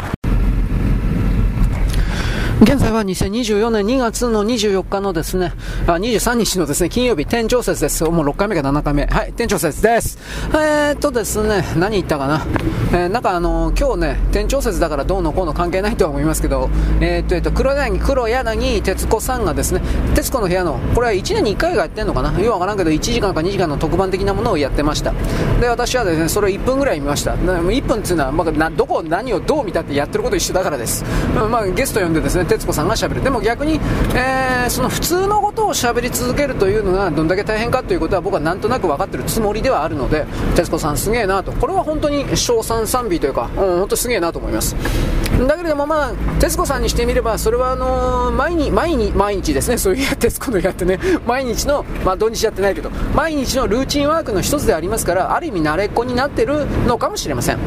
[SPEAKER 1] 現在は2024年2月の24日のですね、あ、23日のですね、金曜日、店長説です。もう6回目か7回目。はい、店長説です。えー、っとですね、何言ったかな？えー、なんかあのー、今日ね、店長説だからどうのこうの関係ないとは思いますけど、え、っと、えっと、黒柳、黒柳徹子さんがですね、徹子の部屋の、これは1年に1回がやってんのかな？よくわからんけど、1時間か2時間の特番的なものをやってました。で、私はですね、それを1分ぐらい見ました。1分っていうのは、まあ、どこ、何をどう見たってやってること一緒だからです。まあ、ゲスト呼んでですね、徹子さんが喋る。でも逆に、えー、その普通のことを喋り続けるというのがどんだけ大変かということは僕はなんとなく分かってるつもりではあるので、徹子さんすげえなと。これは本当に賞賛賛美というか、うん、本当すげえなと思います。だけれどもまあ、徹子さんにしてみれば、それはあのー、毎日、毎日、毎日ですね、そういう徹子のやってね、毎日の、まあ土日やってないけど、毎日のルーチンワークの一つでありますから、ある意味慣れっこになってるのかもしれません。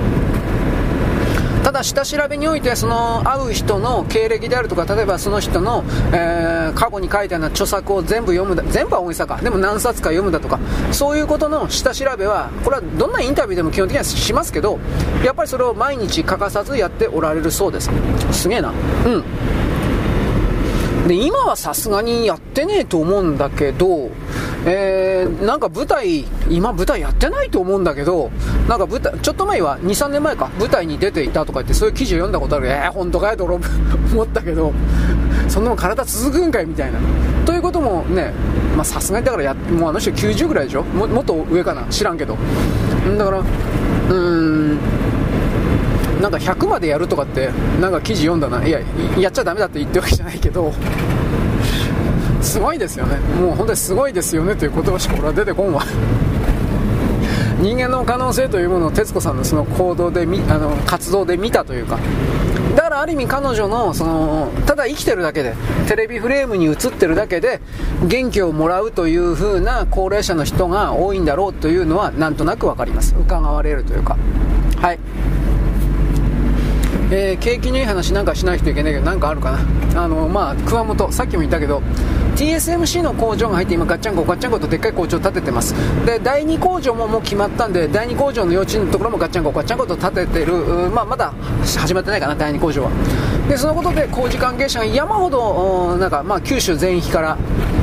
[SPEAKER 1] ただ下調べにおいてその会う人の経歴であるとか例えばその人の、えー、過去に書いたような著作を全部読むだ全部は大げさか。でも何冊か読むだとか。そういうことの下調べはこれはどんなインタビューでも基本的にはしますけどやっぱりそれを毎日欠かさずやっておられるそうです。すげえな。うん。で今はさすがにやってねえと思うんだけどえー、なんか舞台、今舞台やってないと思うんだけど、なんか舞台、ちょっと前は、2、3年前か、舞台に出ていたとか言って、そういう記事を読んだことある。えー、本当かよと 思ったけど、そんなもん体続くんかいみたいな。ということもね、まさすがにだからや、もうあの人90ぐらいでしょ？ももっと上かな？知らんけど。だから、うーん、なんか100までやるとかって、なんか記事読んだな。いや、やっちゃダメだって言ってるわけじゃないけど、すごいですよね。もう本当にすごいですよね。という言葉しか俺は出てこんわ。人間の可能性というものを徹子さんのその行動であの活動で見たというか。だからある意味彼女のそのただ生きてるだけでテレビフレームに映ってるだけで元気をもらうという風な高齢者の人が多いんだろうというのはなんとなく分かります。伺われるというか。はい。えー、景気のいい話なんかしないといけないけど、なんかあるかな。あの、まあ、熊本、さっきも言ったけど、TSMC の工場が入って今ガッチャンコガッチャンコとでっかい工場を建ててます。で第2工場ももう決まったんで第2工場の幼稚園のところもガッチャンコガッチャンコと建ててる、まあ、まだ始まってないかな第2工場は。でそのことで工事関係者が山ほどなんか、まあ、九州全域から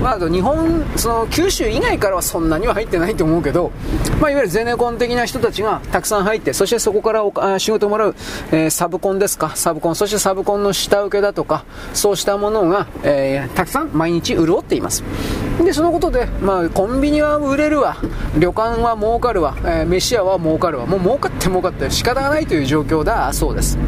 [SPEAKER 1] まあ、日本、その九州以外からはそんなには入ってないと思うけど、まあ、いわゆるゼネコン的な人たちがたくさん入って、そしてそこからお仕事をもらう、えー、サブコンですか、サブコン、そしてサブコンの下請けだとか、そうしたものが、えー、たくさん毎日潤っています。で、そのことで、まあ、コンビニは売れるわ、旅館は儲かるわ、えー、飯屋は儲かるわ、もう儲かって儲かって仕方がないという状況だそうです。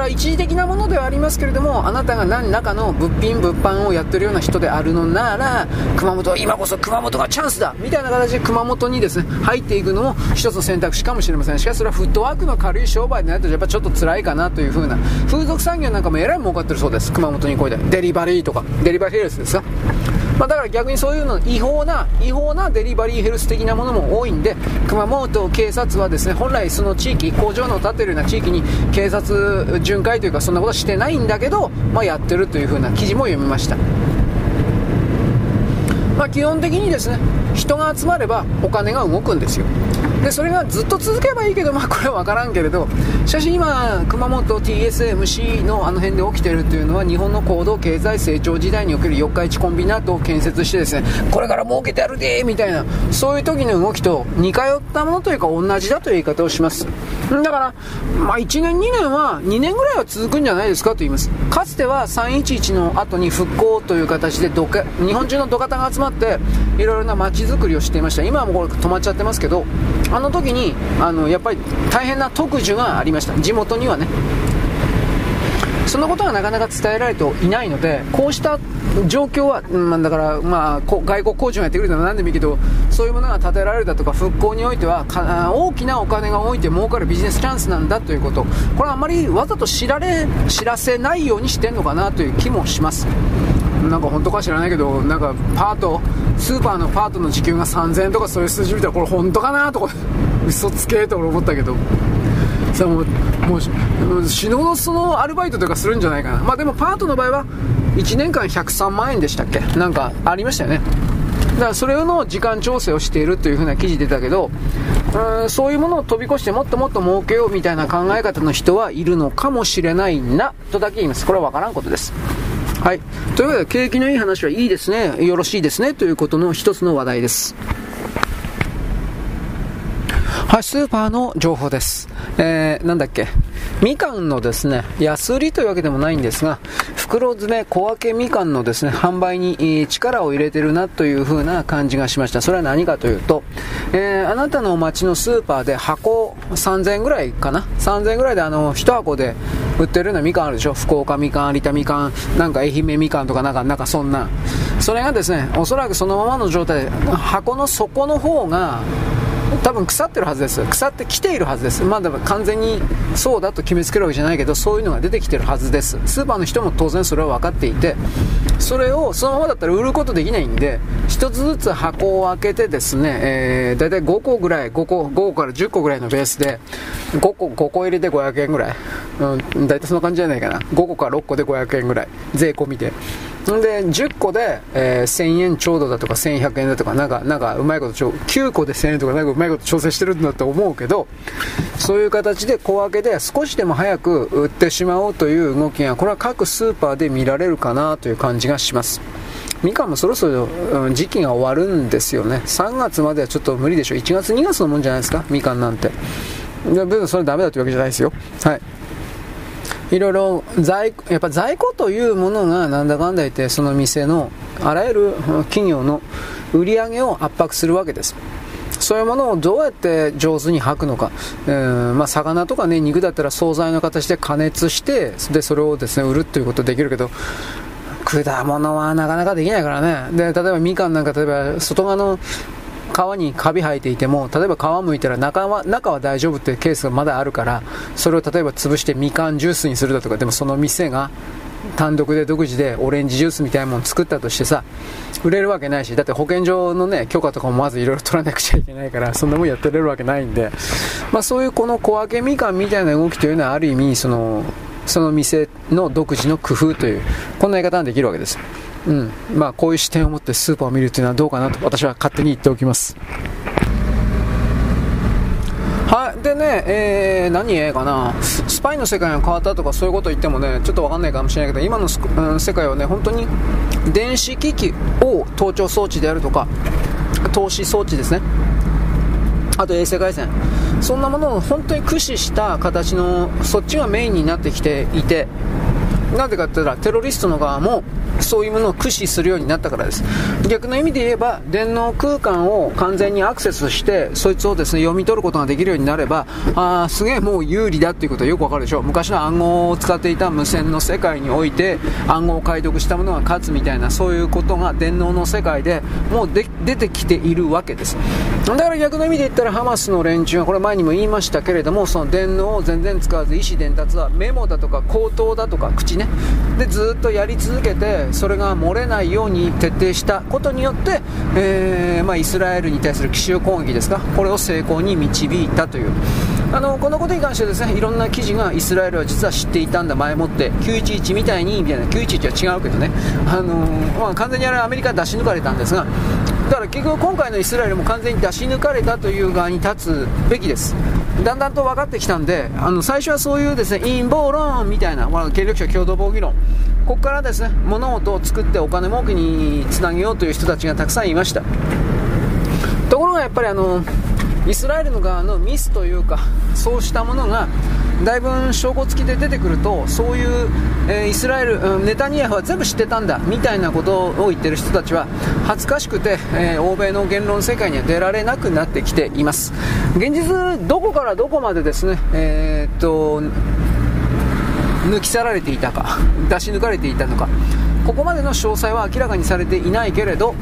[SPEAKER 1] から一時的なものではありますけれどもあなたが何らかの物品物販をやってるような人であるのなら熊本今こそ熊本がチャンスだみたいな形で熊本にですね入っていくのも一つの選択肢かもしれません。しかしそれはフットワークの軽い商売でないとやっぱちょっと辛いかなという風な風俗産業なんかもえらい儲かってるそうです。熊本にこいで。デリバリーとか。デリバリーヘルスですか？まあ、だから逆にそういうの違法な違法なデリバリーヘルス的なものも多いんで熊本警察はですね本来その地域工場の建ってるような地域に警察巡回というかそんなことしてないんだけど、まあ、やってるというふうな記事も読みました。まあ、基本的にですね人が集まればお金が動くんですよ。でそれがずっと続けばいいけど、まあ、これは分からんけれどしかし今熊本 TSMC のあの辺で起きてるというのは日本の高度経済成長時代における四日市コンビナートを建設してですねこれから儲けてやるでみたいなそういう時の動きと似通ったものというか同じだという言い方をします。だから、まあ、1年2年は2年ぐらいは続くんじゃないですかと言います。かつては311の後に復興という形でどか日本中の土方が集まっていろいろな街づくりをしていました。今はもうこれ止まっちゃってますけどあの時にあのやっぱり大変な特需がありました。地元にはね。そのことがなかなか伝えられていないのでこうした状況は、まあ、だから、まあ、外国工場がやってくれたら何でもいいけどそういうものが建てられるだとか復興においては大きなお金が置いて儲かるビジネスチャンスなんだということ。これはあまりわざと知られ知らせないようにしてるのかなという気もします。なんか本当か知らないけどなんかパートスーパーのパートの時給が3000円とかそういう数字見たらこれ本当かなとか嘘つけと俺思ったけど。さもうもう死ぬほどそのアルバイトとかするんじゃないかな。まあでもパートの場合は1年間103万円でしたっけ？なんかありましたよね。だからそれの時間調整をしているというふうな記事出たけどうんそういうものを飛び越してもっともっと儲けようみたいな考え方の人はいるのかもしれないなとだけ言います。これは分からんことです。はい。というわけで、景気のいい話はいいですね、よろしいですね、ということの一つの話題です。はい、スーパーの情報です。えー、なんだっけ。みかんのですね、安売りというわけでもないんですが、袋詰め小分けみかんのですね、販売に力を入れてるなという風な感じがしました。それは何かというと、えー、あなたの街のスーパーで箱3000円ぐらいかな ?3000 円ぐらいであの、1箱で売ってるのみかんあるでしょ？福岡みかん、有田みかん、なんか愛媛みかんとかなんか、なんかそんな。それがですね、おそらくそのままの状態で、箱の底の方が、多分腐ってるはずです。腐ってきているはずです。まだ完全にそうだと決めつけるわけじゃないけどそういうのが出てきてるはずです。スーパーの人も当然それは分かっていてそれをそのままだったら売ることできないんで1つずつ箱を開けてですね、えー、大体5個ぐらい5個 ,5 個から10個ぐらいのベースで5個 ,5 個入りで500円ぐらい、うん、大体そんな感じじゃないかな。5個から6個で500円ぐらい。税込みで。で10個で、えー、1000円ちょうどだとか1100円だとかなんかなんかうまいことちょ9個で1000円とかなんかうまいこと調整してるんだと思うけどそういう形で小分けで少しでも早く売ってしまおうという動きがこれは各スーパーで見られるかなという感じがします。みかんもそろそろ、時期が終わるんですよね。3月まではちょっと無理でしょ1月2月のもんじゃないですか？みかんなんて。別にそれダメだというわけじゃないですよ。はい。いろいろ在やっぱ在庫というものがなんだかんだ言ってその店のあらゆる企業の売り上げを圧迫するわけです。そういうものをどうやって上手に吐くのか、えー、まあ、魚とか、ね、肉だったら惣菜の形で加熱してでそれをです、ね、売るということできるけど果物はなかなかできないからね。で例えばみかんなんか例えば外側の皮にカビ生えていても例えば皮むいたら中は中は大丈夫っていうケースがまだあるからそれを例えば潰してみかんジュースにするだとかでもその店が単独で独自でオレンジジュースみたいなものを作ったとしてさ売れるわけないしだって保健所のね許可とかもまずいろいろ取らなくちゃいけないからそんなもんやってれるわけないんで、まあ、そういうこの小分けみかんみたいな動きというのはある意味そのその店の独自の工夫というこんな言い方ができるわけです。うんまあ、こういう視点を持ってスーパーを見るというのはどうかなと私は勝手に言っておきますはい、でね、えー、何えかな、スパイの世界が変わったとかそういうこと言ってもね、ちょっとわかんないかもしれないけど、今の、うん、世界はね、本当に電子機器を盗聴装置であるとか、投資装置ですね。あと衛星回線。そんなものを本当に駆使した形の、そっちがメインになってきていて、なぜかって言ったら、テロリストの側も、そういうものを駆使するようになったからです。逆の意味で言えば電脳空間を完全にアクセスしてそいつをですね読み取ることができるようになればあすげえもう有利だっていうことはよくわかるでしょ。う昔の暗号を使っていた無線の世界において暗号を解読したものが勝つみたいなそういうことが電脳の世界でもう出てきているわけです。だから逆の意味で言ったらハマスの連中はこれ前にも言いましたけれどもその電脳を全然使わず意思伝達はメモだとか口頭だとか口ね。でずっとやり続けてそれが漏れないように徹底したことによって、えー、まあ、イスラエルに対する奇襲攻撃ですか？これを成功に導いたという。あのこのことに関してですねいろんな記事がイスラエルは実は知っていたんだ。前もって911みたいにみたいな。911は違うけどね、あのまあ、完全にあれアメリカ出し抜かれたんですがだから結局今回のイスラエルも完全に出し抜かれたという側に立つべきです。だんだんと分かってきたんであの最初はそういうですね陰謀論みたいな、まあ、権力者共同防御論。ここからですね物事を作ってお金儲けにつなげようという人たちがたくさんいました。ところがやっぱりあのイスラエルの側のミスというかそうしたものがだいぶ証拠付きで出てくるとそういう、えー、イスラエル、うん、ネタニヤフは全部知ってたんだみたいなことを言ってる人たちは恥ずかしくて、えー、欧米の言論世界には出られなくなってきています。現実どこからどこまでですねえー、っと抜き去られていたか出し抜かれていたのかここまでの詳細は明らかにされていないけれど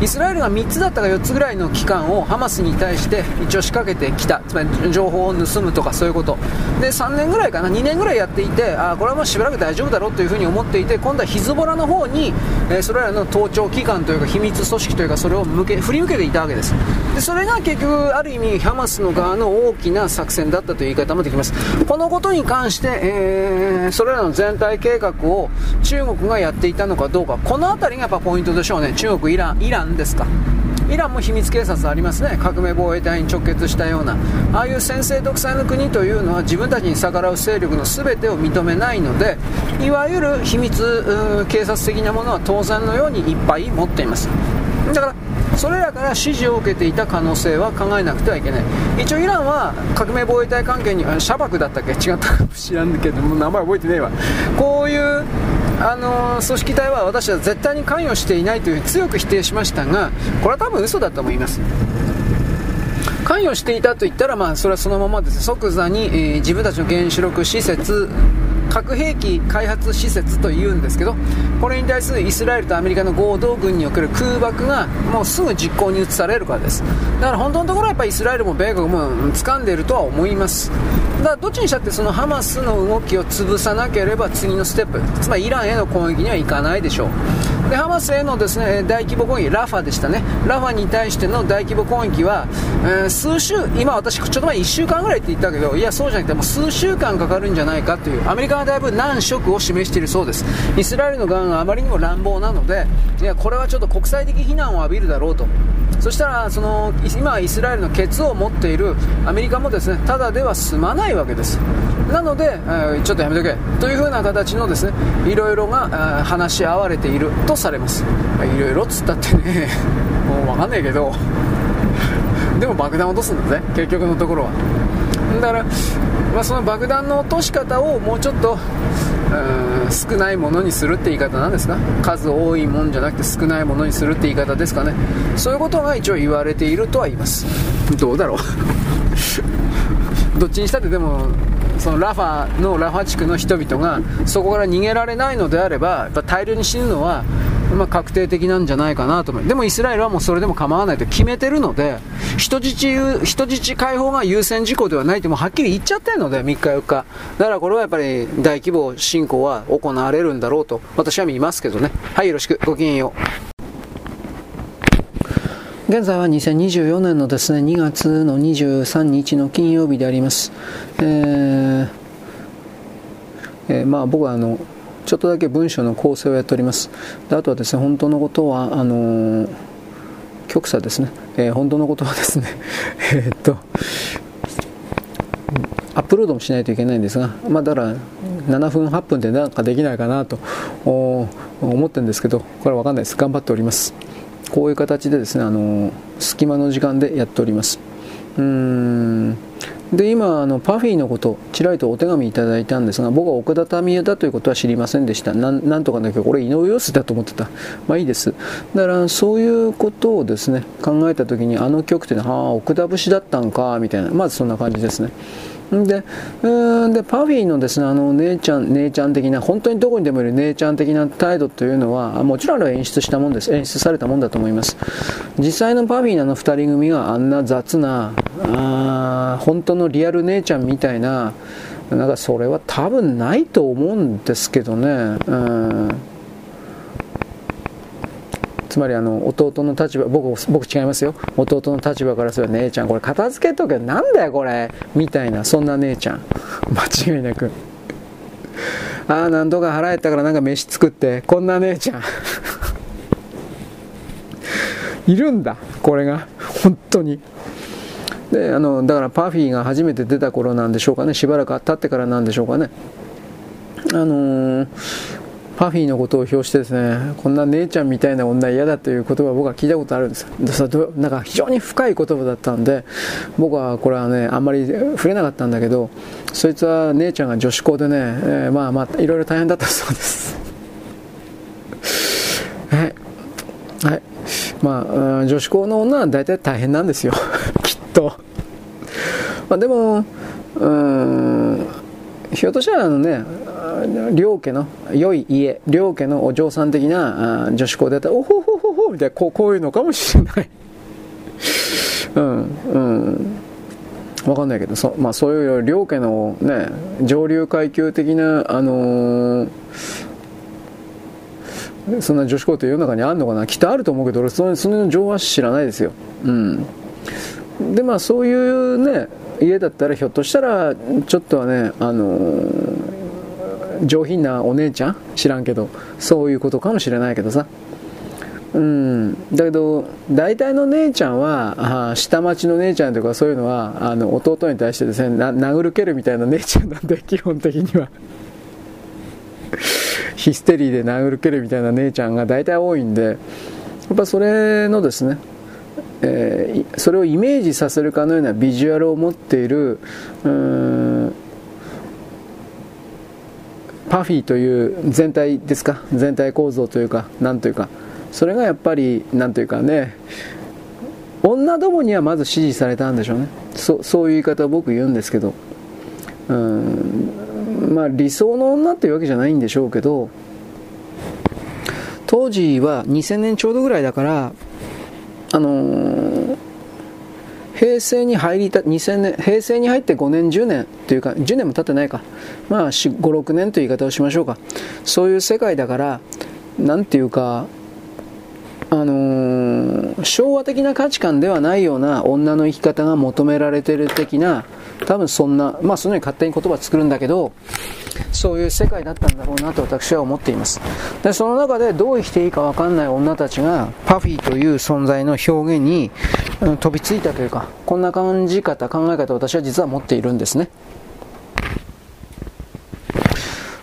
[SPEAKER 1] イスラエルが3つだったか4つぐらいの期間をハマスに対して一応仕掛けてきた。つまり情報を盗むとかそういうこと。で3年ぐらいかな2年ぐらいやっていてあこれはもうしばらく大丈夫だろうというふうに思っていて今度はヒズボラの方に、え、それらの盗聴機関というか秘密組織というかそれを向け振り向けていたわけです。でそれが結局ある意味ハマスの側の大きな作戦だったという言い方もできます。このことに関して、えー、それらの全体計画を中国がやっていたのかどうか。この辺りがやっぱポイントでしょうね。中国イランイランンですか？イランも秘密警察ありますね。革命防衛隊に直結したような。ああいう先制独裁の国というのは自分たちに逆らう勢力の全てを認めないのでいわゆる秘密警察的なものは当然のようにいっぱい持っています。だからそれらから指示を受けていた可能性は考えなくてはいけない。一応イランは革命防衛隊関係にシャバクだったっけ？違ったかもしれんけども名前覚えてねえわ。こういうあの組織体は私は絶対に関与していないという強く否定しましたがこれは多分嘘だと思います関与していたと言ったら、まあ、それはそのままです。即座に、えー、自分たちの原子力施設核兵器開発施設というんですけどこれに対するイスラエルとアメリカの合同軍における空爆がもうすぐ実行に移されるからです。だから本当のところはやっぱりイスラエルも米国も掴んでいるとは思います。だからどっちにしたってそのハマスの動きを潰さなければ次のステップつまりイランへの攻撃にはいかないでしょう。でハマスへのですね大規模攻撃ラファでしたね。ラファに対しての大規模攻撃は、えー、数週今私ちょっと前1週間ぐらいって言ったけどいやそうじゃなくてもう数週間かかるんじゃないかというアメリカはだいぶ難色を示しているそうです。イスラエルの側があまりにも乱暴なのでいやこれはちょっと国際的非難を浴びるだろうと。そしたらその今イスラエルのケツを持っているアメリカもですねただでは済まないわけです。なので、え、ちょっとやめとけ。というふうな形のですねいろいろが話し合われているとされます。いろいろっつったってね もう分かんないけど。でも爆弾落とすんだね結局のところは。だから、まあ、その爆弾の落とし方をもうちょっとうん少ないものにするって言い方なんですか？数多いもんじゃなくて少ないものにするって言い方ですかね。そういうことが一応言われているとは言います。どうだろう。どっちにしたってでもそのラファのラファ地区の人々がそこから逃げられないのであればやっぱ大量に死ぬのはまあ、確定的なんじゃないかなと思う。でもイスラエルはもうそれでも構わないと決めてるので人質人質解放が優先事項ではないってもはっきり言っちゃってるので3日4日。だからこれはやっぱり大規模侵攻は行われるんだろうと私は見ますけどね。はいよろしく。ごきげんよう。現在は2024年のですね2月の23日の金曜日であります。えーえー、まあ僕はあのちょっとだけ文章の構成をやっております。であとはですね本当のことはあのー、極左ですね、えー、本当のことはですね えっとアップロードもしないといけないんですが、まあ、だから7分8分でなんかできないかなと思ってるんですけどこれは分かんないです。頑張っております。こういう形でですねあの隙間の時間でやっております。うーん。で今あのパフィーのことちらりとお手紙いただいたんですが僕は奥田民生だということは知りませんでした。なんとかだけどこれ井上陽水だと思ってた。まあいいです。だからそういうことをですね考えた時にあの曲ってはああ奥田節だったんかみたいな。まずそんな感じですね。で、うんでパフィーのですね、あの姉ちゃん、姉ちゃん的な、本当にどこにでもいる姉ちゃん的な態度というのは、もちろんあれは演出したもんです。演出されたもんだと思います。実際のパフィーのあの二人組があんな雑な、あ本当のリアル姉ちゃんみたいな、なんかそれは多分ないと思うんですけどね。うんつまりあの弟の立場僕僕違いますよ。弟の立場からすれば姉ちゃんこれ片付けとけなんだよこれ。みたいなそんな姉ちゃん。間違いなく。ああなんとか腹減ったからなんか飯作ってこんな姉ちゃん。いるんだこれが。本当に。であのだからパフィーが初めて出た頃なんでしょうかね。しばらく経ってからなんでしょうかね。あのー、パフィーのことを表してですねこんな姉ちゃんみたいな女嫌だという言葉を僕は聞いたことあるんです。なんか非常に深い言葉だったんで僕はこれはねあんまり触れなかったんだけどそいつは姉ちゃんが女子校でね、えー、まあまあいろいろ大変だったそうです。はい。はい。まあ女子校の女は大体大変なんですよ。きっと。まあでもうんひょっとしたらあのね両家の良い家両家のお嬢さん的な女子校だったらおほほほほみたいなこうこういうのかもしれない。う んうん。分かんないけどそ,、まあ、そういう両家のね上流階級的なあのーそんな女子校って世の中にあるのかな？きっとあると思うけど俺そのその情は知らないですよ。うん。でまあそういうね家だったらひょっとしたらちょっとはねあのー上品なお姉ちゃん？知らんけど。そういうことかもしれないけどさ。うん。だけど大体の姉ちゃんはあ下町の姉ちゃんとかそういうのはあの弟に対してですね殴る蹴るみたいな姉ちゃんなんで基本的には。ヒステリーで殴る蹴るみたいな姉ちゃんが大体多いんで。やっぱそれのですねえー、それをイメージさせるかのようなビジュアルを持っているうんパフィーという全体ですか？全体構造というかなんというか。それがやっぱりなんというかね女どもにはまず支持されたんでしょうね。そそういう言い方を僕言うんですけど。うんまあ理想の女っていうわけじゃないんでしょうけど当時は2000年ちょうどぐらいだからあのー平成に入りた、2000年、平成に入って5年、10年というか、10年も経ってないか。まあ、5、6年という言い方をしましょうか。そういう世界だから、なんていうか、あのー、昭和的な価値観ではないような女の生き方が求められてる的な、多分そんな、まあそのように勝手に言葉作るんだけど、そういう世界だったんだろうなと私は思っています。で、その中でどう生きていいかわかんない女たちが、パフィーという存在の表現に、うん、飛びついたというか、こんな感じ方、考え方を私は実は持っているんですね。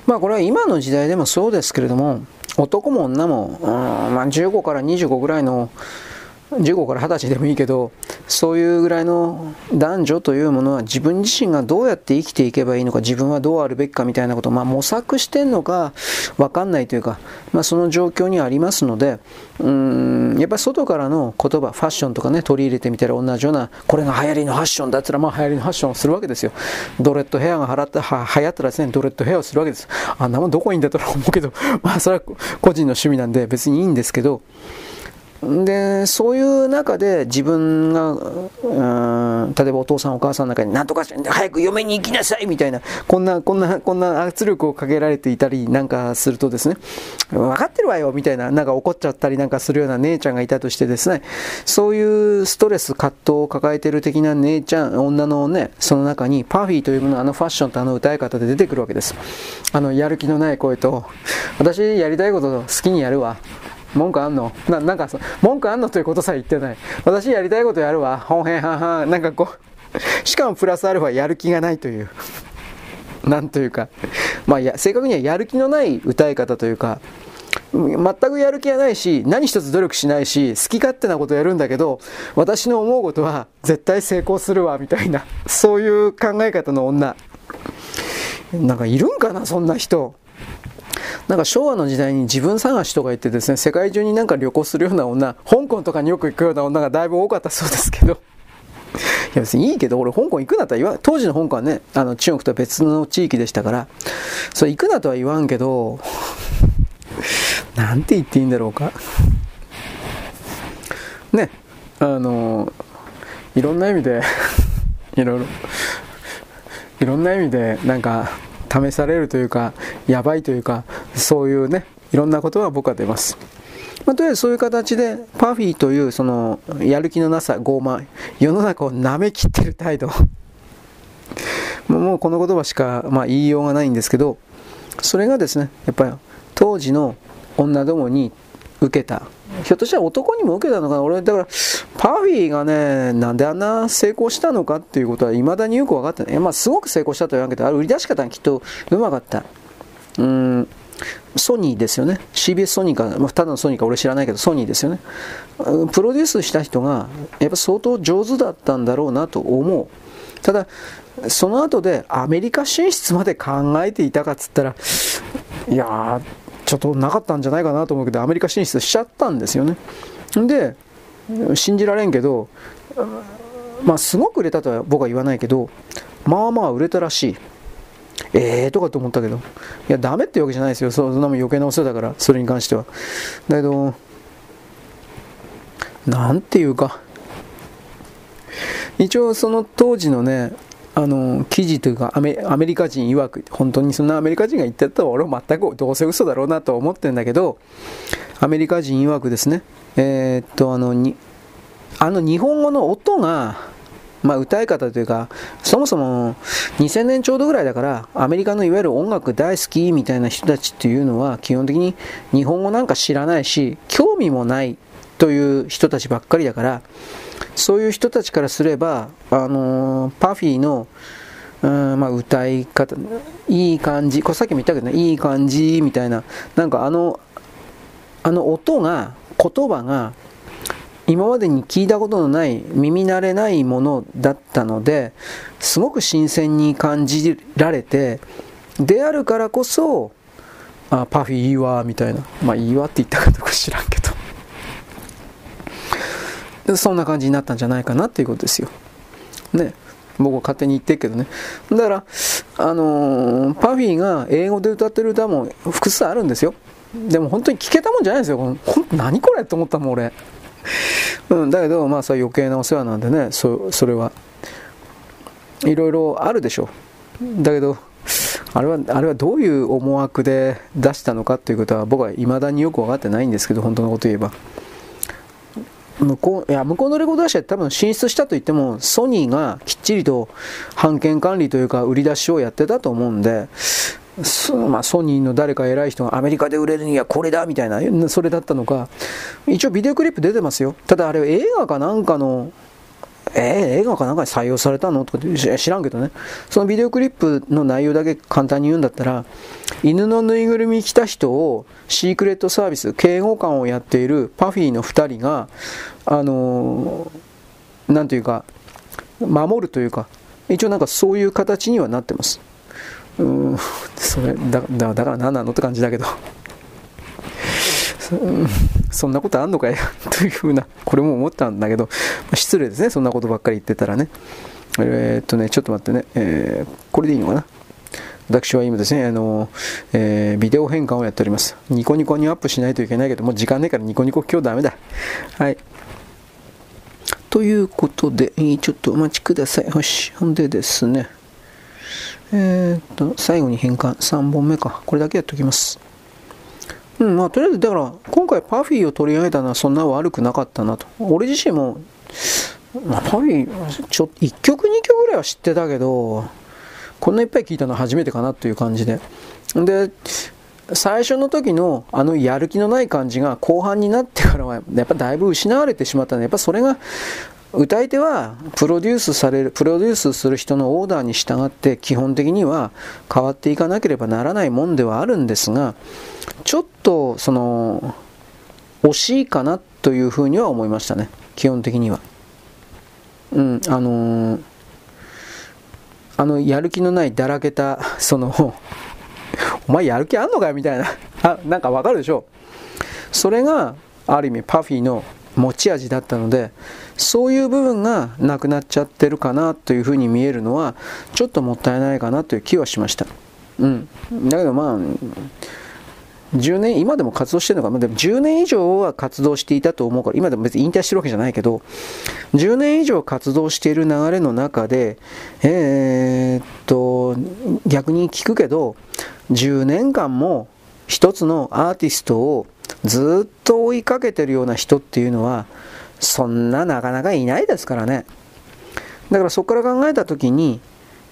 [SPEAKER 1] まあこれは今の時代でもそうですけれども、男も女も、うんまあ、15から25ぐらいの15から20歳でもいいけどそういうぐらいの男女というものは自分自身がどうやって生きていけばいいのか自分はどうあるべきかみたいなことを、まあ、模索してんのか分かんないというか、まあ、その状況にありますのでうんやっぱり外からの言葉ファッションとかね取り入れてみたら同じようなこれが流行りのファッションだったらまあ流行りのファッションをするわけですよ。ドレッドヘアが払ったは流行ったらですねドレッドヘアをするわけです。あんなもんどこにいんだと思うけどまあそれは個人の趣味なんで別にいいんですけどで、そういう中で自分が、うん、例えばお父さんお母さんの中に何とか早く嫁に行きなさいみたいな、こんな、こんな、こんな圧力をかけられていたりなんかするとですね、分かってるわよみたいな、なんか怒っちゃったりなんかするような姉ちゃんがいたとしてですね、そういうストレス、葛藤を抱えている的な姉ちゃん、女のね、その中にパフィーというもの、あのファッションとあの歌い方で出てくるわけです。あの、やる気のない声と、私やりたいこと好きにやるわ。文句あんの？ななんか文句あんのということさえ言ってない。私やりたいことやるわ。本編半々。なんかこう、しかもプラスアルファやる気がないという。なんというか、まあや、正確にはやる気のない歌い方というか、全くやる気がないし、何一つ努力しないし、好き勝手なことやるんだけど、私の思うことは絶対成功するわ、みたいな、そういう考え方の女。なんかいるんかな、そんな人。なんか昭和の時代に自分探しとか言ってですね、世界中になんか旅行するような女、香港とかによく行くような女がだいぶ多かったそうですけど。いや別にいいけど、俺香港行くなとは言わん。当時の香港はね、あの中国とは別の地域でしたから、それ行くなとは言わんけど、なんて言っていいんだろうか。ね、あの、いろんな意味で いろいろ、いろんな意味で、なんか、試されるというか、やばいというか、そういうね、いろんなことが僕は出ます。まあ、とりあえずそういう形で、パフィーというそのやる気のなさ、傲慢、世の中を舐めきってる態度、もうこの言葉しか、まあ、言いようがないんですけど、それがですね、やっぱり当時の女どもに受けた。ひょっとしたら男にも受けたのかな俺、だから、パフィーがね、なんであんな成功したのかっていうことは未だによく分かってない。まあ、すごく成功したというわけで、あれ売り出し方がきっとうまかった。うん、ソニーですよね。CBS ソニーか、まあ、ただのソニーか俺知らないけど、ソニーですよね。プロデュースした人が、やっぱ相当上手だったんだろうなと思う。ただ、その後でアメリカ進出まで考えていたかっつったら、いやー、ちょっとなかったんじゃないかなと思うけど、アメリカ進出しちゃったんですよね。で、信じられんけど、まあ、すごく売れたとは僕は言わないけど、まあまあ売れたらしい。ええー、とかと思ったけど、いや、ダメってわけじゃないですよ。そんなもん余計なお世話だから、それに関しては。だけど、なんていうか、一応その当時のね、あの記事というかアメアメリカ人曰く本当にそんなアメリカ人が言ってたら俺は全くどうせ嘘だろうなと思ってるんだけどアメリカ人曰くですね。えー、っとあのにあの日本語の音がまあ、歌い方というか、そもそも2000年ちょうどぐらいだから、アメリカのいわゆる音楽大好きみたいな人たちっていうのは、基本的に日本語なんか知らないし、興味もないという人たちばっかりだから、そういう人たちからすれば、あのー、パフィーの、うんまあ、歌い方、いい感じ、これさっきも言ったけどね、いい感じみたいな、なんかあの、あの音が、言葉が、今までに聞いたことのない耳慣れないものだったのですごく新鮮に感じられてであるからこそあパフィーいいわみたいな。まあいいわって言ったかどうか知らんけど。そんな感じになったんじゃないかなっていうことですよ。ね。僕は勝手に言ってるけどね。だから、あのー、パフィーが英語で歌ってる歌も複数あるんですよ。でも本当に聞けたもんじゃないですよ。ほん何これって思ったもん、俺。うん、だけど、まあ、それ余計なお世話なんでね、そそれは。いろいろあるでしょう。だけど、あれはあれはどういう思惑で出したのかっていうことは僕は未だによく分かってないんですけど、本当のこと言えば。向こう、いや、向こうのレコード会社多分進出したといっても、ソニーがきっちりと版権管理というか売り出しをやってたと思うんで、まあ、ソニーの誰か偉い人がアメリカで売れるにはこれだみたいな、それだったのか、一応ビデオクリップ出てますよ。ただあれ映画かなんかの、えー、映画かなんかに採用されたのとか知らんけどね。そのビデオクリップの内容だけ簡単に言うんだったら、犬のぬいぐるみ着た人をシークレットサービス、警護官をやっているパフィーの2人が、あのー、なんというか、守るというか、一応なんかそういう形にはなってます。うん、それだだから何なのって感じだけど。そんなことあんのかよ というふうな、これも思ったんだけど、失礼ですね、そんなことばっかり言ってたらね。えー、っとね、ちょっと待ってね、えー、これでいいのかな？私は今ですね、あの、えー、ビデオ変換をやっております。ニコニコにアップしないといけないけど、もう時間ねえからニコニコ今日ダメだ。はい。ということで、ちょっとお待ちください。よし。ほんでですね、えー、っと、最後に変換、3本目か。これだけやっておきます。うん、まあ、とりあえず、だから、今回パフィーを取り上げたのはそんな悪くなかったなと。俺自身も、まあ、パフィー、ちょっと1曲2曲ぐらいは知ってたけど、こんないっぱい聞いたのは初めてかなという感じで。で、最初の時のあのやる気のない感じが後半になってからはやっぱだいぶ失われてしまったので、やっぱそれが歌い手はプロデュースされる、プロデュースする人のオーダーに従って基本的には変わっていかなければならないもんではあるんですが、ちょっとその、惜しいかなというふうには思いましたね、基本的には。うん、あのー、あの、やる気のないだらけた、その、お前やる気あんのかよみたいな、あ、なんかわかるでしょそれが、ある意味パフィーの持ち味だったのでそういう部分がなくなっちゃってるかなというふうに見えるのはちょっともったいないかなという気はしました。うん、だけどまあ10年、今でも活動してるのか、まあでも10年以上は活動していたと思うから、今でも別に引退してるわけじゃないけど、10年以上活動している流れの中で、えー、っと、逆に聞くけど、10年間も一つのアーティストをずっと追いかけてるような人っていうのは、そんななかなかいないですからね。だからそこから考えたときに、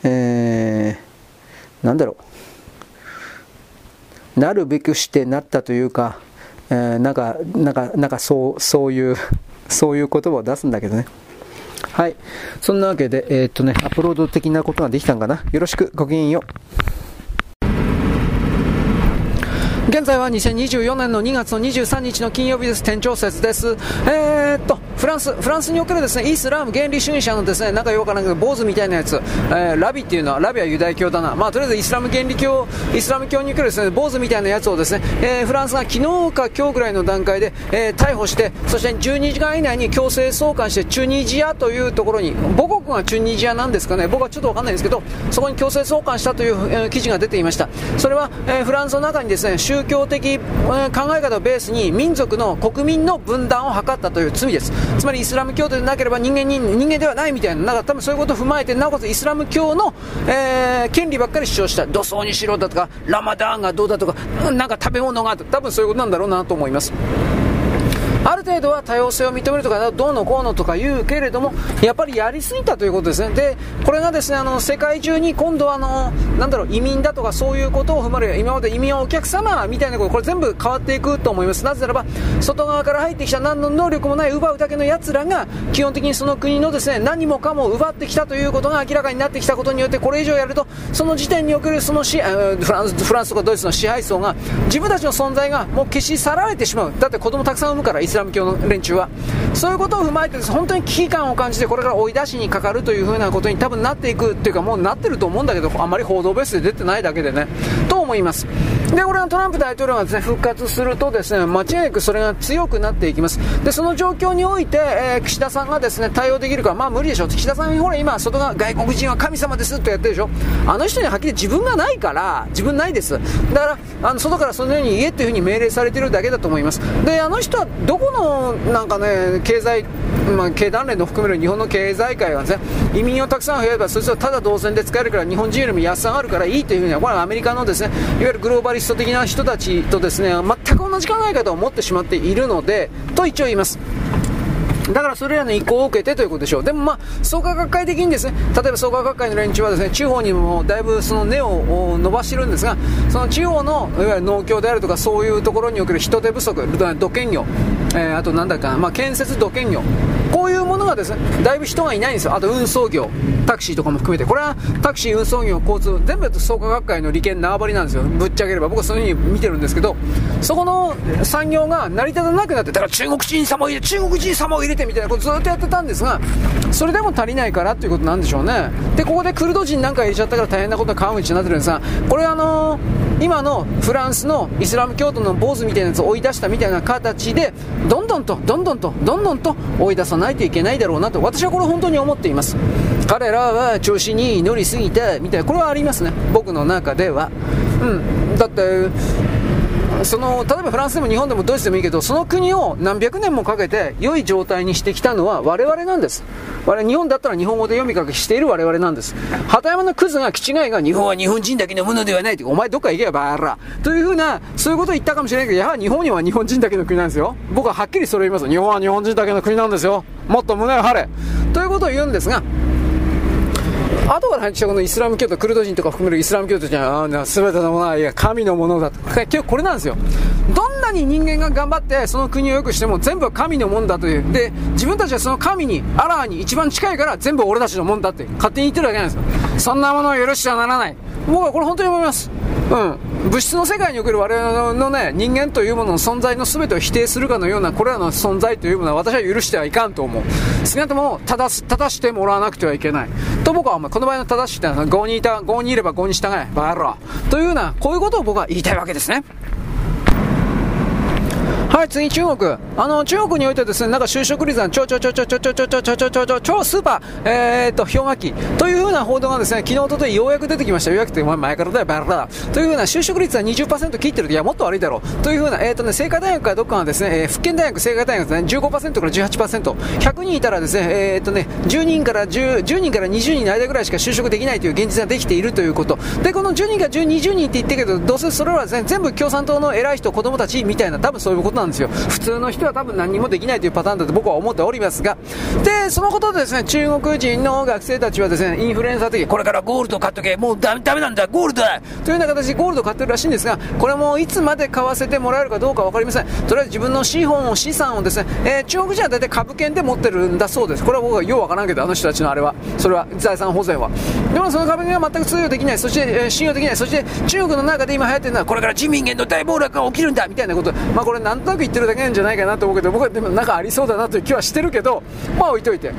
[SPEAKER 1] えー、なんだろう。なるべくしてなったというか、えー、なんか、なんか、なんかそう、そういう、そういう言葉を出すんだけどね。はい。そんなわけで、えー、っとね、アップロード的なことができたんかな。よろしく、ごきげんよう。現在は2024年の2月の23日の金曜日です。店長説です。えー、っと、フランス、フランスにおけるですね、イスラム原理主義者のですね、なんかよくわからないけど、坊主みたいなやつ、えー、ラビっていうのは、ラビはユダヤ教だな。まあ、とりあえずイスラム原理教、イスラム教におけるですね、坊主みたいなやつをですね、えー、フランスが昨日か今日ぐらいの段階で、えー、逮捕して、そして12時間以内に強制送還して、チュニジアというところに、母国がチュニジアなんですかね、僕はちょっとわかんないんですけど、そこに強制送還したという、えー、記事が出ていました。それは、えー、フランスの中にですね、宗教的考え方をベースに民族の国民の分断を図ったという罪です。つまりイスラム教徒でなければ人間に人間ではないみたいななんか多分そういうことを踏まえてなおかつイスラム教の、えー、権利ばっかり主張した。土葬にしろだとかラマダーンがどうだとかなんか食べ物が多分そういうことなんだろうなと思います。ある程度は多様性を認めるとか、どうのこうのとか言うけれども、やっぱりやりすぎたということですね。で、これがですね、あの、世界中に今度はあの、なんだろう、移民だとかそういうことを踏まえる、今まで移民はお客様みたいなこと、これ全部変わっていくと思います。なぜならば、外側から入ってきた何の能力もない奪うだけの奴らが、基本的にその国のですね、何もかも奪ってきたということが明らかになってきたことによって、これ以上やると、その時点におけるそのフランス、フランスとかドイツの支配層が、自分たちの存在がもう消し去られてしまう。だって子供たくさん産むから、スラム教の連中は。そういうことを踏まえて本当に危機感を感じてこれから追い出しにかかるというふうなことに多分なっていくっていうかもうなってると思うんだけどあんまり報道ベースで出てないだけでね。と思います。でこれはトランプ大統領がです、ね、復活するとですね間違いなくそれが強くなっていきます。でその状況において、えー、岸田さんがですね対応できるかまあ無理でしょう。岸田さんほら今外側外国人は神様ですってやってるでしょ。あの人にはっきり自分がないから自分ないです。だからあの外からそのように言えっていうふうに命令されてるだけだと思います。であの人はどこのなんかね経済まあ、経団連の含める日本の経済界はですね移民をたくさん増やればそいつはただ同然で使えるから日本人よりも安さがあるからいいというふうにはこれはアメリカのですねいわゆるグローバリスト的な人たちとですね全く同じ考え方を持ってしまっているのでと一応言います。だからそれらの意向を受けてということでしょう。でもまあ、創価学会的にですね、例えば創価学会の連中はですね、地方にもだいぶその根を伸ばしてるんですが、その地方の、いわゆる農協であるとかそういうところにおける人手不足、土建業、えー、あとなんだか、まあ、建設土建業、こういうものがですね、だいぶ人がいないんですよ。あと運送業、タクシーとかも含めて。これはタクシー、運送業、交通、全部創価学会の利権縄張りなんですよ。ぶっちゃければ。僕はそういうふうに見てるんですけど、そこの産業が成り立たなくなって、だから中国人様を入れ、中国人様を入れてみたいなことずっとやってたんですが、それでも足りないからっていうことなんでしょうね。で、ここでクルド人なんか入れちゃったから大変なことが川口になってるんですが、これあのー今のフランスのイスラム教徒の坊主みたいなやつを追い出したみたいな形でどんどんとどんどんとどんどんと追い出さないといけないだろうなと私はこれ本当に思っています。彼らは調子に乗りすぎたみたいなこれはありますね。僕の中では。うん。だってその例えばフランスでも日本でもドイツでもいいけどその国を何百年もかけて良い状態にしてきたのは我々なんです。我々日本だったら日本語で読み書きしている我々なんです。鳩山のクズが気違いが日本は日本人だけのものではないってお前どっか行けばバーラ。というふうなそういうことを言ったかもしれないけどやはり日本には日本人だけの国なんですよ。僕ははっきりそれを言います。日本は日本人だけの国なんですよ。もっと胸を張れ。ということを言うんですが後から入ってきたこのイスラム教徒、クルド人とか含めるイスラム教徒じゃ、あ全てのものは、いや、神のものだと。結局これなんですよ。どんなに人間が頑張ってその国を良くしても全部は神のもんだという。で、自分たちはその神に、アラーに一番近いから全部俺たちのもんだって勝手に言ってるわけなんですよ。そんなものを許してはならない。僕はこれ本当に思います。うん。物質の世界における我々のね、人間というものの存在の全てを否定するかのような、これらの存在というものは私は許してはいかんと思う。少なくとも正す、正してもらわなくてはいけない。と僕は思う。この場合の正しいってのは、5にいた、5にいれば5に従え、バカ野郎。というような、こういうことを僕は言いたいわけですね。はい、次、中国。あの、中国においてですね、なんか就職率が超超超超超超超超超超超超超スーパー、え、っと、氷河期というふうな報道がですね、昨日、おとといようやく出てきました。ようやくって、前からだよ、バラだ。というふうな、就職率は20%切ってるいや、もっと悪いだろう。というふうな、えー、っとね、清華大学かどっかがですね、えー、福建大学、清華大学ですね、15%から18%。100人いたらですね、え、っとね、10人から10、10人から20人の間ぐらいしか就職できないという現実ができているということ。で、この10人から10、20人って言ってるけど、どうせそれはですね、全部共産党の偉い人、子供たちみたいな、多分そういうことなんですよ。普通の人は多分何もできないというパターンだと僕は思っておりますが、で、そのことでですね、中国人の学生たちはですね、インフルエンサー的これからゴールド買っとけ、もうダメダメなんだ、ゴールドだ。というような形でゴールド買ってるらしいんですが、これもいつまで買わせてもらえるかどうか分かりません。とりあえず自分の資本を、資産をですね、えー、中国人は大体株券で持ってるんだそうです。これは僕はようわからんけど、あの人たちのあれは、それは財産保全は。でもその株券は全く通用できない、そして、えー、信用できない、そして中国の中で今流行ってるのは、これから人民元の大暴落が起きるんだ。みたいなこと、まあこれなんとなく言ってるだけなんじゃないかなと思うけど、僕はでもなんかありそうだなという気はしてるけどまあ置いといて。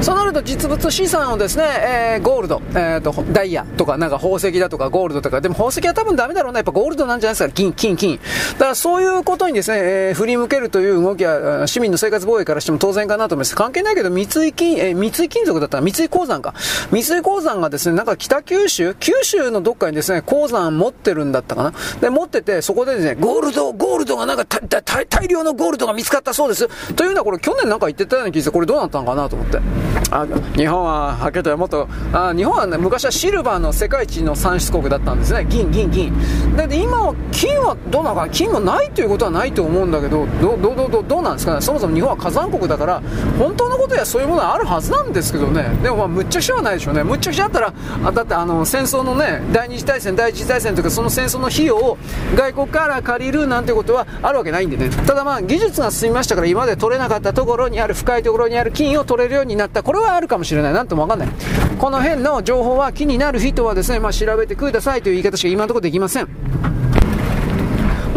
[SPEAKER 1] そうなると実物資産をですね、えー、ゴールド、えーと、ダイヤとか、なんか宝石だとかゴールドとか、でも宝石は多分ダメだろうな、やっぱゴールドなんじゃないですか、金、金、金。だからそういうことにですね、えー、振り向けるという動きは、市民の生活防衛からしても当然かなと思います。関係ないけど、三井金、えー、三井金属だったら三井鉱山か。三井鉱山がですね、なんか北九州、九州のどっかにですね、鉱山持ってるんだったかな。で、持ってて、そこでですね、ゴールド、ゴールドがなんか大量のゴールドが見つかったそうです。というのはこれ去年なんか言ってたような気がして、これどうなったのかなと思って。あ日本ははっきりともっとあ日本は、ね、昔はシルバーの世界一の産出国だったんですね。銀銀銀。で今は金はどうなのか金もないということはないと思うんだけどどどどどどうなんですかね？そもそも日本は火山国だから本当のことやそういうものはあるはずなんですけどね。でもまあむっちゃくちゃはないでしょうね。むっちゃくちゃあったらあだってあの戦争のね第二次大戦第一次大戦とかその戦争の費用を外国から借りるなんてことはあるわけないんでね。ただまあ技術が進みましたから今まで取れなかったところにある深いところにある金を取れるようになった。これはあるかもしれない。なんともわかんない。この辺の情報は気になる人はですね、まあ、調べてくださいという言い方しか今のところできません。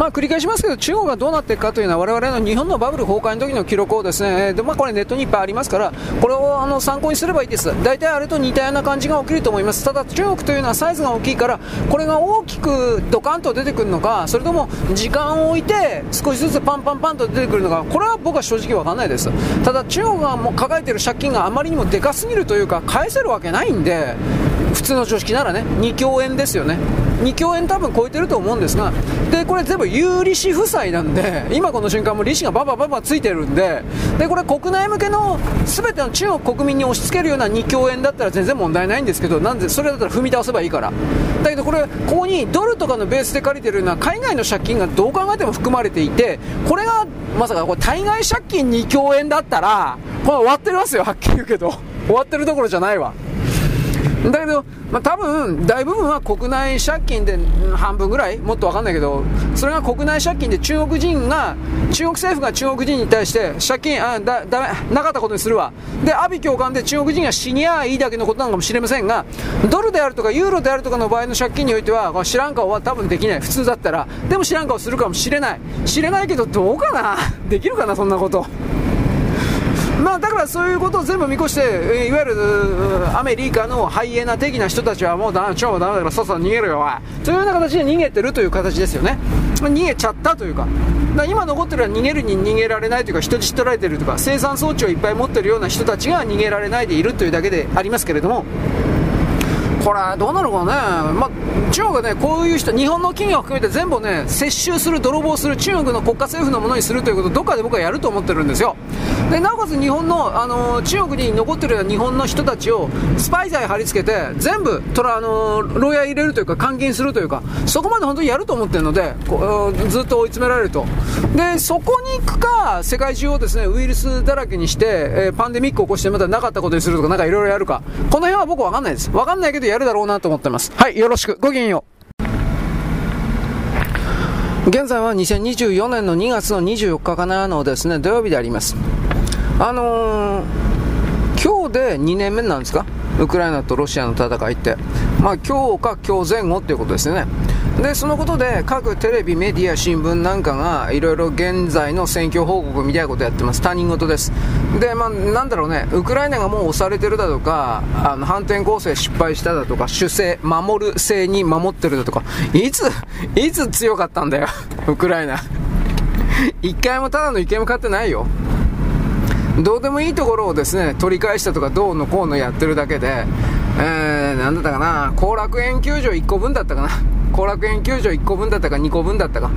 [SPEAKER 1] まあ、繰り返しますけど、中国がどうなっていくかというのは、我々の日本のバブル崩壊の時の記録をですね、でまあ、これネットにいっぱいありますから、これをあの参考にすればいいです。大体あれと似たような感じが起きると思います。ただ、中国というのはサイズが大きいから、これが大きくドカンと出てくるのか、それとも時間を置いて少しずつパンパンパンと出てくるのか、これは僕は正直わかんないです。ただ、中国がもう抱えている借金があまりにもでかすぎるというか、返せるわけないんで、普通の常識ならね、2兆円ですよね。2兆円多分超えてると思うんですが、で、これ全部有利子負債なんで、今この瞬間も利子がババババついてるんで、で、これ国内向けの全ての中国国民に押し付けるような2兆円だったら全然問題ないんですけど、なんで、それだったら踏み倒せばいいから。だけどこれ、ここにドルとかのベースで借りてるような海外の借金がどう考えても含まれていて、これが、まさかこれ対外借金2兆円だったら、これ終わってますよ、はっきり言うけど。終わってるどころじゃないわ。だけど、まあ、多分大部分は国内借金で半分ぐらい、もっと分かんないけど、それが国内借金で中国人が、中国政府が中国人に対して借金、あだだめなかったことにするわ、で阿鼻共感で中国人が死にゃいいだけのことなのかもしれませんが、ドルであるとかユーロであるとかの場合の借金においては、知らん顔は多分できない、普通だったら、でも知らん顔するかもしれない、知れないけど、どうかな、できるかな、そんなこと。まあ、だからそういうことを全部見越して、いわゆるアメリカのハイエナ的な人たちはもうだ超ダメだからさっさと逃げるよ、というような形で逃げてるという形ですよね。逃げちゃったというか、か今残ってるのは逃げるに逃げられないというか、人質取られてるとか、生産装置をいっぱい持ってるような人たちが逃げられないでいるというだけでありますけれども、これどうなるかね、まあ、中国がね、こういう人、日本の企業を含めて全部ね、接収する、泥棒する、中国の国家政府のものにするということをどっかで僕はやると思ってるんですよ。で、なおかつ日本の、あの中国に残ってる日本の人たちをスパイ罪貼り付けて、全部、とら、あの牢屋入れるというか、監禁するというか、そこまで本当にやると思ってるので、こうずっと追い詰められると。で、そこに行くか、世界中をですね、ウイルスだらけにして、えー、パンデミックを起こしてまたなかったことにするとか、なんかいろいろやるか。この辺は僕わかんないです。わかんないけどやるだろうなと思ってます。はい、よろしく。ごきげんよう。現在は2024年の2月の24日かなのですね、土曜日であります。あのー、今日で2年目なんですか？ウクライナとロシアの戦いって。まあ今日か今日前後っていうことですよね。で、そのことで各テレビ、メディア、新聞なんかがいろいろ現在の選挙報告みたいなことやってます。他人事です。で、まあなんだろうね、ウクライナがもう押されてるだとか、あの反転攻勢失敗しただとか、主勢、守る勢に守ってるだとか、いつ、いつ強かったんだよ、ウクライナ。一回もただの一回も勝ってないよ。どうでもいいところをですね、取り返したとかどうのこうのやってるだけで、えー、なんだったかな、後楽園球場1個分だったかな。後楽園球場1個分だったか2個分だったか。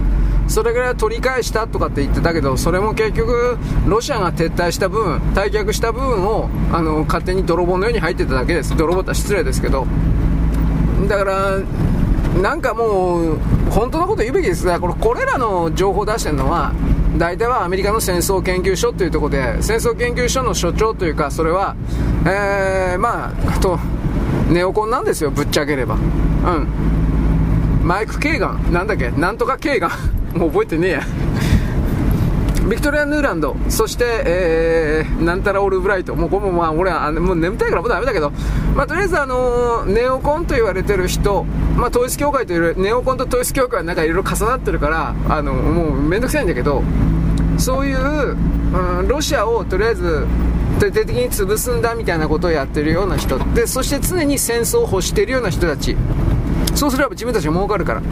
[SPEAKER 1] それぐらい取り返したとかって言ってたけど、それも結局、ロシアが撤退した分、退却した部分を、あの、勝手に泥棒のように入ってただけです。泥棒って失礼ですけど。だから、なんかもう、本当のこと言うべきですが、これ、これらの情報を出してるのは、大体はアメリカの戦争研究所というところで、戦争研究所の所長というか、それは、えー、まあ、と、ネオコンなんですよ、ぶっちゃければ。うん。マイク・ケーガン、なんだっけ、なんとかケーガン、もう覚えてねえや。ビクトリア・ヌーランド、そして、えー、なんたらオールブライト、もうこれもまあ俺はもう眠たいからもうダメだけど、まあ、とりあえず、あのー、ネオコンと言われてる人、まあ、統一教会という、ネオコンと統一教会なんかいろいろ重なってるから、あのもうめんどくさいんだけど、そういう、うん、ロシアをとりあえず徹底的に潰すんだみたいなことをやってるような人。でそして常に戦争を欲しているような人たち。そうすれば自分たちが儲かるから。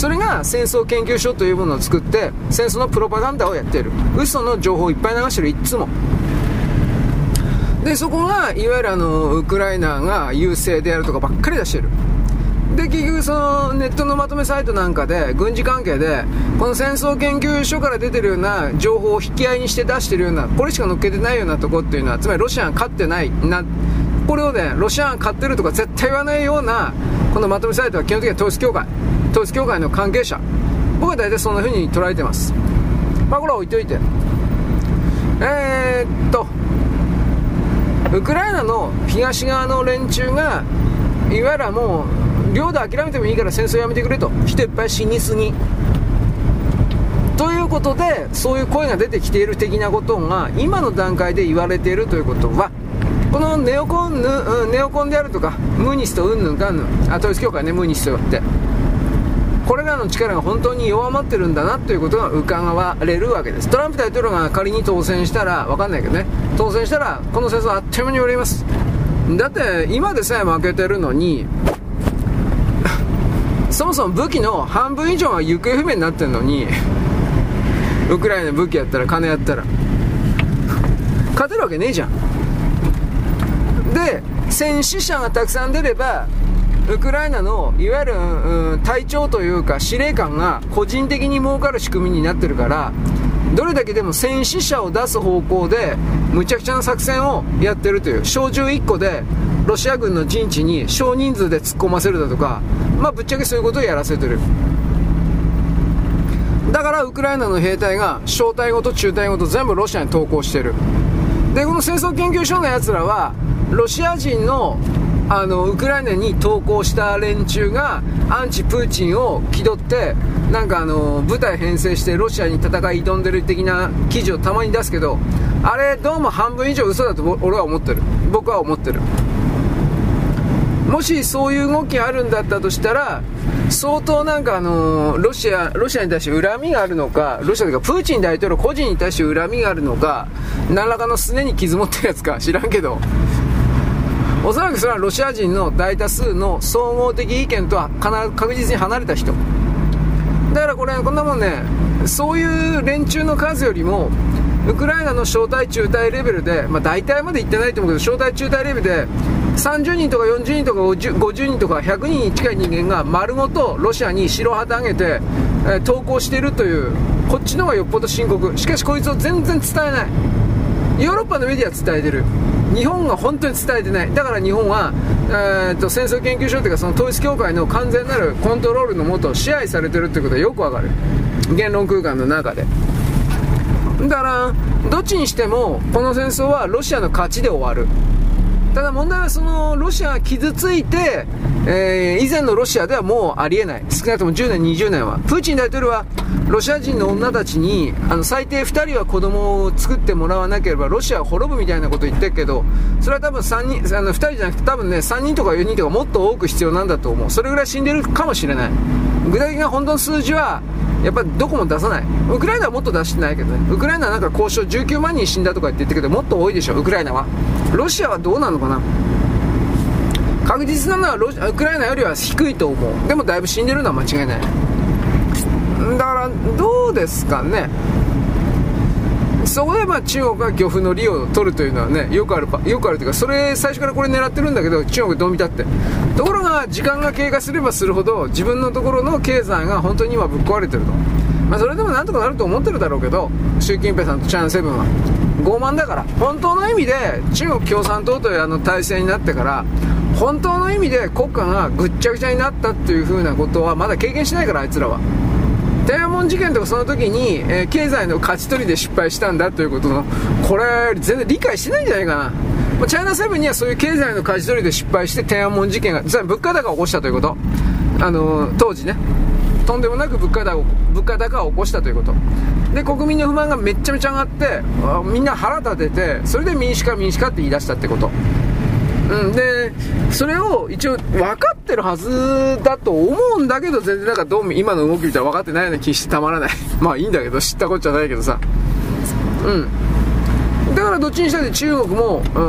[SPEAKER 1] それが戦争研究所というものを作って戦争のプロパガンダをやっている。嘘の情報をいっぱい流してるいつも。でそこがいわゆるあのウクライナが優勢であるとかばっかり出してる。で結局そのネットのまとめサイトなんかで軍事関係でこの戦争研究所から出てるような情報を引き合いにして出してるようなこれしか載っけてないようなとこっていうのはつまりロシアが勝ってないなこれをねロシアが勝ってるとか絶対言わないようなこのまとめサイトは基本的には統一教会。統一教会の関係者。僕は大体そんな風に捉えてます。まあこれは置いといて。えー、っとウクライナの東側の連中がいわゆるもう領土諦めてもいいから戦争やめてくれと。人いっぱい死にすぎ。ということでそういう声が出てきている的なことが今の段階で言われているということはこのネオコンヌ、ネオコンであるとかムーニストうんぬんかんぬん。あ統一教会ねムーニストって。これらの力が本当に弱まってるんだなということが伺われるわけです。トランプ大統領が仮に当選したら分かんないけどね。当選したらこの戦争はあっという間に終わります。だって今でさえ負けてるのに そもそも武器の半分以上は行方不明になってるのにウクライナ武器やったら金やったら。勝てるわけねえじゃん。で戦死者がたくさん出ればウクライナのいわゆる、うん、隊長というか司令官が個人的に儲かる仕組みになってるからどれだけでも戦死者を出す方向でむちゃくちゃな作戦をやってるという小銃1個でロシア軍の陣地に少人数で突っ込ませるだとか、まあ、ぶっちゃけそういうことをやらせてる。だからウクライナの兵隊が小隊ごと中隊ごと全部ロシアに投降してる。でこの戦争研究所のやつらはロシア人のあのウクライナに投降した連中がアンチプーチンを気取ってなんかあの部隊編成してロシアに戦い挑んでる的な記事をたまに出すけどあれどうも半分以上嘘だと俺は思ってる。僕は思ってる。もしそういう動きあるんだったとしたら、相当なんかあのロシア、ロシアに対して恨みがあるのか、ロシアというかプーチン大統領個人に対して恨みがあるのか、何らかのすねに傷持ってるやつか知らんけど、おそらくそれはロシア人の大多数の総合的意見とは確実に離れた人。だからこれ、こんなもんね、そういう連中の数よりも、ウクライナの小隊中隊レベルで、まあ、大体まで行ってないと思うけど、小隊中隊レベルで、30人とか40人とか 50, 人とか100人に近い人間が丸ごとロシアに白旗上げて、えー、投降しているというこっちの方がよっぽど深刻。しかしこいつを全然伝えない。ヨーロッパのメディア伝えてる。日本が本当に伝えてない。だから日本は、えーと、戦争研究所というかその統一教会の完全なるコントロールのもと支配されてるということはよくわかる。言論空間の中で。だからどっちにしてもこの戦争はロシアの勝ちで終わる。ただ問題はそのロシアが傷ついて、えー、以前のロシアではもうありえない。少なくとも10年20年は。プーチン大統領はロシア人の女たちにあの最低2人は子供を作ってもらわなければロシアは滅ぶみたいなこと言ってるけどそれは多分3人あの2人じゃなくて多分ね3人とか4人とかもっと多く必要なんだと思う。それぐらい死んでるかもしれない。具体的な本当の数字はやっぱりどこも出さない。ウクライナはもっと出してないけどね。ウクライナはなんか交渉19万人死んだとか言ってたけどもっと多いでしょウクライナは。ロシアはどうなのかな？確実なのはロウクライナよりは低いと思う。でもだいぶ死んでるのは間違いない。だからどうですかね？そこでまあ中国が漁夫の利を取るというのはねよくあるよくあるというかそれ最初からこれ狙ってるんだけど中国どう見たって。ところが時間が経過すればするほど自分のところの経済が本当に今ぶっ壊れてると。まあ、それでもなんとかなると思ってるだろうけど習近平さんとチャン・セブンは。傲慢だから。本当の意味で中国共産党というあの体制になってから本当の意味で国家がぐっちゃぐちゃになったっていう風なことはまだ経験しないからあいつらは。天安門事件とかその時に、えー、経済の勝ち取りで失敗したんだということのこれ全然理解してないんじゃないかな。ま、チャイナセブンにはそういう経済の勝ち取りで失敗して天安門事件が実は物価高を起こしたということ。あの、当時ね。とんでもなく物価高物価高を起こしたということ。で国民の不満がめちゃめちゃ上がってみんな腹立ててそれで民主化民主化って言い出したってこと。うん、でそれを一応分かってるはずだと思うんだけど全然なんかどう今の動き見たら分かってないような気してたまらない。まあいいんだけど知ったこっちゃないけどさ。うん。からどっちにしたって中国も、う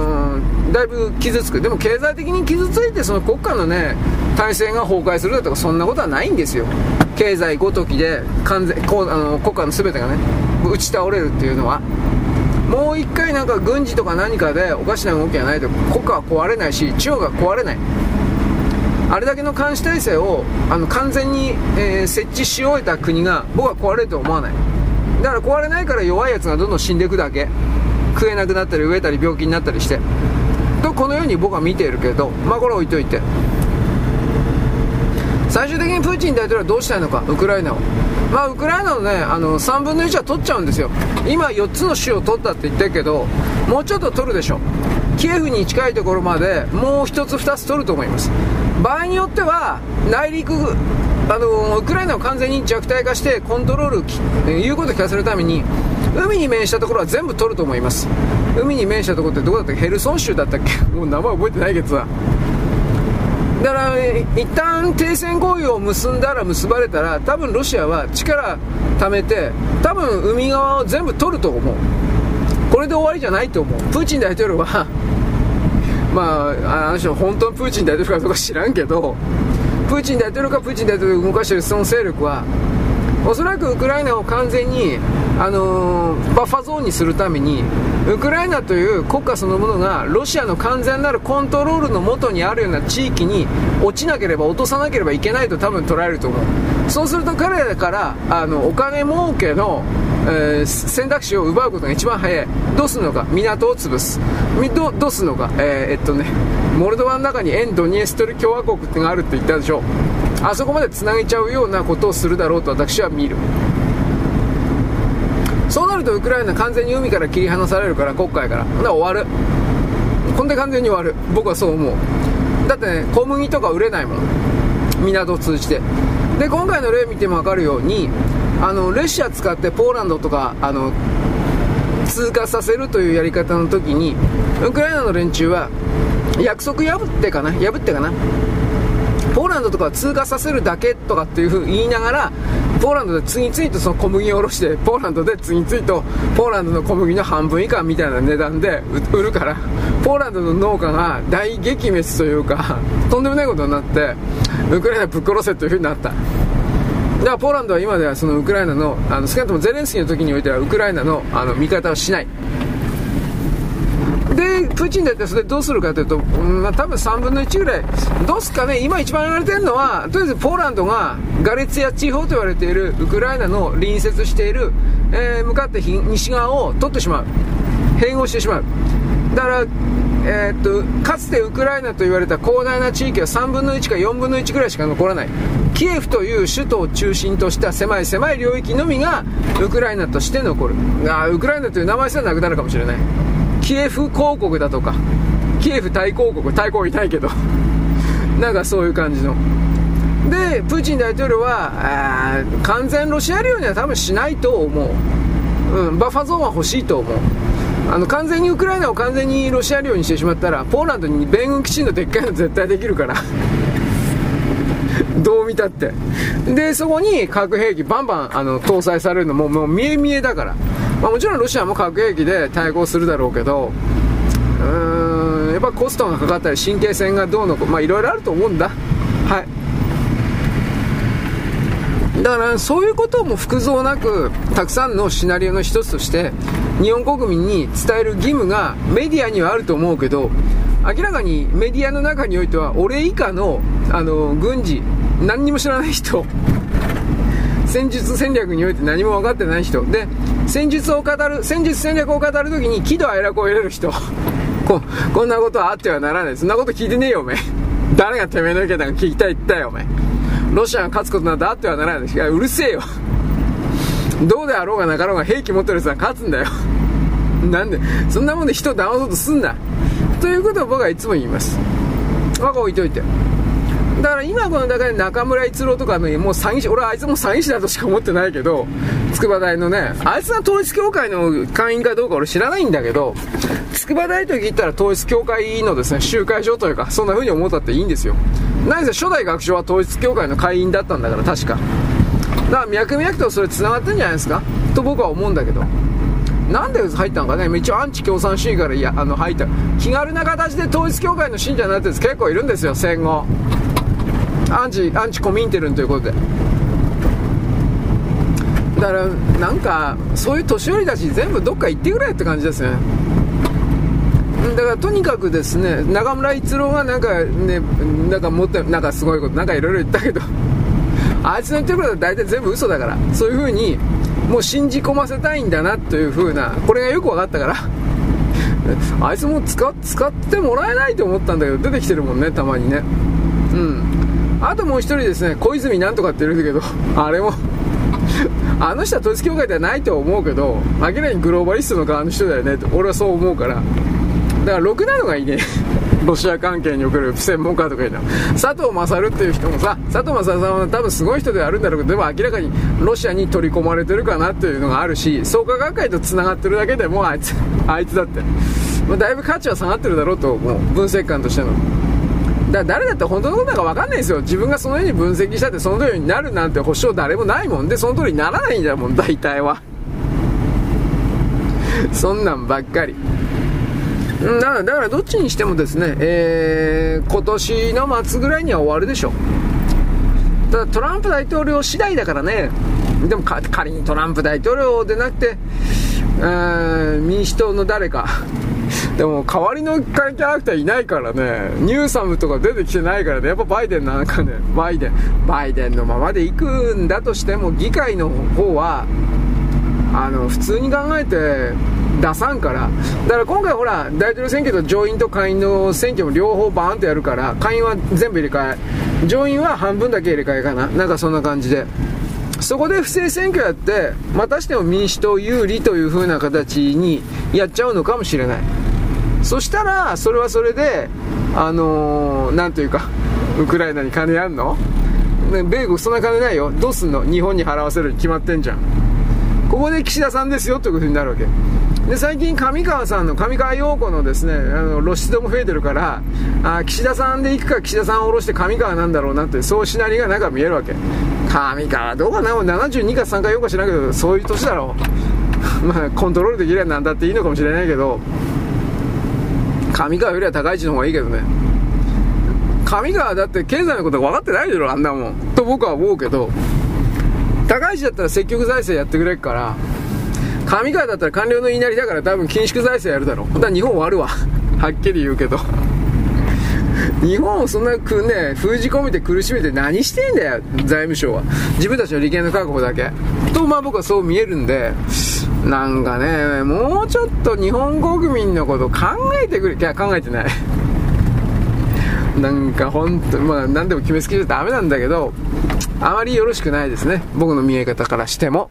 [SPEAKER 1] ん、だいぶ傷つく。でも経済的に傷ついてその国家のね体制が崩壊するだとかそんなことはないんですよ。経済ごときで完全こうあの国家の全てがね打ち倒れるっていうのは。もう一回なんか軍事とか何かでおかしな動きがないと。国家は壊れないし中国は壊れない。あれだけの監視体制をあの完全に、えー、設置し終えた国が僕は壊れると思わない。だから壊れないから弱いやつがどんどん死んでいくだけ。食えなくなったり飢えたり病気になったりして。とこのように僕は見ているけどまあこれ置いといて。最終的にプーチン大統領はどうしたいのかウクライナを。まあウクライナのねあの3分の1は取っちゃうんですよ。今4つの州を取ったって言ってるけどもうちょっと取るでしょ。キエフに近いところまでもう1つ2つ取ると思います。場合によっては内陸あのウクライナを完全に弱体化してコントロール言うことを聞かせるために海に面したところは全部取ると思います。海に面したところってどこだったっけ？ヘルソン州だったっけ？もう名前覚えてないけどさ。だから一旦停戦合意を結んだら結ばれたら多分ロシアは力貯めて多分海側を全部取ると思う。これで終わりじゃないと思う。プーチン大統領は まああの人本当のプーチン大統領かどうか知らんけどプーチン大統領かプーチン大統領を動かしてるその勢力はおそらくウクライナを完全に、あのー、バッファゾーンにするためにウクライナという国家そのものがロシアの完全なるコントロールのもとにあるような地域に落ちなければ落とさなければいけないと多分捉えると思う。そうすると彼らからあのお金儲けの、えー、選択肢を奪うことが一番早い。どうするのか？港を潰す。どどうするのか、えー、っとねモルドバの中に沿ドニエストル共和国ってがあるって言ったでしょ。あそこまでつなげちゃうようなことをするだろうと私は見る。そうなるとウクライナ完全に海から切り離されるから黒海から。ほな終わる。こんで完全に終わる。僕はそう思う。だってね小麦とか売れないもん。港を通じて。で今回の例見ても分かるようにあの列車使ってポーランドとかあの通過させるというやり方の時にウクライナの連中は約束破ってかな？破ってかな？ポーランドとかは通過させるだけとかっていうふうに言いながらポーランドで次々とその小麦を下ろしてポーランドで次々とポーランドの小麦の半分以下みたいな値段で売るからポーランドの農家が大撃滅というかとんでもないことになってウクライナぶっ殺せというふうになった。だからポーランドは今ではそのウクライナのあの少なくともゼレンスキーの時においてはウクライナのあの味方をしない。で、プーチン大統領それどうするかというと、うん、多分3分の1ぐらい、どうすかね、今一番言われてるのは、とりあえずポーランドがガレツヤ地方と言われているウクライナの隣接している、えー、向かって西側を取ってしまう、併合してしまう。だから、えー、っとかつてウクライナと言われた広大な地域は3分の1か4分の1ぐらいしか残らない。キエフという首都を中心とした狭い狭い領域のみがウクライナとして残る。あウクライナという名前すらなくなるかもしれない。キエフ公国だとかキエフ対抗国対抗いないけど なんかそういう感じの。でプーチン大統領は完全ロシア領には多分しないと思う、うん、バッファゾーンは欲しいと思う。あの完全にウクライナを完全にロシア領にしてしまったらポーランドに米軍基地のでっかいの絶対できるから。どう見たって。でそこに核兵器バンバンあの搭載されるのももう見え見えだから、まあ、もちろんロシアも核兵器で対抗するだろうけどうーんやっぱコストがかかったり神経戦がどうのまあいろいろあると思うんだ。はい。だからそういうことも複雑なくたくさんのシナリオの一つとして日本国民に伝える義務がメディアにはあると思うけど明らかにメディアの中においては俺以下のあの軍事何にも知らない人戦術戦略において何も分かってない人。で戦術を語る戦術戦略を語るときに喜怒哀楽を入れる人。ここんなことはあってはならない。そんなこと聞いてねえよおめ誰がてめえの意見なんか聞きたいって言ったよおめロシアが勝つことなんてあってはならない。いやうるせえよ。どうであろうがなかろうが兵器持ってるやつは勝つんだよ。なんでそんなもんで人を騙そうとすんな。ということを僕はいつも言います。まあ置いといて。だから今この中で中村逸郎とかね、もう詐欺師、俺はあいつも詐欺師だとしか思ってないけど、筑波大のね、あいつが統一教会の会員かどうか俺知らないんだけど、筑波大と聞いたら統一教会のですね、集会所というか、そんな風に思ったっていいんですよ。何せ初代学長は統一教会の会員だったんだから確か。だから脈々とそれ繋がってんじゃないですか？と僕は思うんだけど。なんで入ったのかね？一応アンチ共産主義からいやあの入った。気軽な形で統一教会の信者になってるやつ結構いるんですよ戦後。アンチアンチコミンテルンということで。だからなんかそういう年寄りたち全部どっか行ってくれって感じですね。だからとにかくですね中村逸郎がなんかねなんか持ってなんかすごいことなんかいろいろ言ったけどあいつの言ってることは大体全部嘘だからそういう風にもう信じ込ませたいんだなという風なこれがよく分かったからあいつも使使ってもらえないと思ったんだけど出てきてるもんねたまにね。うん。あともう一人ですね小泉なんとかって言うんだけど あれも あの人は統一教会ではないと思うけど明らかにグローバリストの側の人だよねと俺はそう思うから。だからろくなのがいいね。ロシア関係における専門家とかいうの。佐藤勝っていう人もさ佐藤勝さんは多分すごい人ではあるんだろうけどでも明らかにロシアに取り込まれてるかなっていうのがあるし創価学会とつながってるだけでもうあいつあいつだって、ま、だいぶ価値は下がってるだろうと思う。分析官としての。だ誰だって本当のことなんか分かんないですよ。自分がそのように分析したってそのようになるなんて保証誰もないもん。でその通りにならないんだもん大体は。そんなんばっかり。だからだからどっちにしてもですね、えー、今年の末ぐらいには終わるでしょただトランプ大統領次第だからね。でも仮にトランプ大統領でなくて、民主党の誰か。でも代わりのキャラクターいないからね。ニューサムとか出てきてないからね。やっぱバイデンなんかね。バイデン。バイデンのままで行くんだとしても議会の方はあの普通に考えて出さんから。だから今回ほら大統領選挙と上院と下院の選挙も両方バーンとやるから下院は全部入れ替え。上院は半分だけ入れ替えかな。なんかそんな感じで。そこで不正選挙やってまたしても民主党有利という風な形にやっちゃうのかもしれない。そしたらそれはそれであのー、というかウクライナに金やんの？米国そんな金ないよ。どうすんの？日本に払わせるに決まってんじゃん。ここで岸田さんですよということになるわけ。で最近上川さんの上川陽子のですねあの露出度も増えてるからあ岸田さんで行くか岸田さんを下ろして上川なんだろうなってそうシナリオがなんか見えるわけ。上川どうかな？72か3か4かしないけどそういう年だろう。まあコントロールできればなんだっていいのかもしれないけど。上川よりは高い位置の方がいいけどね上川だって経済のこと分かってないだろあんなもんと僕は思うけど高市だったら積極財政やってくれるから上川だったら官僚の言いなりだから多分緊縮財政やるだろう。だから日本終わるわ。はっきり言うけど。日本をそんなくね、封じ込めて苦しめて何してんだよ、財務省は。自分たちの利権の確保だけ。まあ僕はそう見えるんで、なんかね、もうちょっと日本国民のこと考えてくれ。いや、考えてない。なんか本当まあ何でも決めつけちゃダメなんだけど、あまりよろしくないですね。僕の見え方からしても。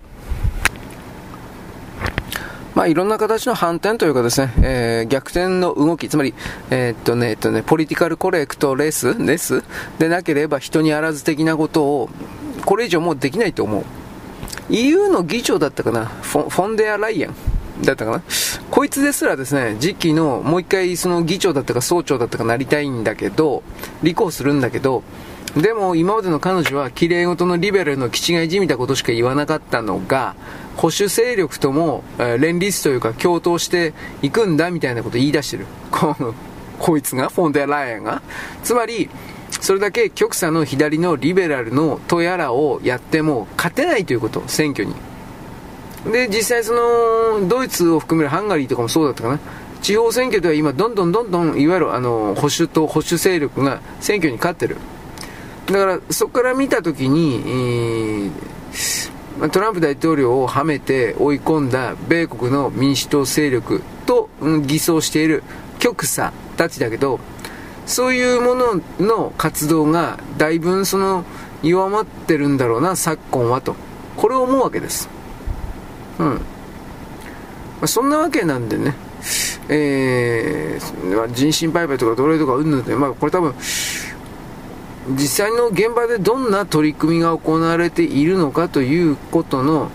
[SPEAKER 1] まあ、いろんな形の反転というかですね、えー、逆転の動き、つまり、えー、っとね、えっとね、ポリティカルコレクトレス、レスでなければ人にあらず的なことを、これ以上もうできないと思う。EU の議長だったかな、フォフォンデアライアン？だったかな？こいつですらですね、次期のもう一回その議長だったか総長だったかなりたいんだけど、立候補するんだけど、でも今までの彼女は綺麗事のリベラルの気違いじみたことしか言わなかったのが、保守勢力とも、え、連立というか共闘していくんだみたいなことを言い出してる。このこいつが、フォンデアライアンが？つまり、それだけ極左の左のリベラルのとやらをやっても勝てないということ、選挙に。で、実際その、ドイツを含めるハンガリーとかもそうだったかな。地方選挙では今どんどんどんどん、いわゆるあの、保守と保守勢力が選挙に勝ってる。だから、そこから見たときに、トランプ大統領をはめて追い込んだ米国の民主党勢力と、うん、偽装している極左たちだけど、そういうものの活動がだいぶその弱まってるんだろうな、昨今はと。これを思うわけです。うん。まあ、そんなわけなんでね、えー、人身売買とか奴隷とかうんぬんで、まあこれ多分、実際の現場でどんな取り組みが行われているのかということの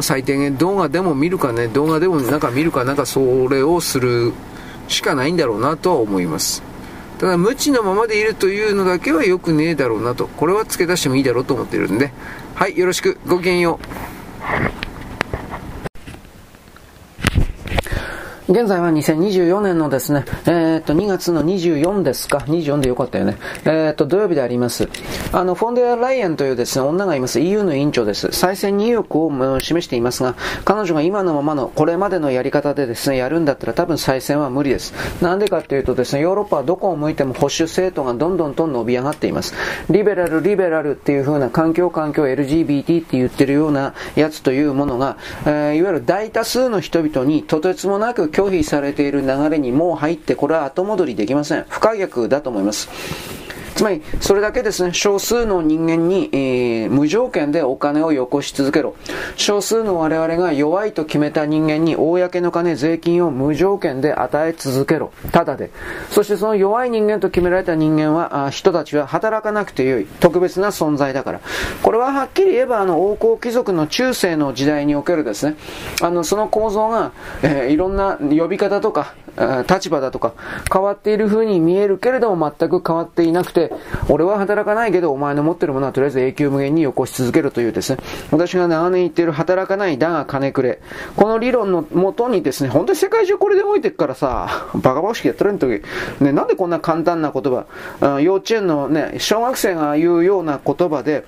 [SPEAKER 1] 最低限動画でも見るかね、動画でもなんか見るかなんかそれをするしかないんだろうなとは思います。ただ無知のままでいるというのだけは良くねえだろうなと。これは付け出してもいいだろうと思ってるんで。はい、よろしく。ごきげんよう。現在は2024年のですね、えー、っと、2月の24ですか ?24 でよかったよね。えー、っと、土曜日であります。あの、フォンデア・ライエンというですね、女がいます。EU の委員長です。再選に意欲を示していますが、彼女が今のままの、これまでのやり方でですね、やるんだったら多分再選は無理です。なんでかっていうとですね、ヨーロッパはどこを向いても保守政党がどんどんと伸び上がっています。リベラル、リベラルっていう風な環境環境 LGBT って言ってるようなやつというものが、えー、いわゆる大多数の人々にとてつもなく拒否されている流れにもう入って、これは後戻りできません。不可逆だと思います。つまり、それだけですね、少数の人間に、えー、無条件でお金をよこし続けろ。少数の我々が弱いと決めた人間に、公の金、税金を無条件で与え続けろ。ただで。そしてその弱い人間と決められた人間は、あ人たちは働かなくてよい。特別な存在だから。これははっきり言えば、あの、王侯貴族の中世の時代におけるですね、あの、その構造が、えー、いろんな呼び方とか、立場だとか変わっている風に見えるけれども全く変わっていなくて、俺は働かないけどお前の持ってるものはとりあえず永久無限によこし続けるというですね、私が長年言っている働かないだが金くれ。この理論のもとにですね、本当に世界中これで動いてくからさ、バカバカしくやってるん時、ね、なんでこんな簡単な言葉、幼稚園のね、小学生が言うような言葉で、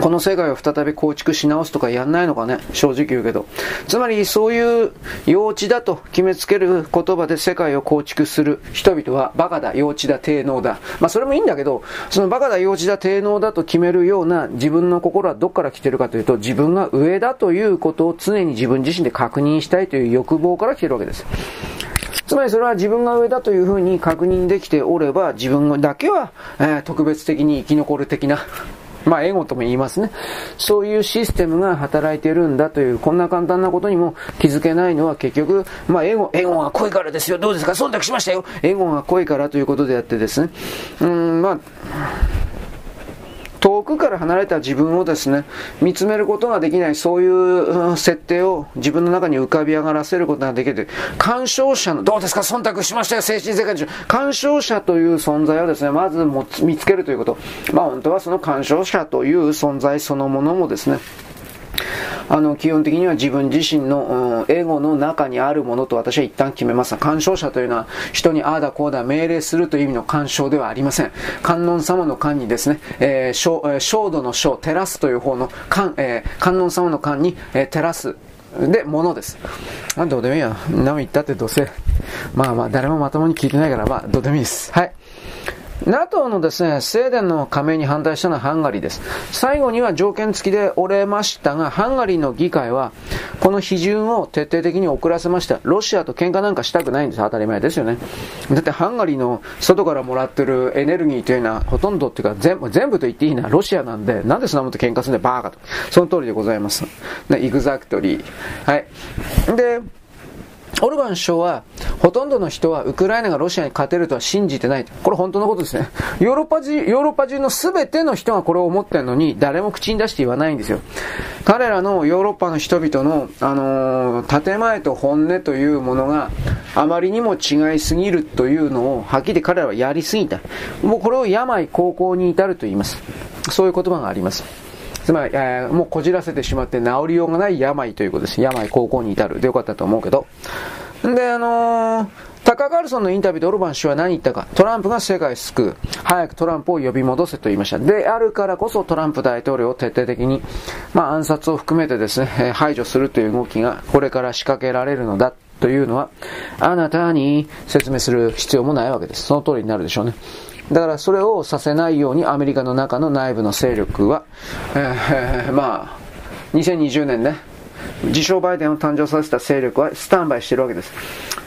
[SPEAKER 1] この世界を再び構築し直すとかやんないのかね正直言うけど。つまりそういう幼稚だと決めつける言葉で世界を構築する人々はバカだ、幼稚だ、低能だ。まあそれもいいんだけど、そのバカだ、幼稚だ、低能だと決めるような自分の心はどっから来てるかというと自分が上だということを常に自分自身で確認したいという欲望から来てるわけです。つまりそれは自分が上だというふうに確認できておれば自分だけは、えー、特別的に生き残る的なまあ、エゴとも言いますね。そういうシステムが働いてるんだという、こんな簡単なことにも気づけないのは結局、まあ、エゴ、エゴが濃いからですよ。どうですか？忖度しましたよ。エゴが濃いからということであってですね。うん、まあ、遠くから離れた自分をですね、見つめることができない、そういう設定を自分の中に浮かび上がらせることができる。干渉者の、どうですか？忖度しましたよ、精神世界中。干渉者という存在をですね、まず見つけるということ。まあ本当はその干渉者という存在そのものもですね、あの、基本的には自分自身の、うん、エゴの中にあるものと私は一旦決めます。干渉者というのは人にああだこうだ命令するという意味の干渉ではありません。観音様の観にですね、えー、小、えー、小度の小、照らすという方の観、えー、観音様の観に、えー、照らす。で、ものです。まあ、どうでもいいや。何言ったってどうせ。まあまあ、誰もまともに聞いてないから、まあ、どうでもいいです。はい。NATO のですね、スウェーデンの加盟に反対したのはハンガリーです。最後には条件付きで折れましたが、ハンガリーの議会は、この批准を徹底的に遅らせました。ロシアと喧嘩なんかしたくないんです。当たり前ですよね。だってハンガリーの外からもらってるエネルギーというのは、ほとんどっていうか全部、全部と言っていいのはロシアなんで、なんでそんなもんと喧嘩するんだよ、バーカと。その通りでございます。ね、イグザクトリー。はい。で、オルバン首相は、ほとんどの人はウクライナがロシアに勝てるとは信じてない。これ本当のことですね。ヨーロッパ人、ヨーロッパ中の全ての人がこれを思ってるのに、誰も口に出して言わないんですよ。彼らのヨーロッパの人々の、あのー、建前と本音というものがあまりにも違いすぎるというのを、はっきり彼らはやりすぎた。もうこれを病高校に至ると言います。そういう言葉があります。つまり、えー、もうこじらせてしまって治りようがない病ということです。病高校に至る。でよかったと思うけど。で、あのー、タカ・カルソンのインタビューでオルバン首相は何言ったか。トランプが世界を救う。早くトランプを呼び戻せと言いました。であるからこそトランプ大統領を徹底的に、まあ暗殺を含めてですね、排除するという動きがこれから仕掛けられるのだというのは、あなたに説明する必要もないわけです。その通りになるでしょうね。だからそれをさせないようにアメリカの中の内部の勢力は、えー、まあ、2020年ね、自称バイデンを誕生させた勢力はスタンバイしてるわけです。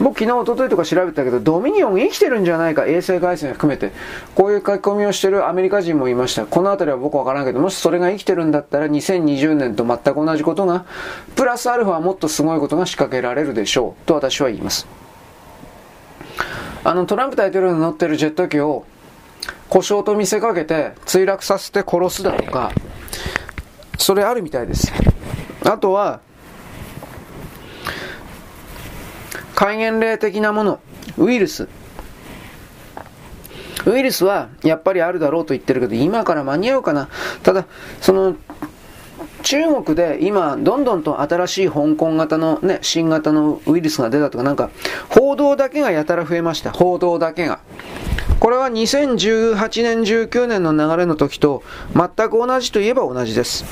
[SPEAKER 1] 僕昨日、一昨日とか調べたけど、ドミニオン生きてるんじゃないか、衛星回線含めて。こういう書き込みをしてるアメリカ人もいました。この辺りは僕わからんけど、もしそれが生きてるんだったら2020年と全く同じことが、プラスアルファもっとすごいことが仕掛けられるでしょう、と私は言います。あの、トランプ大統領が乗ってるジェット機を故障と見せかけて墜落させて殺すだとか、それあるみたいです。あとは、戒厳令的なもの、ウイルス。ウイルスはやっぱりあるだろうと言ってるけど、今から間に合うかな。ただ、その、中国で今、どんどんと新しい香港型のね、新型のウイルスが出たとか、なんか、報道だけがやたら増えました。報道だけが。これは2018年、19年の流れの時と全く同じといえば同じです。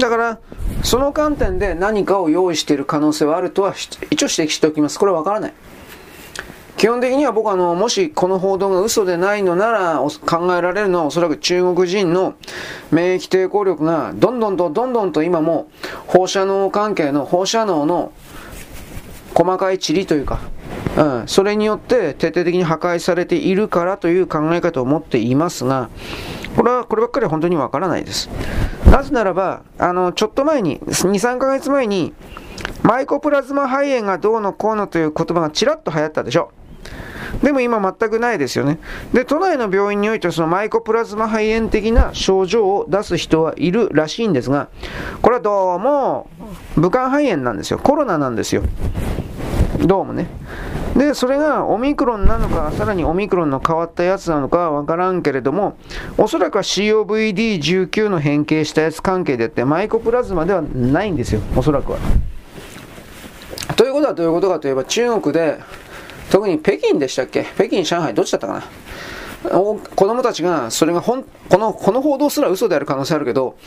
[SPEAKER 1] だから、その観点で何かを用意している可能性はあるとは一応指摘しておきます。これはわからない。基本的には僕はあの、もしこの報道が嘘でないのなら考えられるのはおそらく中国人の免疫抵抗力がどんどんとどんどんと今も放射能関係の放射能の細かい塵というか、うん、それによって徹底的に破壊されているからという考え方を持っていますが、これは、こればっかりは本当にわからないです。なぜならば、あの、ちょっと前に、2、3ヶ月前に、マイコプラズマ肺炎がどうのこうのという言葉がちらっと流行ったでしょ。でも今全くないですよね。で、都内の病院においてそのマイコプラズマ肺炎的な症状を出す人はいるらしいんですが、これはどうも武漢肺炎なんですよ。コロナなんですよ。どうもね。で、それがオミクロンなのか、さらにオミクロンの変わったやつなのかわからんけれども、おそらくは COVD19 の変形したやつ関係であって、マイコプラズマではないんですよ、おそらくは。ということはどういうことかといえば、中国で、特に北京でしたっけ？北京、上海、どっちだったかな？子供たちが、それがほん、この、この報道すら嘘である可能性あるけど、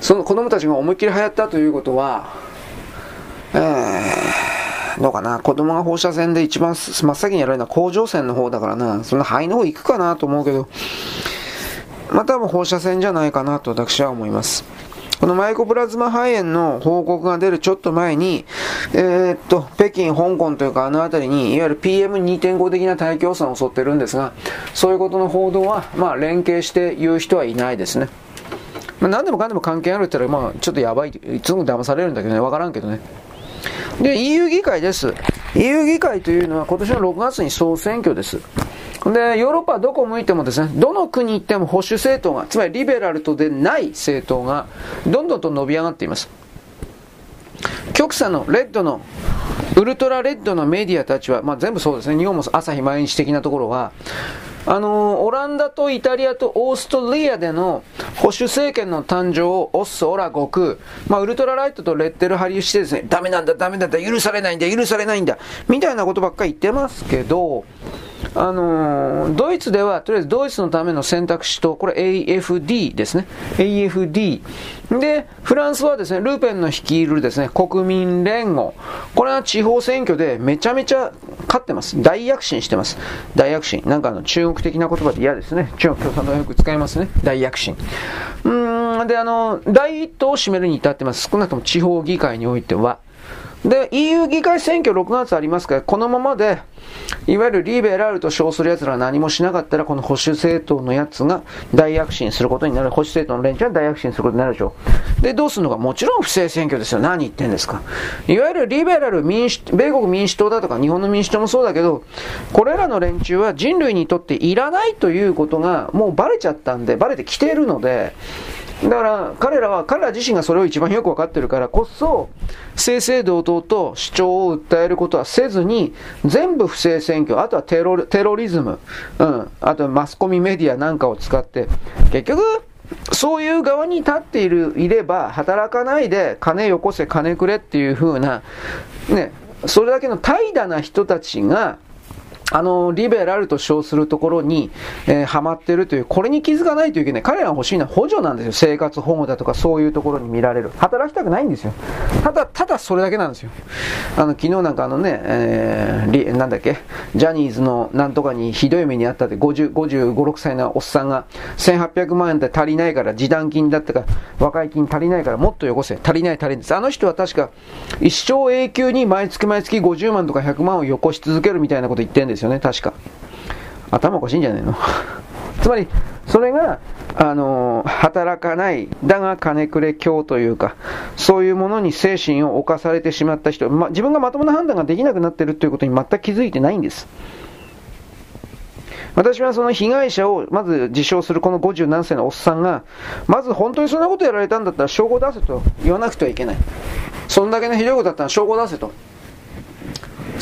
[SPEAKER 1] その子供たちが思いっきり流行ったということは、えー、どうかな、子供が放射線で一番真っ先にやられるのは甲状腺の方だからな、そんな肺の方行くかなと思うけど、まあ多分放射線じゃないかなと私は思います。このマイコプラズマ肺炎の報告が出るちょっと前に、えー、っと、北京、香港というかあの辺りに、いわゆる PM2.5 的な大気汚染を襲ってるんですが、そういうことの報道は、まあ連携して言う人はいないですね。まあ、何でもかんでも関係あるって言ったら、まあちょっとやばい、いつも騙されるんだけどね、わからんけどね。で、EU 議会です。EU 議会というのは今年の6月に総選挙です。で、ヨーロッパはどこ向いてもですね、どの国行っても保守政党が、つまりリベラルとでない政党が、どんどんと伸び上がっています。極左のレッドの、ウルトラレッドのメディアたちは、まあ全部そうですね、日本も朝日毎日的なところは、あのオランダとイタリアとオーストリアでの保守政権の誕生をオッソ、オラ、悟空、まあ、ウルトラライトとレッテル貼りしてですね、ダメなんだ、ダメなんだ、許されないんだ、許されないんだ、みたいなことばっかり言ってますけど、あのー、ドイツでは、とりあえずドイツのための選択肢と、これ AFD ですね。AFD。で、フランスはですね、ルーペンの率いるですね、国民連合。これは地方選挙でめちゃめちゃ勝ってます。大躍進してます。大躍進。なんかあの、中国的な言葉で嫌ですね。中国共産党よく使いますね。大躍進。うん、で、あの、第一党を占めるに至ってます。少なくとも地方議会においては。で、EU 議会選挙6月ありますから、このままで、いわゆるリベラルと称する奴らは何もしなかったら、この保守政党のやつが大躍進することになる。保守政党の連中は大躍進することになるでしょう。で、どうするのか。もちろん不正選挙ですよ。何言ってんですか。いわゆるリベラル民主、米国民主党だとか日本の民主党もそうだけど、これらの連中は人類にとっていらないということがもうバレちゃったんで、バレてきているので、だから彼らは、彼ら自身がそれを一番よくわかってるからこそ、正々堂々と主張を訴えることはせずに、全部不正選挙、あとはテロテロリズム、うん、あとはマスコミメディアなんかを使って、結局、そういう側に立っている、いれば、働かないで金よこせ、金くれっていう風な、ね、それだけの怠惰な人たちが、あの、リベラルと称するところに、えー、ハマってるという、これに気づかないといけない。彼らが欲しいのは補助なんですよ。生活保護だとかそういうところに見られる。働きたくないんですよ。ただ、ただそれだけなんですよ。あの、昨日なんかあのね、えー、なんだっけ、ジャニーズのなんとかにひどい目にあったって、50、55、6歳のおっさんが、1800万円で足りないから、示談金だったか、和解金足りないからもっとよこせ。足りない足りないです。あの人は確か、一生永久に毎月毎月50万とか100万をよこし続けるみたいなこと言ってるんですよ。ですよね、確か。頭おかしいんじゃないの？つまり、それが、あの働かない、だが金くれ教というか、そういうものに精神を侵されてしまった人、ま、自分がまともな判断ができなくなっているということに全く気づいてないんです。私はその被害者をまず自称するこの50何歳のおっさんが、まず本当にそんなことやられたんだったら証拠出せと言わなくてはいけない。そんだけのひどいことだったら証拠出せと。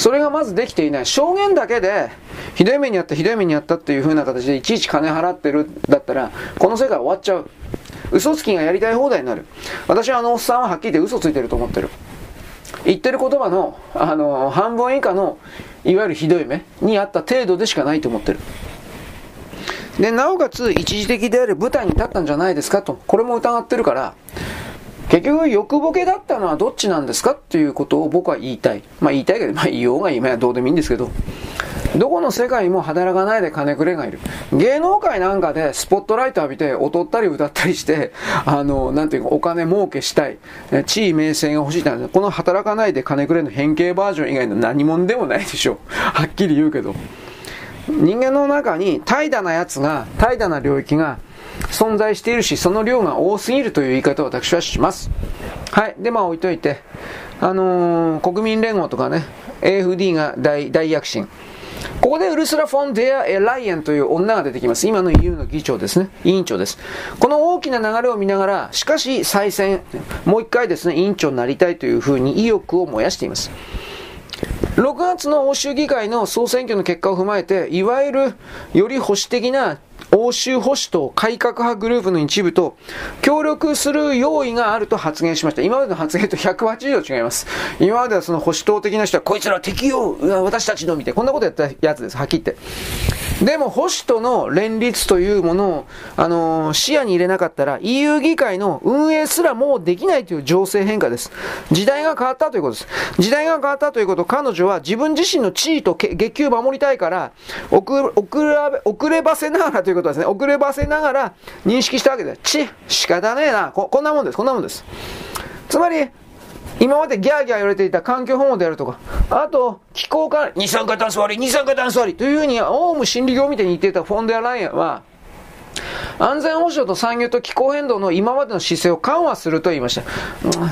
[SPEAKER 1] それがまずできていない。証言だけで、ひどい目にあった、ひどい目にあったっていう風な形でいちいち金払ってるだったら、この世界終わっちゃう。嘘つきがやりたい放題になる。私はあのおっさんははっきり言って嘘ついてると思ってる。言ってる言葉の、あの、半分以下の、いわゆるひどい目にあった程度でしかないと思ってる。で、なおかつ一時的である舞台に立ったんじゃないですかと。これも疑ってるから、結局欲ボケだったのはどっちなんですかっていうことを僕は言いたい。まあ言いたいけど、まあ言おうが今やどうでもいいんですけど、どこの世界も働かないで金くれがいる。芸能界なんかでスポットライト浴びて踊ったり歌ったりして、あの、なんていうかお金儲けしたい。地位名声が欲しいってこの働かないで金くれの変形バージョン以外の何者でもないでしょう。はっきり言うけど。人間の中に怠惰なやつが、怠惰な領域が存在しているし、その量が多すぎるという言い方を私はします。はい。で、まあ置いといて、あのー、国民連合とかね、AFD が大大躍進。ここでウルスラ・フォン・デア・エライエンという女が出てきます。今の EU の議長ですね。委員長です。この大きな流れを見ながら、しかし再選、もう一回ですね、委員長になりたいというふうに意欲を燃やしています。6月の欧州議会の総選挙の結果を踏まえて、いわゆるより保守的な欧州保守党改革派グループの一部と協力する用意があると発言しました。今までの発言と180度違います。今まではその保守党的な人は、こいつら敵よ私たちのみたい、こんなことやったやつです、はっきり言って。でも保守との連立というものを、あのー、視野に入れなかったら EU 議会の運営すらもうできないという情勢変化です。時代が変わったということです。時代が変わったということ彼女は自分自身の地位と月給を守りたいから、遅ればせながらということですね、遅ればせながら認識したわけです。ち、仕方ねえな。こ、こんなもんです、こんなもんです。つまり、今までギャーギャー言われていた環境保護であるとか、あと、気候から二酸化炭素割り、二酸化炭素割りというふうに、オウム真理教みたいに言っていたフォンデアライアンは、安全保障と産業と気候変動の今までの姿勢を緩和すると言いました。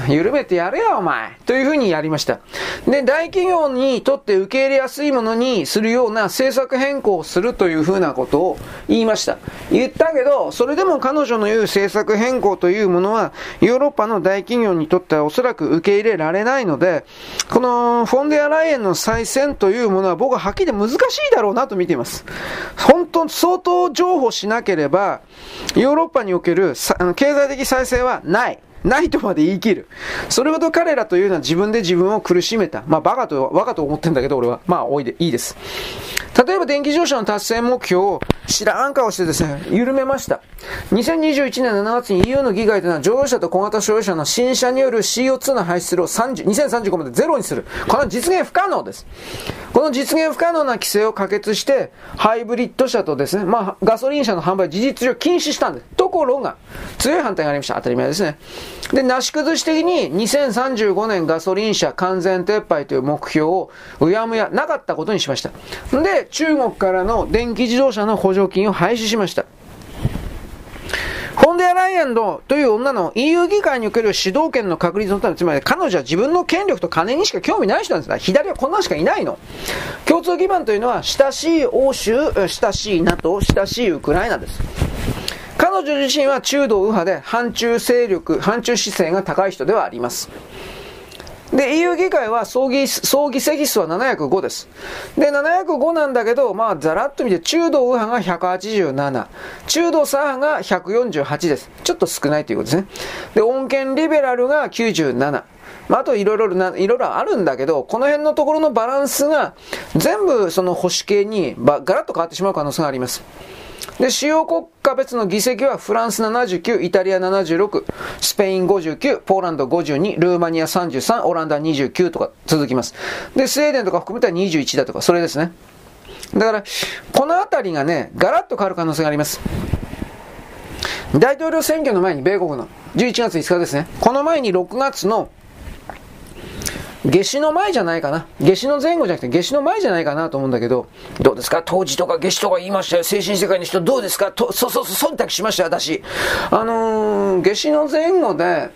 [SPEAKER 1] 緩めてやれよ、お前。というふうにやりました。で、大企業にとって受け入れやすいものにするような政策変更をするというふうなことを言いました。言ったけど、それでも彼女の言う政策変更というものは、ヨーロッパの大企業にとってはおそらく受け入れられないので、このフォンデアライエンの再選というものは僕ははっきり難しいだろうなと見ています。本当、相当譲歩しなければ、ヨーロッパにおける経済的再生はない。ないとまで言い切る。それほど彼らというのは自分で自分を苦しめた。まあ、バカと、バカと思ってんだけど、俺は。まあ、おいで、いいです。例えば電気自動車の達成目標を知らん顔してですね、緩めました。2021年7月に EU の議会というのは乗用車と小型商用車の新車による CO2 の排出量を30 2035までゼロにする。この実現不可能です。この実現不可能な規制を可決して、ハイブリッド車とですね、まあ、ガソリン車の販売事実上禁止したんです。ところが、強い反対がありました。当たり前ですね。で、なし崩し的に2035年ガソリン車完全撤廃という目標をうやむやなかったことにしました。で、中国からの電気自動車の補助金を廃止しました。フォンデアライエンドという女の EU 議会における主導権の確立のため、つまり彼女は自分の権力と金にしか興味ない人なんですが、左はこんなしかいないの。共通基盤というのは、親しい欧州、親しい NATO、親しいウクライナです。彼女自身は中道右派で反中勢力、反中姿勢が高い人ではあります。で、EU 議会は総議総議席数は705です。で、705なんだけど、まあ、ざらっと見て、中道右派が187、中道左派が148です。ちょっと少ないということですね。で、穏健リベラルが97。まあ、あといろいろ、いろいろあるんだけど、この辺のところのバランスが全部その保守系にガラッと変わってしまう可能性があります。で、主要国家別の議席はフランス79、イタリア76、スペイン59、ポーランド52、ルーマニア33、オランダ29とか続きます。で、スウェーデンとか含めたら21だとか、それですね。だから、このあたりがね、ガラッと変わる可能性があります。大統領選挙の前に、米国の11月5日ですね。この前に6月の夏至の前じゃないかな。夏至の前後じゃなくて夏至の前じゃないかなと思うんだけど、どうですか？当時とか夏至とか言いましたよ。精神世界の人どうですか？と、そうそうそう、忖度しましたよ、私。あのー、夏至の前後で、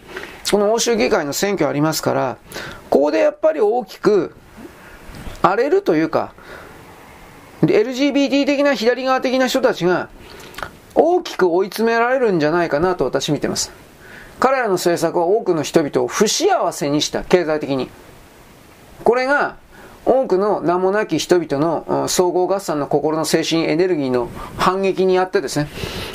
[SPEAKER 1] この欧州議会の選挙ありますから、ここでやっぱり大きく荒れるというか、LGBT 的な左側的な人たちが大きく追い詰められるんじゃないかなと私見てます。彼らの政策は多くの人々を不幸せにした、経済的に。これが多くの名もなき人々の総合合算の心の精神エネルギーの反撃にあってですね、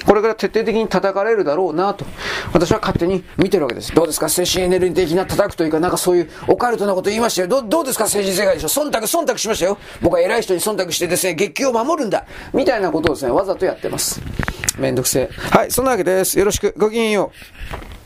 [SPEAKER 1] これから徹底的に叩かれるだろうなと、私は勝手に見てるわけです。どうですか？精神エネルギー的な叩くというか、なんかそういうオカルトなこと言いましたよ。どどうですか？政治世界でしょ？忖度、忖度しましたよ。僕は偉い人に忖度してですね、月給を守るんだ。みたいなことをですね、わざとやってます。めんどくせえ。はい、そんなわけです。よろしく。ごきげんよう。